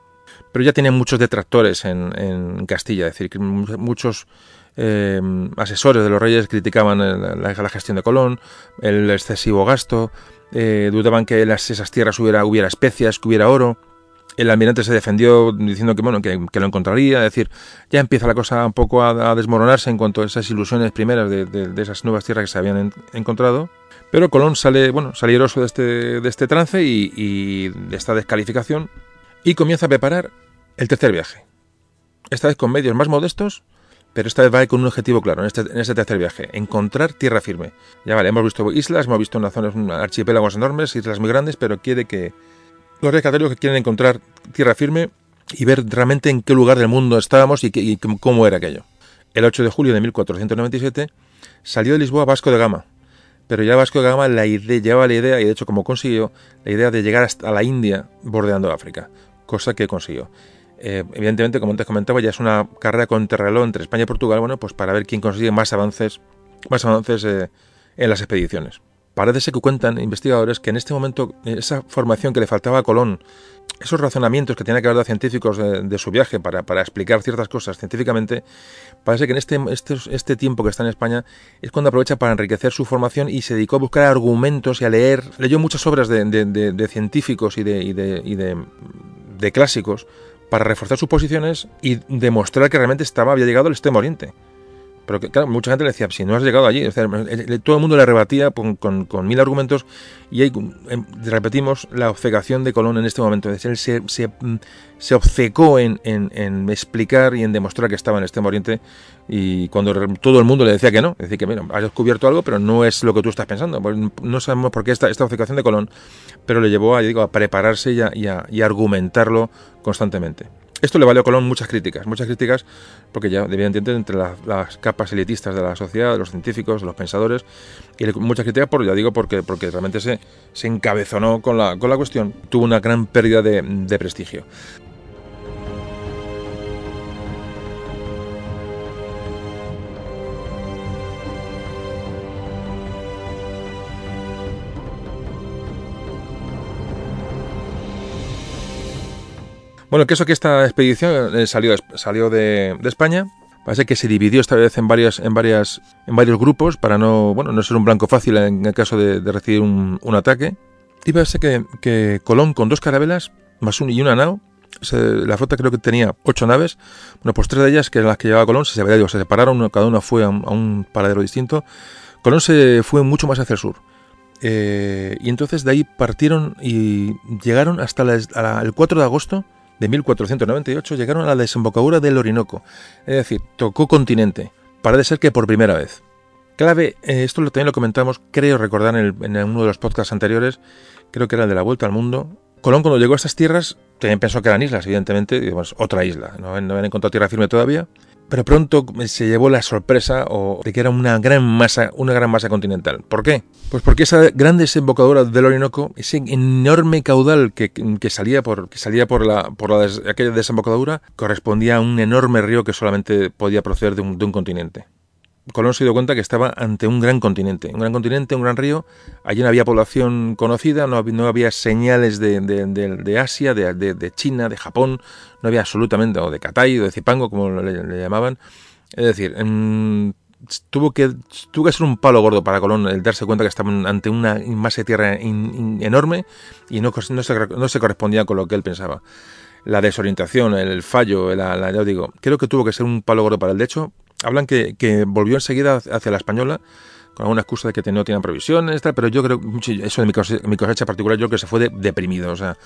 pero ya tenía muchos detractores en, Castilla, es decir, que muchos eh, asesores de los reyes criticaban la, gestión de Colón, el excesivo gasto, eh, dudaban que en esas tierras hubiera, hubiera especias, que hubiera oro. El almirante se defendió diciendo que, bueno, que, lo encontraría, es decir, ya empieza la cosa un poco a, desmoronarse en cuanto a esas ilusiones primeras de, esas nuevas tierras que se habían encontrado. Pero Colón sale, bueno, sale de este, de este trance y, y de esta descalificación y comienza a preparar el tercer viaje. Esta vez con medios más modestos, pero esta vez va con un objetivo claro en este, en este tercer viaje, encontrar tierra firme. Ya vale, hemos visto islas, hemos visto unas zonas, archipiélagos enormes, islas muy grandes, pero quiere que los reyes católicos quieren encontrar tierra firme y ver realmente en qué lugar del mundo estábamos y, cómo era aquello. El 8 de julio de 1497 salió de Lisboa Vasco de Gama, pero ya Vasco de Gama la idea, llevaba la idea, y de hecho como consiguió, la idea de llegar hasta la India bordeando África, cosa que consiguió. Eh, evidentemente, como antes comentaba, ya es una carrera contrarreloj entre España y Portugal, bueno, pues para ver quién consigue más avances, más avances eh, en las expediciones. Parece que cuentan investigadores que en este momento esa formación que le faltaba a Colón, esos razonamientos que tenía que haber dado científicos de, su viaje para, para, explicar ciertas cosas científicamente, parece que en este, este, este, tiempo que está en España es cuando aprovecha para enriquecer su formación y se dedicó a buscar argumentos y a leer. Leyó muchas obras de, de científicos y, de, y, y de, clásicos para reforzar sus posiciones y demostrar que realmente estaba, había llegado al extremo oriente. Pero que, claro, mucha gente le decía, si no has llegado allí, todo el mundo le rebatía con, mil argumentos y ahí em, repetimos la obcecación de Colón en este momento. Es él se, se, se obcecó en, en, explicar y en demostrar que estaba en el extremo oriente y cuando todo el mundo le decía que no, decía que mira, has descubierto algo, pero no es lo que tú estás pensando. Pues no sabemos por qué esta, esta obcecación de Colón, pero le llevó a, digo, a prepararse y a, y a argumentarlo constantemente. Esto le valió a Colón muchas críticas, muchas críticas porque ya entender entre las capas elitistas de la sociedad, de los científicos, de los pensadores, y muchas críticas, por, ya digo, porque, porque realmente se, se encabezonó con la, con la cuestión, tuvo una gran pérdida de, de prestigio. Bueno, que eso que esta expedición eh, salió, salió de, España. Parece que se dividió esta vez en varias, en varias, en varios grupos para no, bueno, no ser un blanco fácil en el caso de, recibir un, ataque. Y parece que, que, Colón con dos carabelas, más un y una nao, la flota creo que tenía ocho naves. Bueno, pues tres de ellas, que eran las que llevaba Colón, se, se separaron, cada una fue a un, paradero distinto. Colón se fue mucho más hacia el sur. Eh, y entonces de ahí partieron y llegaron hasta el 4 de agosto de 1498 llegaron a la desembocadura del Orinoco, es decir, tocó continente, parece ser que por primera vez. Clave, eh, esto también lo comentamos, creo recordar en, uno de los podcasts anteriores, creo que era el de la Vuelta al Mundo. Colón cuando llegó a estas tierras, también pensó que eran islas, evidentemente, digamos, otra isla, no, no habían encontrado tierra firme todavía, pero pronto se llevó la sorpresa de que era una gran masa, una gran masa continental. ¿Por qué? Pues porque esa gran desembocadura del Orinoco, ese enorme caudal que, salía por que salía por la aquella desembocadura correspondía a un enorme río que solamente podía proceder de un continente. Colón se dio cuenta que estaba ante un gran continente, un gran continente, un gran río. Allí no había población conocida, no había, señales de, Asia, de, China, de Japón, no había absolutamente, o de Catay, o de Zipango, como le, llamaban. Es decir, tuvo, que, tuvo que ser un palo gordo para Colón el darse cuenta que estaba ante una masa de tierra enorme y no, se, no se correspondía con lo que él pensaba la desorientación, el fallo, la, la, ya digo, creo que tuvo que ser un palo gordo para el de hecho, Hablan que, que volvió enseguida hacia la española con alguna excusa de que no tenían provisiones, pero yo creo, eso de mi cosecha, mi cosecha particular, yo creo que se fue deprimido. O sea,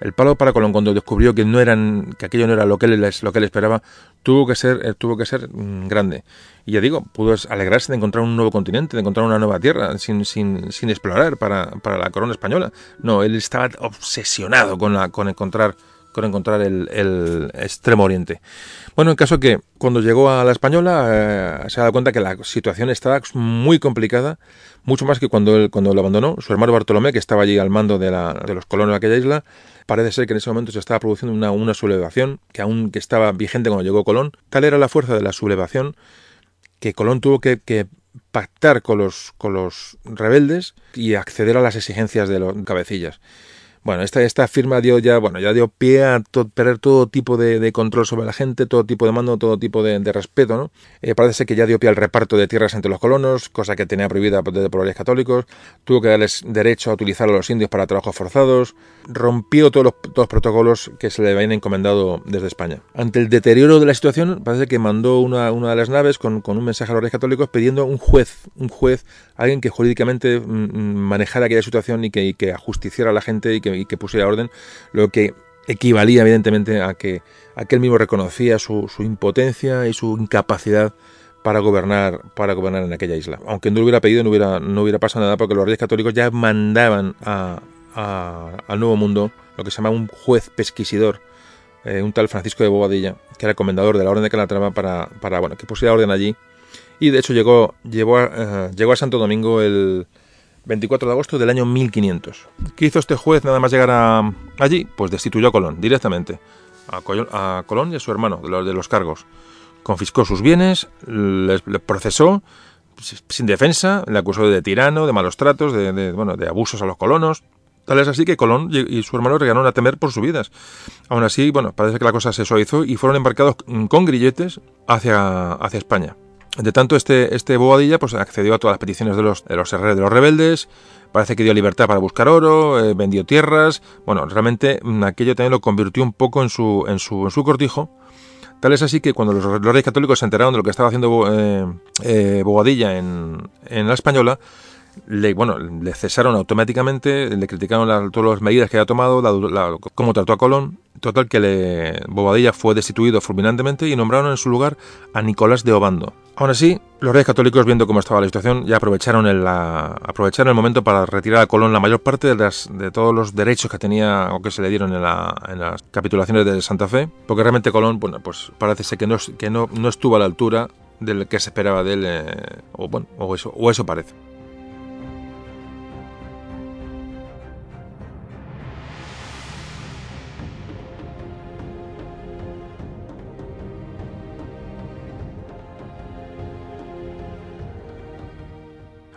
el palo para Colón cuando descubrió que no eran, que aquello no era lo que él, lo que él esperaba, tuvo que ser, eh, tuvo que ser mm, grande. Y ya digo, pudo alegrarse de encontrar un nuevo continente, de encontrar una nueva tierra, sin, sin, sin explorar para, para la corona española. No, él estaba obsesionado con, la, con encontrar con encontrar el, extremo oriente. Bueno, en caso que cuando llegó a la española eh, se ha dado cuenta que la situación estaba muy complicada, mucho más que cuando él, cuando lo abandonó. Su hermano Bartolomé, que estaba allí al mando de, los colonos de aquella isla, parece ser que en ese momento se estaba produciendo una, una sublevación, que aún que estaba vigente cuando llegó Colón. Tal era la fuerza de la sublevación que Colón tuvo que, que pactar con los, con los rebeldes y acceder a las exigencias de los cabecillas. Bueno, esta, esta firma dio ya, bueno, ya dio pie a perder todo tipo de, control sobre la gente, todo tipo de mando, todo tipo de, respeto, ¿no? Eh, parece que ya dio pie al reparto de tierras entre los colonos, cosa que tenía prohibida desde por los católicos, tuvo que darles derecho a utilizar a los indios para trabajos forzados, rompió todos los, todos los protocolos que se le habían encomendado desde España. Ante el deterioro de la situación, parece que mandó una, una de las naves con, con, un mensaje a los reyes católicos pidiendo un juez, un juez, alguien que jurídicamente mm, mm, manejara aquella situación y que, y que ajusticiara a la gente y que y que pusiera orden, lo que equivalía evidentemente a que aquel mismo reconocía su, impotencia y su incapacidad para gobernar para gobernar en aquella isla. Aunque no lo hubiera pedido, no hubiera, no hubiera pasado nada porque los reyes católicos ya mandaban a, al Nuevo Mundo lo que se llama un juez pesquisidor, eh, un tal Francisco de Bobadilla, que era comendador de la Orden de Calatrava para, para bueno, que pusiera orden allí. Y de hecho llegó, llegó, a, eh, llegó a Santo Domingo el, 24 de agosto del año 1500. ¿Qué hizo este juez nada más llegar allí? Pues destituyó a Colón directamente, a, Colón y a su hermano de los, los cargos. Confiscó sus bienes, les, procesó, sin defensa, le acusó de tirano, de malos tratos, de, abusos a los colonos. Tal es así que Colón y su hermano llegaron a temer por sus vidas. Aún así, bueno, parece que la cosa se suavizó y fueron embarcados con grilletes hacia España. De tanto, este, este Bobadilla pues, accedió a todas las peticiones de los, de los, de los rebeldes, parece que dio libertad para buscar oro, eh, vendió tierras, bueno, realmente mm, aquello también lo convirtió un poco en su, en su, en su cortijo, Tal es así que cuando los, reyes católicos se enteraron de lo que estaba haciendo eh, eh, Bobadilla en, en la Española, le, bueno, le cesaron automáticamente, le criticaron todas las medidas que había tomado, cómo trató a Colón. Total que le, Bobadilla fue destituido fulminantemente y nombraron en su lugar a Nicolás de Obando. Aún así, los reyes católicos, viendo cómo estaba la situación, ya aprovecharon el, aprovecharon el momento para retirar a Colón la mayor parte de, todos los derechos que tenía o que se le dieron en, las capitulaciones de Santa Fe, porque realmente Colón, bueno, pues parece ser que no, que no, no estuvo a la altura del que se esperaba de él, eh, o bueno, o eso, o eso parece.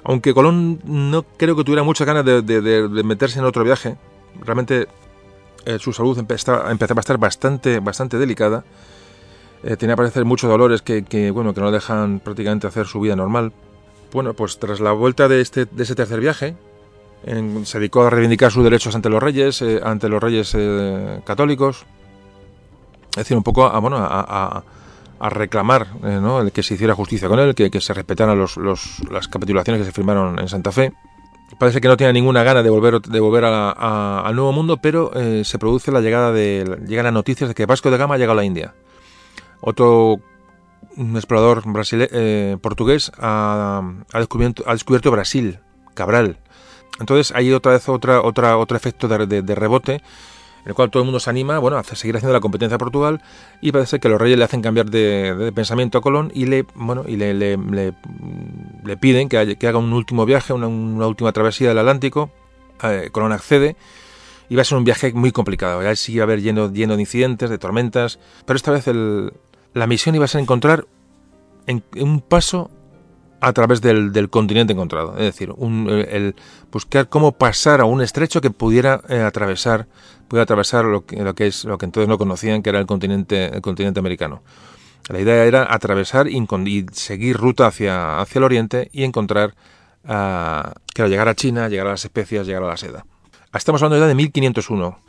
Aunque Colón no creo que tuviera muchas ganas de, meterse en otro viaje, realmente eh, su salud empezaba, a estar bastante, bastante delicada. Eh, tenía parecer muchos dolores que, bueno, que no dejan prácticamente hacer su vida normal. Bueno, pues tras la vuelta de, este, de ese tercer viaje, se dedicó a reivindicar sus derechos ante los reyes, eh, ante los reyes católicos. Es decir, un poco a, bueno, a a reclamar eh, ¿no? el que se hiciera justicia con él, que, se respetaran los, las capitulaciones que se firmaron en Santa Fe. Parece que no tiene ninguna gana de volver, de volver al Nuevo Mundo, pero eh, se produce la llegada de llegan las noticias de que Vasco de Gama ha llegado a la India. Otro explorador eh, portugués ha, descubierto, ha descubierto Brasil, Cabral. Entonces hay otra vez otra, otra, otro efecto de, de rebote en el cual todo el mundo se anima bueno, a seguir haciendo la competencia a Portugal y parece que los reyes le hacen cambiar de, pensamiento a Colón y le, bueno, y le, le, le, piden que, haga un último viaje, una, última travesía del Atlántico. Eh, Colón accede y va a ser un viaje muy complicado. Ya sigue a haber lleno, lleno de incidentes, de tormentas, pero esta vez el, la misión iba a ser encontrar en, un paso a través del, del, continente encontrado. Es decir, un, buscar cómo pasar a un estrecho que pudiera eh, atravesar puede atravesar lo que, lo que, es lo que entonces no conocían, que era el continente, el continente americano. La idea era atravesar y, seguir ruta hacia, hacia el oriente y encontrar, uh, llegar a China, llegar a las especias, llegar a la seda. Estamos hablando ya de 1501.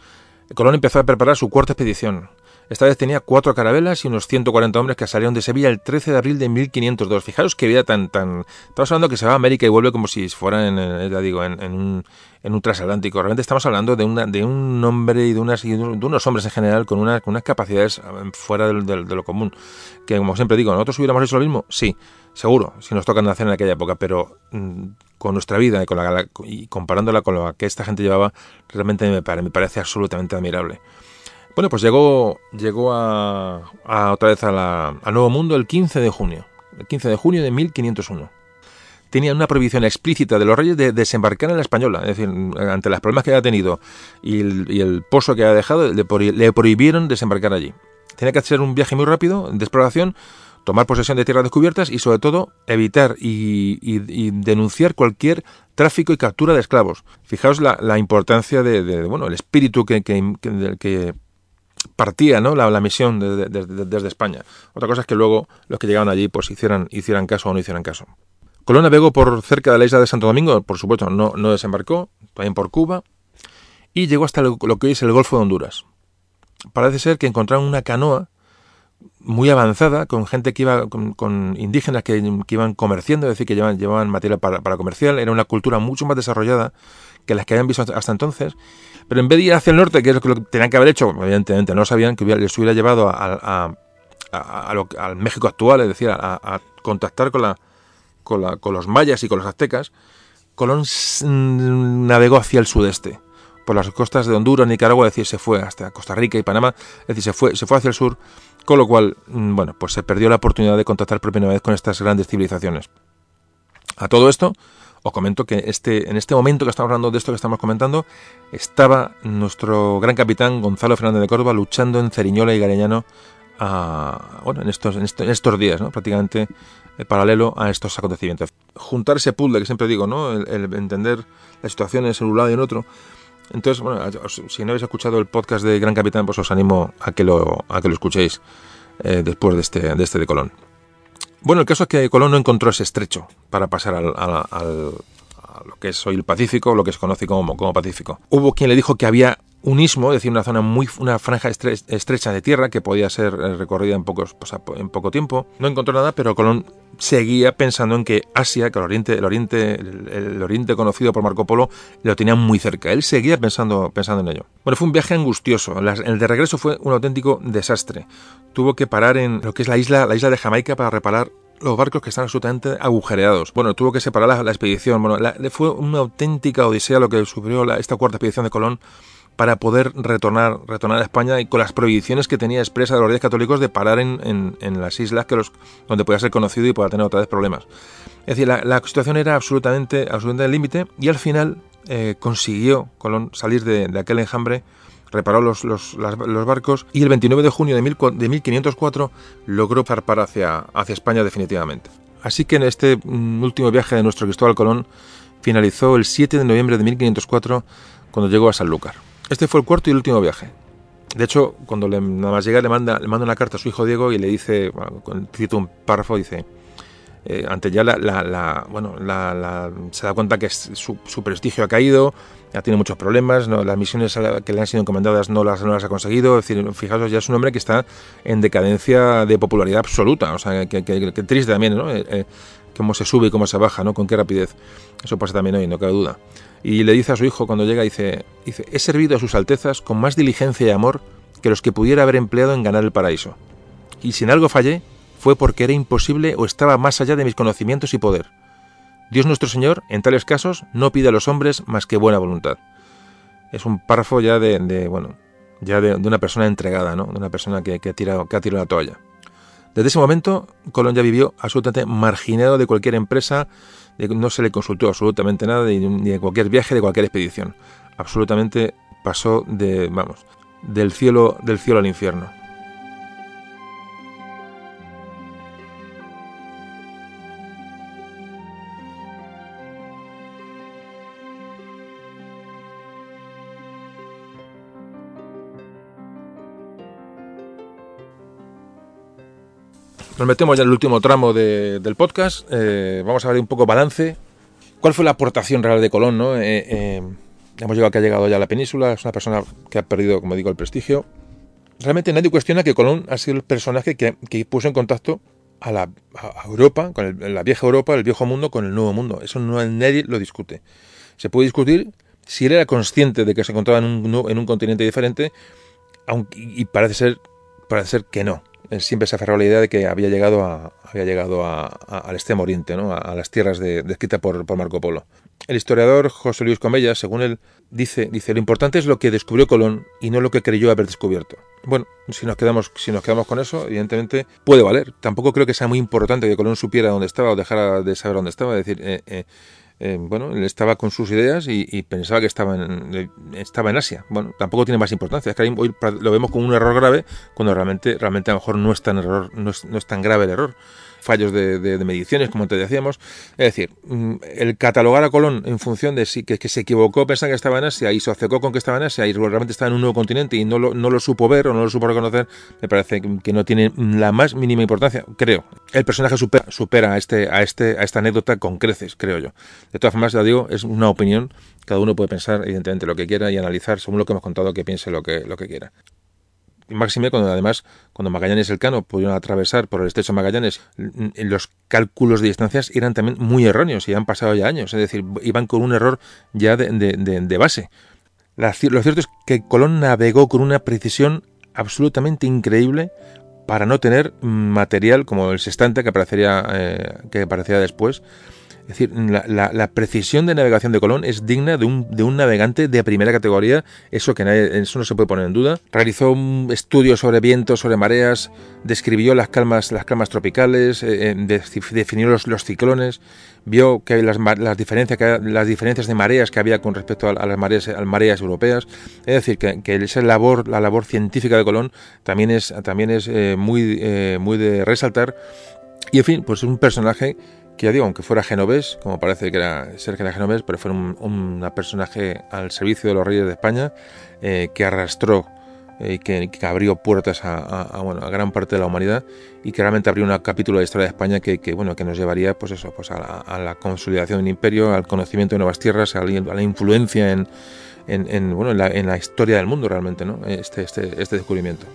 Colón empezó a preparar su cuarta expedición. Esta vez tenía cuatro carabelas y unos 140 hombres que salieron de Sevilla el 13 de abril de 1502. Fijaros qué vida tan... tan... Estamos hablando que se va a América y vuelve como si fuera en, ya digo, en, un, en un transatlántico. Realmente estamos hablando de, una, de un hombre y de, unas, de unos hombres en general con, una, unas capacidades eh, fuera de, lo común. Que como siempre digo, ¿nosotros hubiéramos hecho lo mismo? Sí, seguro, si nos toca nacer en aquella época, pero mm, con nuestra vida y, con la, y comparándola con lo que esta gente llevaba, realmente me, me parece absolutamente admirable. Bueno, pues llegó, llegó a, otra vez a, Nuevo Mundo el 15 de junio, el 15 de junio de 1501. Tenía una prohibición explícita de los reyes de desembarcar en la española, es decir, ante los problemas que había tenido y el, pozo que había dejado, le, prohibieron desembarcar allí. Tenía que hacer un viaje muy rápido de exploración, tomar posesión de tierras descubiertas y sobre todo evitar y, denunciar cualquier tráfico y captura de esclavos. Fijaos la, importancia de, bueno, el espíritu que partía ¿no? la, misión desde España. Otra cosa es que luego los que llegaban allí pues hicieran, hicieran caso o no hicieran caso. Colón navegó por cerca de la isla de Santo Domingo, por supuesto no, no desembarcó, también por Cuba, y llegó hasta lo, que hoy es el Golfo de Honduras. Parece ser que encontraron una canoa muy avanzada con gente que iba con, indígenas que, iban comerciando, es decir, que llevaban, llevaban material para, para comercial, era una cultura mucho más desarrolllla que las que habían visto hasta entonces, pero en vez de ir hacia el norte, que es lo que tenían que haber hecho, evidentemente no sabían que les hubiera llevado a, al México actual, es decir, a, contactar con, la, con, los mayas y con los aztecas, Colón navegó hacia el sudeste, por las costas de Honduras, Nicaragua, es decir, se fue hasta Costa Rica y Panamá, es decir, se fue, se fue hacia el sur, con lo cual, mm, bueno, pues se perdió la oportunidad de contactar por primera vez con estas grandes civilizaciones. A todo esto, os comento que este, en este momento que estamos hablando de esto que estamos comentando, estaba nuestro gran capitán Gonzalo Fernández de Córdoba luchando en Ceriñola y Gareñano bueno, en, estos, en, estos, días, ¿no? prácticamente eh, paralelo a estos acontecimientos. Juntar ese puzzle que siempre digo, ¿no? El, entender las situaciones en un lado y en otro. Entonces, bueno, si no habéis escuchado el podcast de Gran Capitán, pues os animo a que lo, a que lo escuchéis eh, después de este, de este de Colón. Bueno, el caso es que Colón no encontró ese estrecho para pasar al, a lo que es hoy el Pacífico, lo que se conoce como, como Pacífico. Hubo quien le dijo que había un istmo, es decir, una zona muy, una franja estrecha de tierra que podía ser eh, recorrida en, pocos, pues, en poco tiempo. No encontró nada, pero Colón seguía pensando en que Asia, que el oriente, el oriente, el, oriente conocido por Marco Polo, lo tenía muy cerca. Él seguía pensando, pensando en ello. Bueno, fue un viaje angustioso. El de regreso fue un auténtico desastre. Tuvo que parar en lo que es la isla, la isla de Jamaica para reparar los barcos que están absolutamente agujereados. Bueno, tuvo que separar la, expedición. Bueno, fue una auténtica odisea lo que sufrió esta cuarta expedición de Colón para poder retornar, retornar a España y con las prohibiciones que tenía expresa de los reyes católicos de parar en, las islas que los, donde podía ser conocido y podía tener otra vez problemas. Es decir, la, situación era absolutamente, absolutamente límite y al final eh, consiguió Colón salir de, aquel enjambre reparó los, barcos y el 29 de junio de, de 1504 logró zarpar hacia, hacia España definitivamente. Así que en este mm, último viaje de nuestro Cristóbal Colón finalizó el 7 de noviembre de 1504 cuando llegó a Sanlúcar. Este fue el cuarto y último viaje. De hecho, cuando le, nada más llega, le manda, le manda una carta a su hijo Diego y le dice, bueno, cito un párrafo, dice, eh, ante ya la, bueno, se da cuenta que su, prestigio ha caído, ya tiene muchos problemas, las misiones que le han sido encomendadas no las, no las ha conseguido, es decir, fijaos, ya es un hombre que está en decadencia de popularidad absoluta, o sea, que, triste también, ¿no? Eh, eh, cómo se sube y cómo se baja, ¿no? Con qué rapidez. Eso pasa también hoy, no cabe duda. Y le dice a su hijo cuando llega, dice, dice, he servido a sus altezas con más diligencia y amor que los que pudiera haber empleado en ganar el paraíso. Y si en algo fallé, fue porque era imposible o estaba más allá de mis conocimientos y poder. Dios nuestro Señor, en tales casos, no pide a los hombres más que buena voluntad. Es un párrafo ya de, bueno, ya de, una persona entregada, ¿no? De una persona que, que, ha tirado, que ha tirado la toalla. Desde ese momento, Colón ya vivió absolutamente marginado de cualquier empresa, no se le consultó absolutamente nada, ni de cualquier viaje, de cualquier expedición. Absolutamente pasó de, vamos, del cielo, del cielo al infierno. Nos metemos ya en el último tramo del podcast. Eh, vamos a ver un poco balance. ¿Cuál fue la aportación real de Colón? ¿no? Eh, eh, hemos llegado que ha llegado ya a la península. Es una persona que ha perdido, como digo, el prestigio. Realmente nadie cuestiona que Colón ha sido el personaje que, puso en contacto a, la, Europa, con la vieja Europa, el viejo mundo, con el nuevo mundo. Eso no nadie lo discute. Se puede discutir si él era consciente de que se encontraba en un, en un continente diferente, aunque, y parece ser, parece ser que no siempre se aferró a la idea de que había llegado, a, había llegado al extremo oriente, ¿no? a, las tierras descritas por, Marco Polo. El historiador José Luis Comella, según él, dice, dice, lo importante es lo que descubrió Colón y no lo que creyó haber descubierto. Bueno, si nos quedamos, si nos quedamos con eso, evidentemente puede valer. Tampoco creo que sea muy importante que Colón supiera dónde estaba o dejara de saber dónde estaba. Es decir, eh, eh, eh, bueno, él estaba con sus ideas y, pensaba que estaba en, estaba en Asia. Bueno, tampoco tiene más importancia. Es que hoy lo vemos como un error grave cuando realmente, realmente a lo mejor no es tan, error, no es tan grave el error fallos de, mediciones, como te decíamos. Es decir, mm, el catalogar a Colón en función de si que, se equivocó pensando que estaba en Asia y se obcecó con que estaba en Asia y realmente estaba en un nuevo continente y no lo, no lo supo ver o no lo supo reconocer, me parece que no tiene la más mínima importancia, creo. El personaje supera, supera a, este, a, este, a esta anécdota con creces, creo yo. De todas formas, ya digo, es una opinión cada uno puede pensar evidentemente lo que quiera y analizar según lo que hemos contado que piense lo que, lo que quiera máxime cuando además cuando Magallanes y el Cano pudieron atravesar por el estrecho Magallanes los cálculos de distancias eran también muy erróneos y han pasado ya años. Es decir iban con un error ya de, base. Lo cierto es que Colón navegó con una precisión absolutamente increíble para no tener material como el sextante que aparecería eh, que aparecería después es decir, la, precisión de navegación de Colón es digna de un, navegante de primera categoría, eso que eso no se puede poner en duda. Realizó un estudio sobre vientos, sobre mareas, describió las calmas, las calmas tropicales, eh, eh, definió los, ciclones, vio que las, diferencias, de mareas que había con respecto a, las mareas, a europeas. Es decir, que, que, esa labor, la labor científica de Colón también es, también es eh, muy, muy de resaltar Y en fin, pues es un personaje que ya digo, aunque fuera genovés, como parece que era ser que era genovés, pero fue un, personaje al servicio de los reyes de España eh, que arrastró y eh, que, abrió puertas a, bueno, a gran parte de la humanidad y que realmente abrió un capítulo de la historia de España que, bueno, que nos llevaría pues eso, pues a la, consolidación del imperio, al conocimiento de nuevas tierras, a la, influencia en, en, bueno, en la, historia del mundo realmente, ¿no? este, este, este descubrimiento.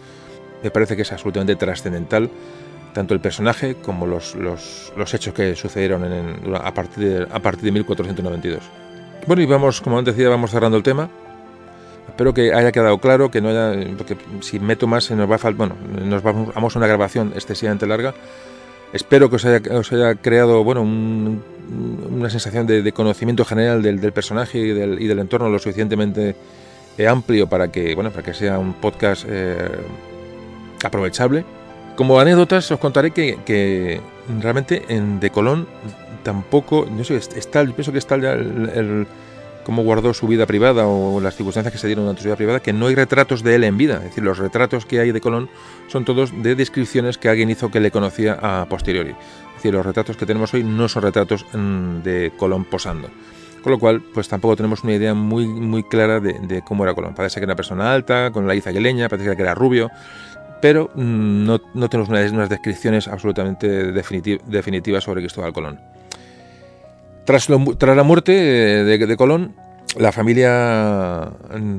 Me parece que es absolutamente trascendental tanto el personaje como los, los, los hechos que sucedieron en, a, partir de, a partir de 1492. Bueno, y vamos, como antes decía, vamos cerrando el tema. Espero que haya quedado claro, que no haya, porque si meto más se nos va a bueno, nos vamos a una grabación excesivamente larga. Espero que os haya, os haya creado, bueno, una sensación de, conocimiento general del, del personaje y del, y del, entorno lo suficientemente eh, amplio para que, bueno, para que sea un podcast eh, aprovechable como anécdotas os contaré que, realmente en De Colón tampoco, no sé, está, pienso que está ya el, cómo guardó su vida privada o las circunstancias que se dieron durante su vida privada, que no hay retratos de él en vida. Es decir, los retratos que hay de Colón son todos de descripciones que alguien hizo que le conocía a posteriori. Es decir, los retratos que tenemos hoy no son retratos mm, de Colón posando. Con lo cual, pues tampoco tenemos una idea muy, muy clara de, cómo era Colón. Parece que era una persona alta, con la iza aguileña, parece que era rubio pero mm, no, tenemos unas, descripciones absolutamente definitivas sobre Cristóbal Colón. Tras, la muerte de, Colón, familia,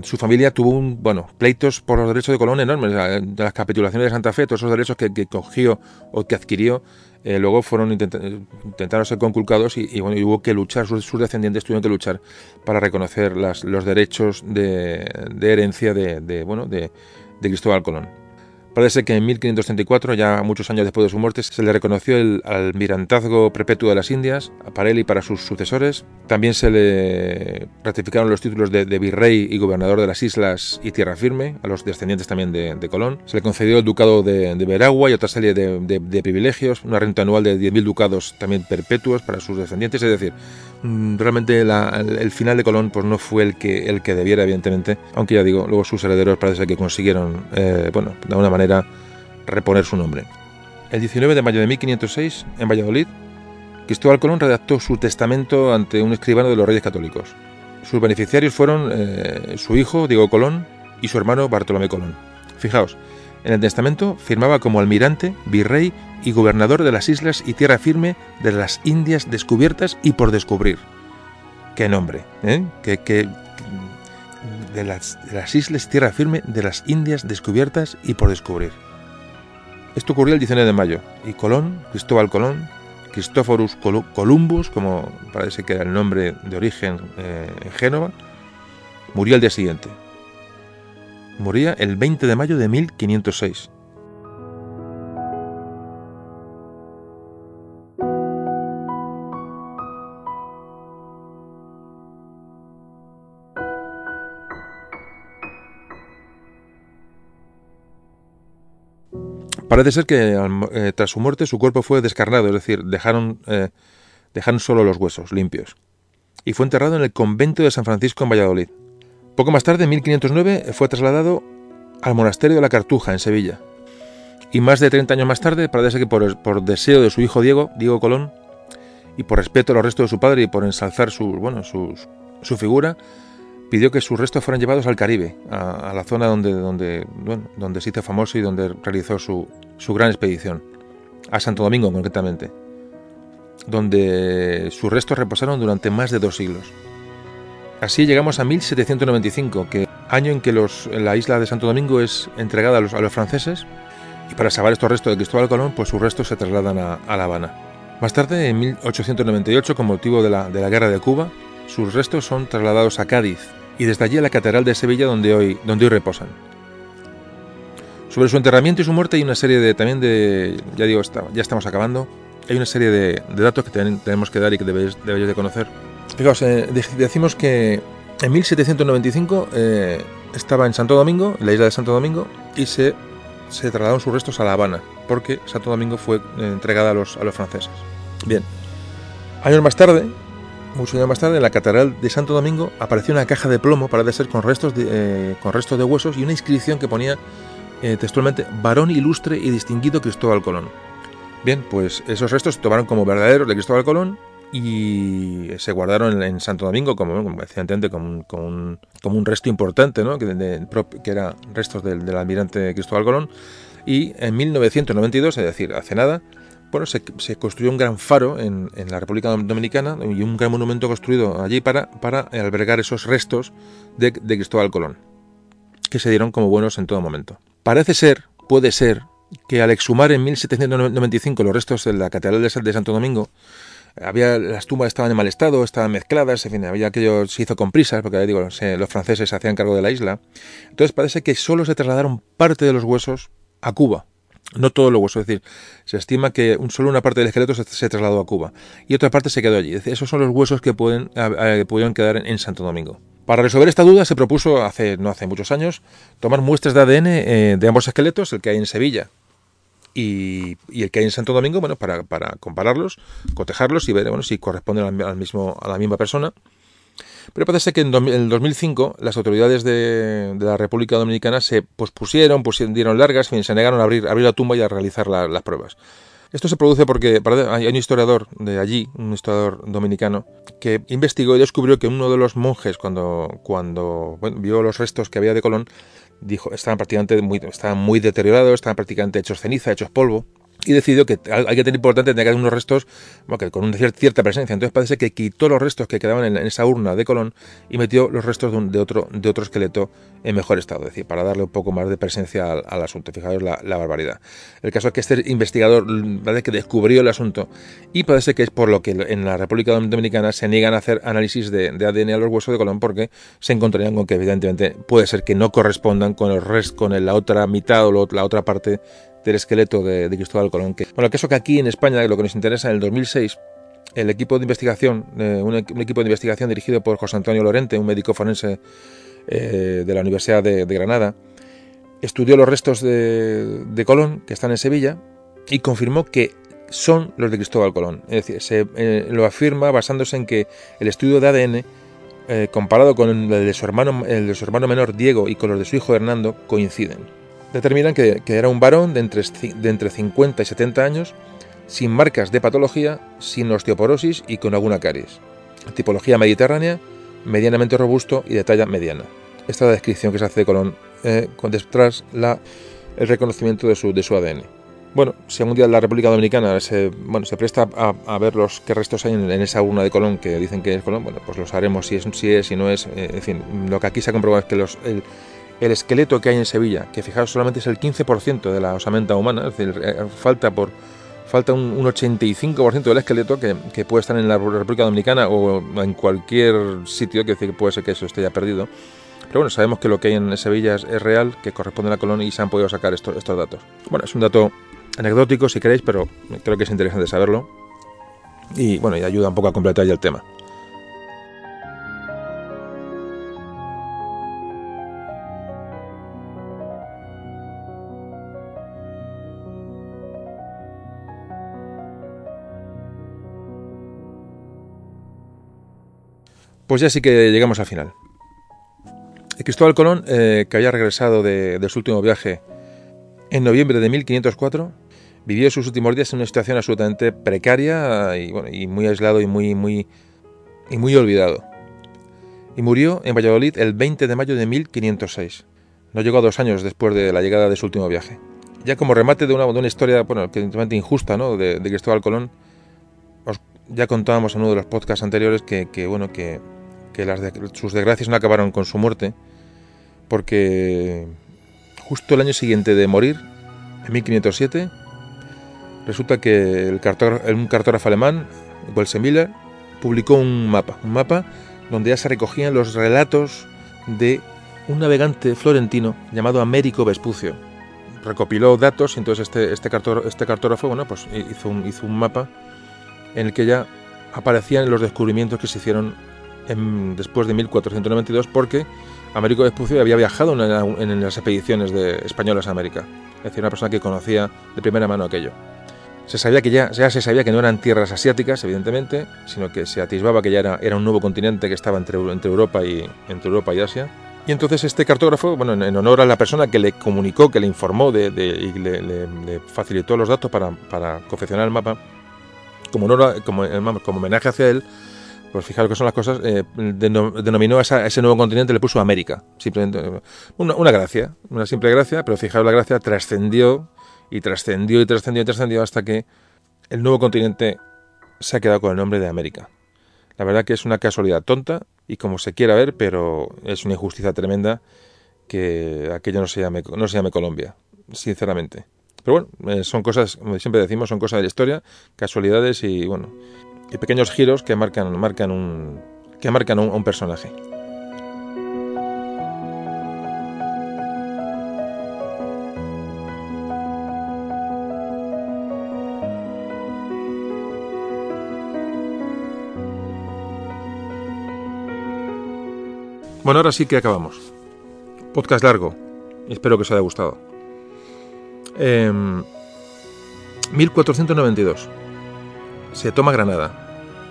su familia tuvo un, bueno, pleitos por los derechos de Colón enormes. De las capitulaciones de Santa Fe, todos esos derechos que, cogió o que adquirió, eh, luego fueron intentaron ser conculcados y, bueno, hubo que luchar, sus, descendientes tuvieron que luchar para reconocer los derechos de, herencia de, bueno, de Cristóbal Colón. Parece que en 1534, ya muchos años después de su muerte, se le reconoció el almirantazgo perpetuo de las Indias para él y para sus sucesores. También se le ratificaron los títulos de, virrey y gobernador de las islas y tierra firme, a los descendientes también de, Colón. Se le concedió el ducado de, Veragua y otra serie de, privilegios, una renta anual de 10.000 ducados también perpetuos para sus descendientes, es decir, mm, realmente el, final de Colón pues no fue el que, el que debiera, evidentemente, aunque ya digo, luego sus herederos parece que consiguieron, eh, bueno, de alguna manera, reponer su nombre. El 19 de mayo de 1506, en Valladolid, Cristóbal Colón redactó su testamento ante un escribano de los Reyes Católicos. Sus beneficiarios fueron eh, su hijo, Diego Colón, y su hermano Bartolomé Colón. Fijaos, en el testamento firmaba como almirante, virrey y gobernador de las islas y tierra firme de las Indias descubiertas y por descubrir. ¡Qué nombre! ¿eh? ¿Qué, de las, islas tierra firme de las Indias descubiertas y por descubrir. Esto ocurrió el 19 de mayo y Colón, Cristóbal Colón, Cristóforus Columbus, como parece que era el nombre de origen eh, en Génova, murió al día siguiente. Moría el 20 de mayo de 1506 Parece ser que eh, tras su muerte su cuerpo fue descarnado, es decir, dejaron, eh, dejaron solo los huesos limpios. Y fue enterrado en el convento de San Francisco en Valladolid. Poco más tarde, en 1509, fue trasladado al monasterio de la Cartuja, en Sevilla. Y más de 30 años más tarde, parece ser que por, por deseo de su hijo Diego, Diego Colón, y por respeto a los restos de su padre y por ensalzar su, bueno, su, su figura, pidió que sus restos fueran llevados al Caribe, a, la zona donde, donde, donde se hizo famoso y donde realizó su, su gran expedición, a Santo Domingo concretamente, donde sus restos reposaron durante más de dos siglos. Así llegamos a 1795, que año en que los, la isla de Santo Domingo es entregada a los, a los franceses, y para salvar estos restos de Cristóbal Colón, pues sus restos se trasladan a, a La Habana. Más tarde, en 1898, con motivo de la, de la Guerra de Cuba, sus restos son trasladados a Cádiz y desde allí a la Catedral de Sevilla donde hoy, donde hoy reposan. Sobre su enterramiento y su muerte hay una serie de también de ya digo ya estamos acabando hay una serie de, datos que tenemos que dar y que debéis, de conocer. Fijaos, eh, decimos que en 1795 eh, estaba en Santo Domingo, en la isla de Santo Domingo, y se, se trasladaron sus restos a La Habana, porque Santo Domingo fue eh, entregada a los, a los franceses. Bien, años más tarde, muchos años más tarde, en la Catedral de Santo Domingo apareció una caja de plomo, para ser con restos de, eh, con restos de huesos y una inscripción que ponía eh, textualmente varón ilustre y distinguido Cristóbal Colón. Bien, pues esos restos se tomaron como verdaderos de Cristóbal Colón y se guardaron en Santo Domingo como, decía como un, como un, como un resto importante, ¿no? que, que era restos del, del, almirante Cristóbal Colón. Y en 1992, es decir, hace nada, bueno, se, construyó un gran faro en, la República Dominicana y un gran monumento construido allí para, albergar esos restos de, de Cristóbal Colón, que se dieron como buenos en todo momento. Parece ser, puede ser, que al exhumar en 1795 los restos de la Catedral de Santo Domingo, había las tumbas estaban en mal estado, estaban mezcladas, en fin, había aquello se hizo con prisas, porque digo, los franceses se hacían cargo de la isla. Entonces parece que solo se trasladaron parte de los huesos a Cuba. No todos los huesos, es decir, se estima que solo una parte del esqueleto se, trasladó a Cuba y otra parte se quedó allí. Esos son los huesos que pueden, pudieron quedar en, Santo Domingo. Para resolver esta duda se propuso, hace, no hace muchos años, tomar muestras de ADN eh, de ambos esqueletos, el que hay en Sevilla y, el que hay en Santo Domingo, bueno, para, para compararlos, cotejarlos y ver bueno, si corresponden al, al, mismo, a la misma persona. Pero parece que en, el 2005 las autoridades de, la República Dominicana se pospusieron, pusieron, dieron largas, se negaron a abrir, abrir la tumba y a realizar la, las pruebas. Esto se produce porque hay un historiador de allí, un historiador dominicano, que investigó y descubrió que uno de los monjes, cuando, cuando vio los restos que había de Colón, dijo, estaban prácticamente muy, estaban muy deteriorados, estaban prácticamente hechos ceniza, hechos polvo, y decidió que hay que tener importante tener unos restos que con una cierta presencia. Entonces parece que quitó los restos que quedaban en, esa urna de Colón y metió los restos de, otro, esqueleto en mejor estado, es decir, para darle un poco más de presencia al, asunto. Fijaos la, barbaridad. El caso es que este investigador parece que descubrió el asunto y parece que es por lo que en la República Dominicana se niegan a hacer análisis de, ADN a los huesos de Colón porque se encontrarían con que evidentemente puede ser que no correspondan con el rest, con la otra mitad o la otra parte del esqueleto de, Cristóbal Colón. Que, bueno, el caso que aquí en España, lo que nos interesa, en el 2006, el equipo de investigación, eh, un, equipo de investigación dirigido por José Antonio Lorente, un médico forense eh, de la Universidad de, Granada, estudió los restos de, Colón, que están en Sevilla, y confirmó que son los de Cristóbal Colón. Es decir, se eh, lo afirma basándose en que el estudio de ADN, comparado con el de, su hermano, el de su hermano menor Diego y con los de su hijo Hernando, coinciden determinan que, que, era un varón de entre, de entre 50 y 70 años, sin marcas de patología, sin osteoporosis y con alguna caries. Tipología mediterránea, medianamente robusto y de talla mediana. Esta es la descripción que se hace de Colón eh, tras la, el reconocimiento de su, de su ADN. Bueno, si algún día la República Dominicana se, bueno, se presta a, ver los qué restos hay en, esa urna de Colón que dicen que es Colón, bueno, pues los haremos si es, si es, si no es. Eh, en fin, lo que aquí se ha comprobado es que el, el esqueleto que hay en Sevilla, que fijaos solamente es el 15% de la osamenta humana, es decir, eh, falta por falta un, un 85% del esqueleto que, que, puede estar en la República Dominicana o en cualquier sitio, que puede ser que eso esté ya perdido. Pero bueno, sabemos que lo que hay en Sevilla es, real, que corresponde a la colonia y se han podido sacar estos, datos. Bueno, es un dato anecdótico si queréis, pero creo que es interesante saberlo. Y bueno, y ayuda un poco a completar el tema. Pues ya sí que llegamos al final. Cristóbal Colón, eh, que había regresado de, su último viaje en noviembre de 1504, vivió sus últimos días en una situación absolutamente precaria y, muy aislado y muy, muy, y muy olvidado. Y murió en Valladolid el 20 de mayo de 1506. No llegó a dos años después de la llegada de su último viaje. Ya como remate de una, historia, bueno, injusta, ¿no? De, de Cristóbal Colón, os, ya contábamos en uno de los podcasts anteriores que, que bueno, que que las de, sus desgracias no acabaron con su muerte, porque justo el año siguiente de morir, en 1507, resulta que un cartógrafo alemán, Miller, publicó un mapa, un mapa donde ya se recogían los relatos de un navegante florentino llamado Américo Vespucio. Recopiló datos y entonces este, este, cartógrafo, este cartógrafo pues hizo un mapa en el que ya aparecían los descubrimientos que se hicieron después de 1492 porque Américo Vespucio había viajado en, la, en, las expediciones de españolas a América. Es decir, una persona que conocía de primera mano aquello. Se sabía que ya, se sabía que no eran tierras asiáticas, evidentemente, sino que se atisbaba que ya era, un nuevo continente que estaba entre, Europa y, entre Europa y Asia. Y entonces este cartógrafo, bueno, en, honor a la persona que le comunicó, que le informó de, y le, facilitó los datos para, para confeccionar el mapa, como, honor como homenaje hacia él, pues fijaros que son las cosas, eh, denominó a, ese nuevo continente, le puso América. Simplemente una, gracia, una simple gracia, pero fijaros la gracia trascendió y trascendió y trascendió y trascendió hasta que el nuevo continente se ha quedado con el nombre de América. La verdad que es una casualidad tonta y como se quiera ver, pero es una injusticia tremenda que aquello no se llame, no se llame Colombia, sinceramente. Pero bueno, eh, son cosas, como siempre decimos, son cosas de la historia, casualidades y bueno, y pequeños giros que marcan, marcan un, que marcan un personaje. Bueno, ahora sí que acabamos. Podcast largo. Espero que os haya gustado. 1492. Se toma Granada.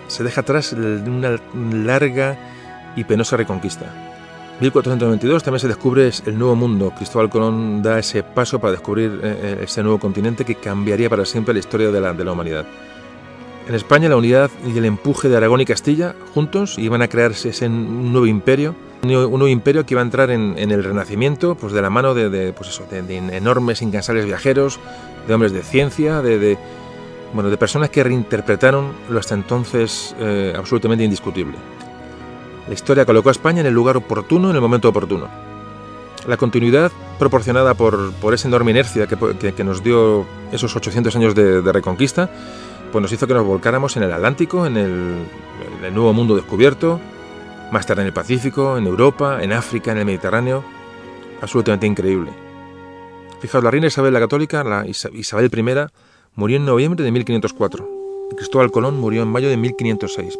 Se deja atrás una larga y penosa reconquista. 1492 también se descubre el nuevo mundo. Cristóbal Colón da ese paso para descubrir eh, eh, ese nuevo continente que cambiaría para siempre la historia de la, de la humanidad. En España la unidad y el empuje de Aragón y Castilla juntos iban a crearse ese nuevo imperio, un nuevo imperio que iba a entrar en, el Renacimiento, pues de la mano de, pues eso, de, enormes, incansables viajeros, de hombres de ciencia, de, bueno, de personas que reinterpretaron lo hasta entonces eh, absolutamente indiscutible. La historia colocó a España en el lugar oportuno, en el momento oportuno. La continuidad proporcionada por, por esa enorme inercia que, que, nos dio esos 800 años de reconquista, pues nos hizo que nos volcáramos en el Atlántico, en el, nuevo mundo descubierto, más tarde en el Pacífico, en Europa, en África, en el Mediterráneo. Absolutamente increíble. Fijaos, la reina Isabel la Católica, la Isabel I, murió en noviembre de 1504 y Cristóbal Colón murió en mayo de 1506.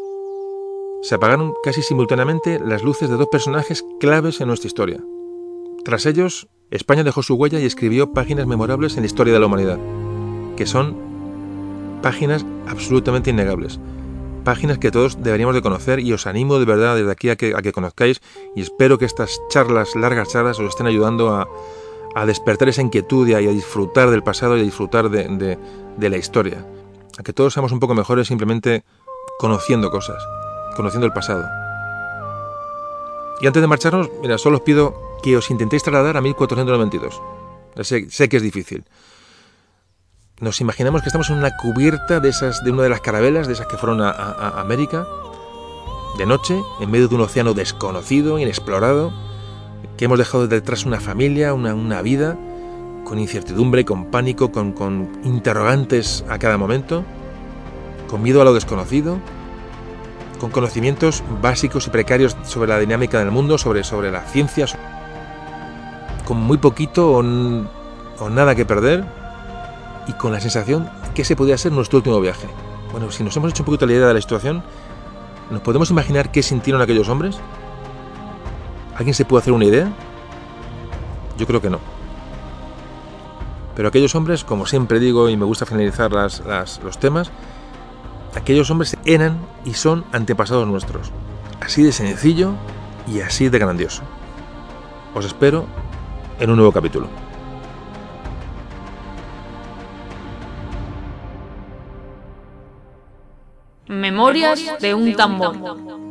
Se apagaron casi simultáneamente las luces de dos personajes claves en nuestra historia. Tras ellos, España dejó su huella y escribió páginas memorables en la historia de la humanidad, que son páginas absolutamente innegables. Páginas que todos deberíamos de conocer y os animo de verdad desde aquí a que, a que conozcáis y espero que estas charlas, largas charlas, os estén ayudando a, despertar esa inquietud y a, disfrutar del pasado y a disfrutar de, la historia. A que todos seamos un poco mejores simplemente conociendo cosas, conociendo el pasado. Y antes de marcharnos, mira, solo os pido que os intentéis trasladar a 1492. sé que es difícil nos imaginamos que estamos en una cubierta de esas de una de las carabelas de esas que fueron a, América de noche en medio de un océano desconocido inexplorado que hemos dejado detrás una familia una, una vida con incertidumbre con pánico con, con, interrogantes a cada momento con miedo a lo desconocido con conocimientos básicos y precarios sobre la dinámica del mundo sobre, sobre la ciencia con muy poquito o, o nada que perder y con la sensación que ese podría ser nuestro último viaje. Bueno, si nos hemos hecho un poquito la idea de la situación, ¿nos podemos imaginar qué sintieron aquellos hombres? ¿Alguien se puede hacer una idea? Yo creo que no. Pero aquellos hombres, como siempre digo y me gusta finalizar los temas, aquellos hombres eran y son antepasados nuestros. Así de sencillo y así de grandioso. Os espero en un nuevo capítulo. Memorias de un tambor.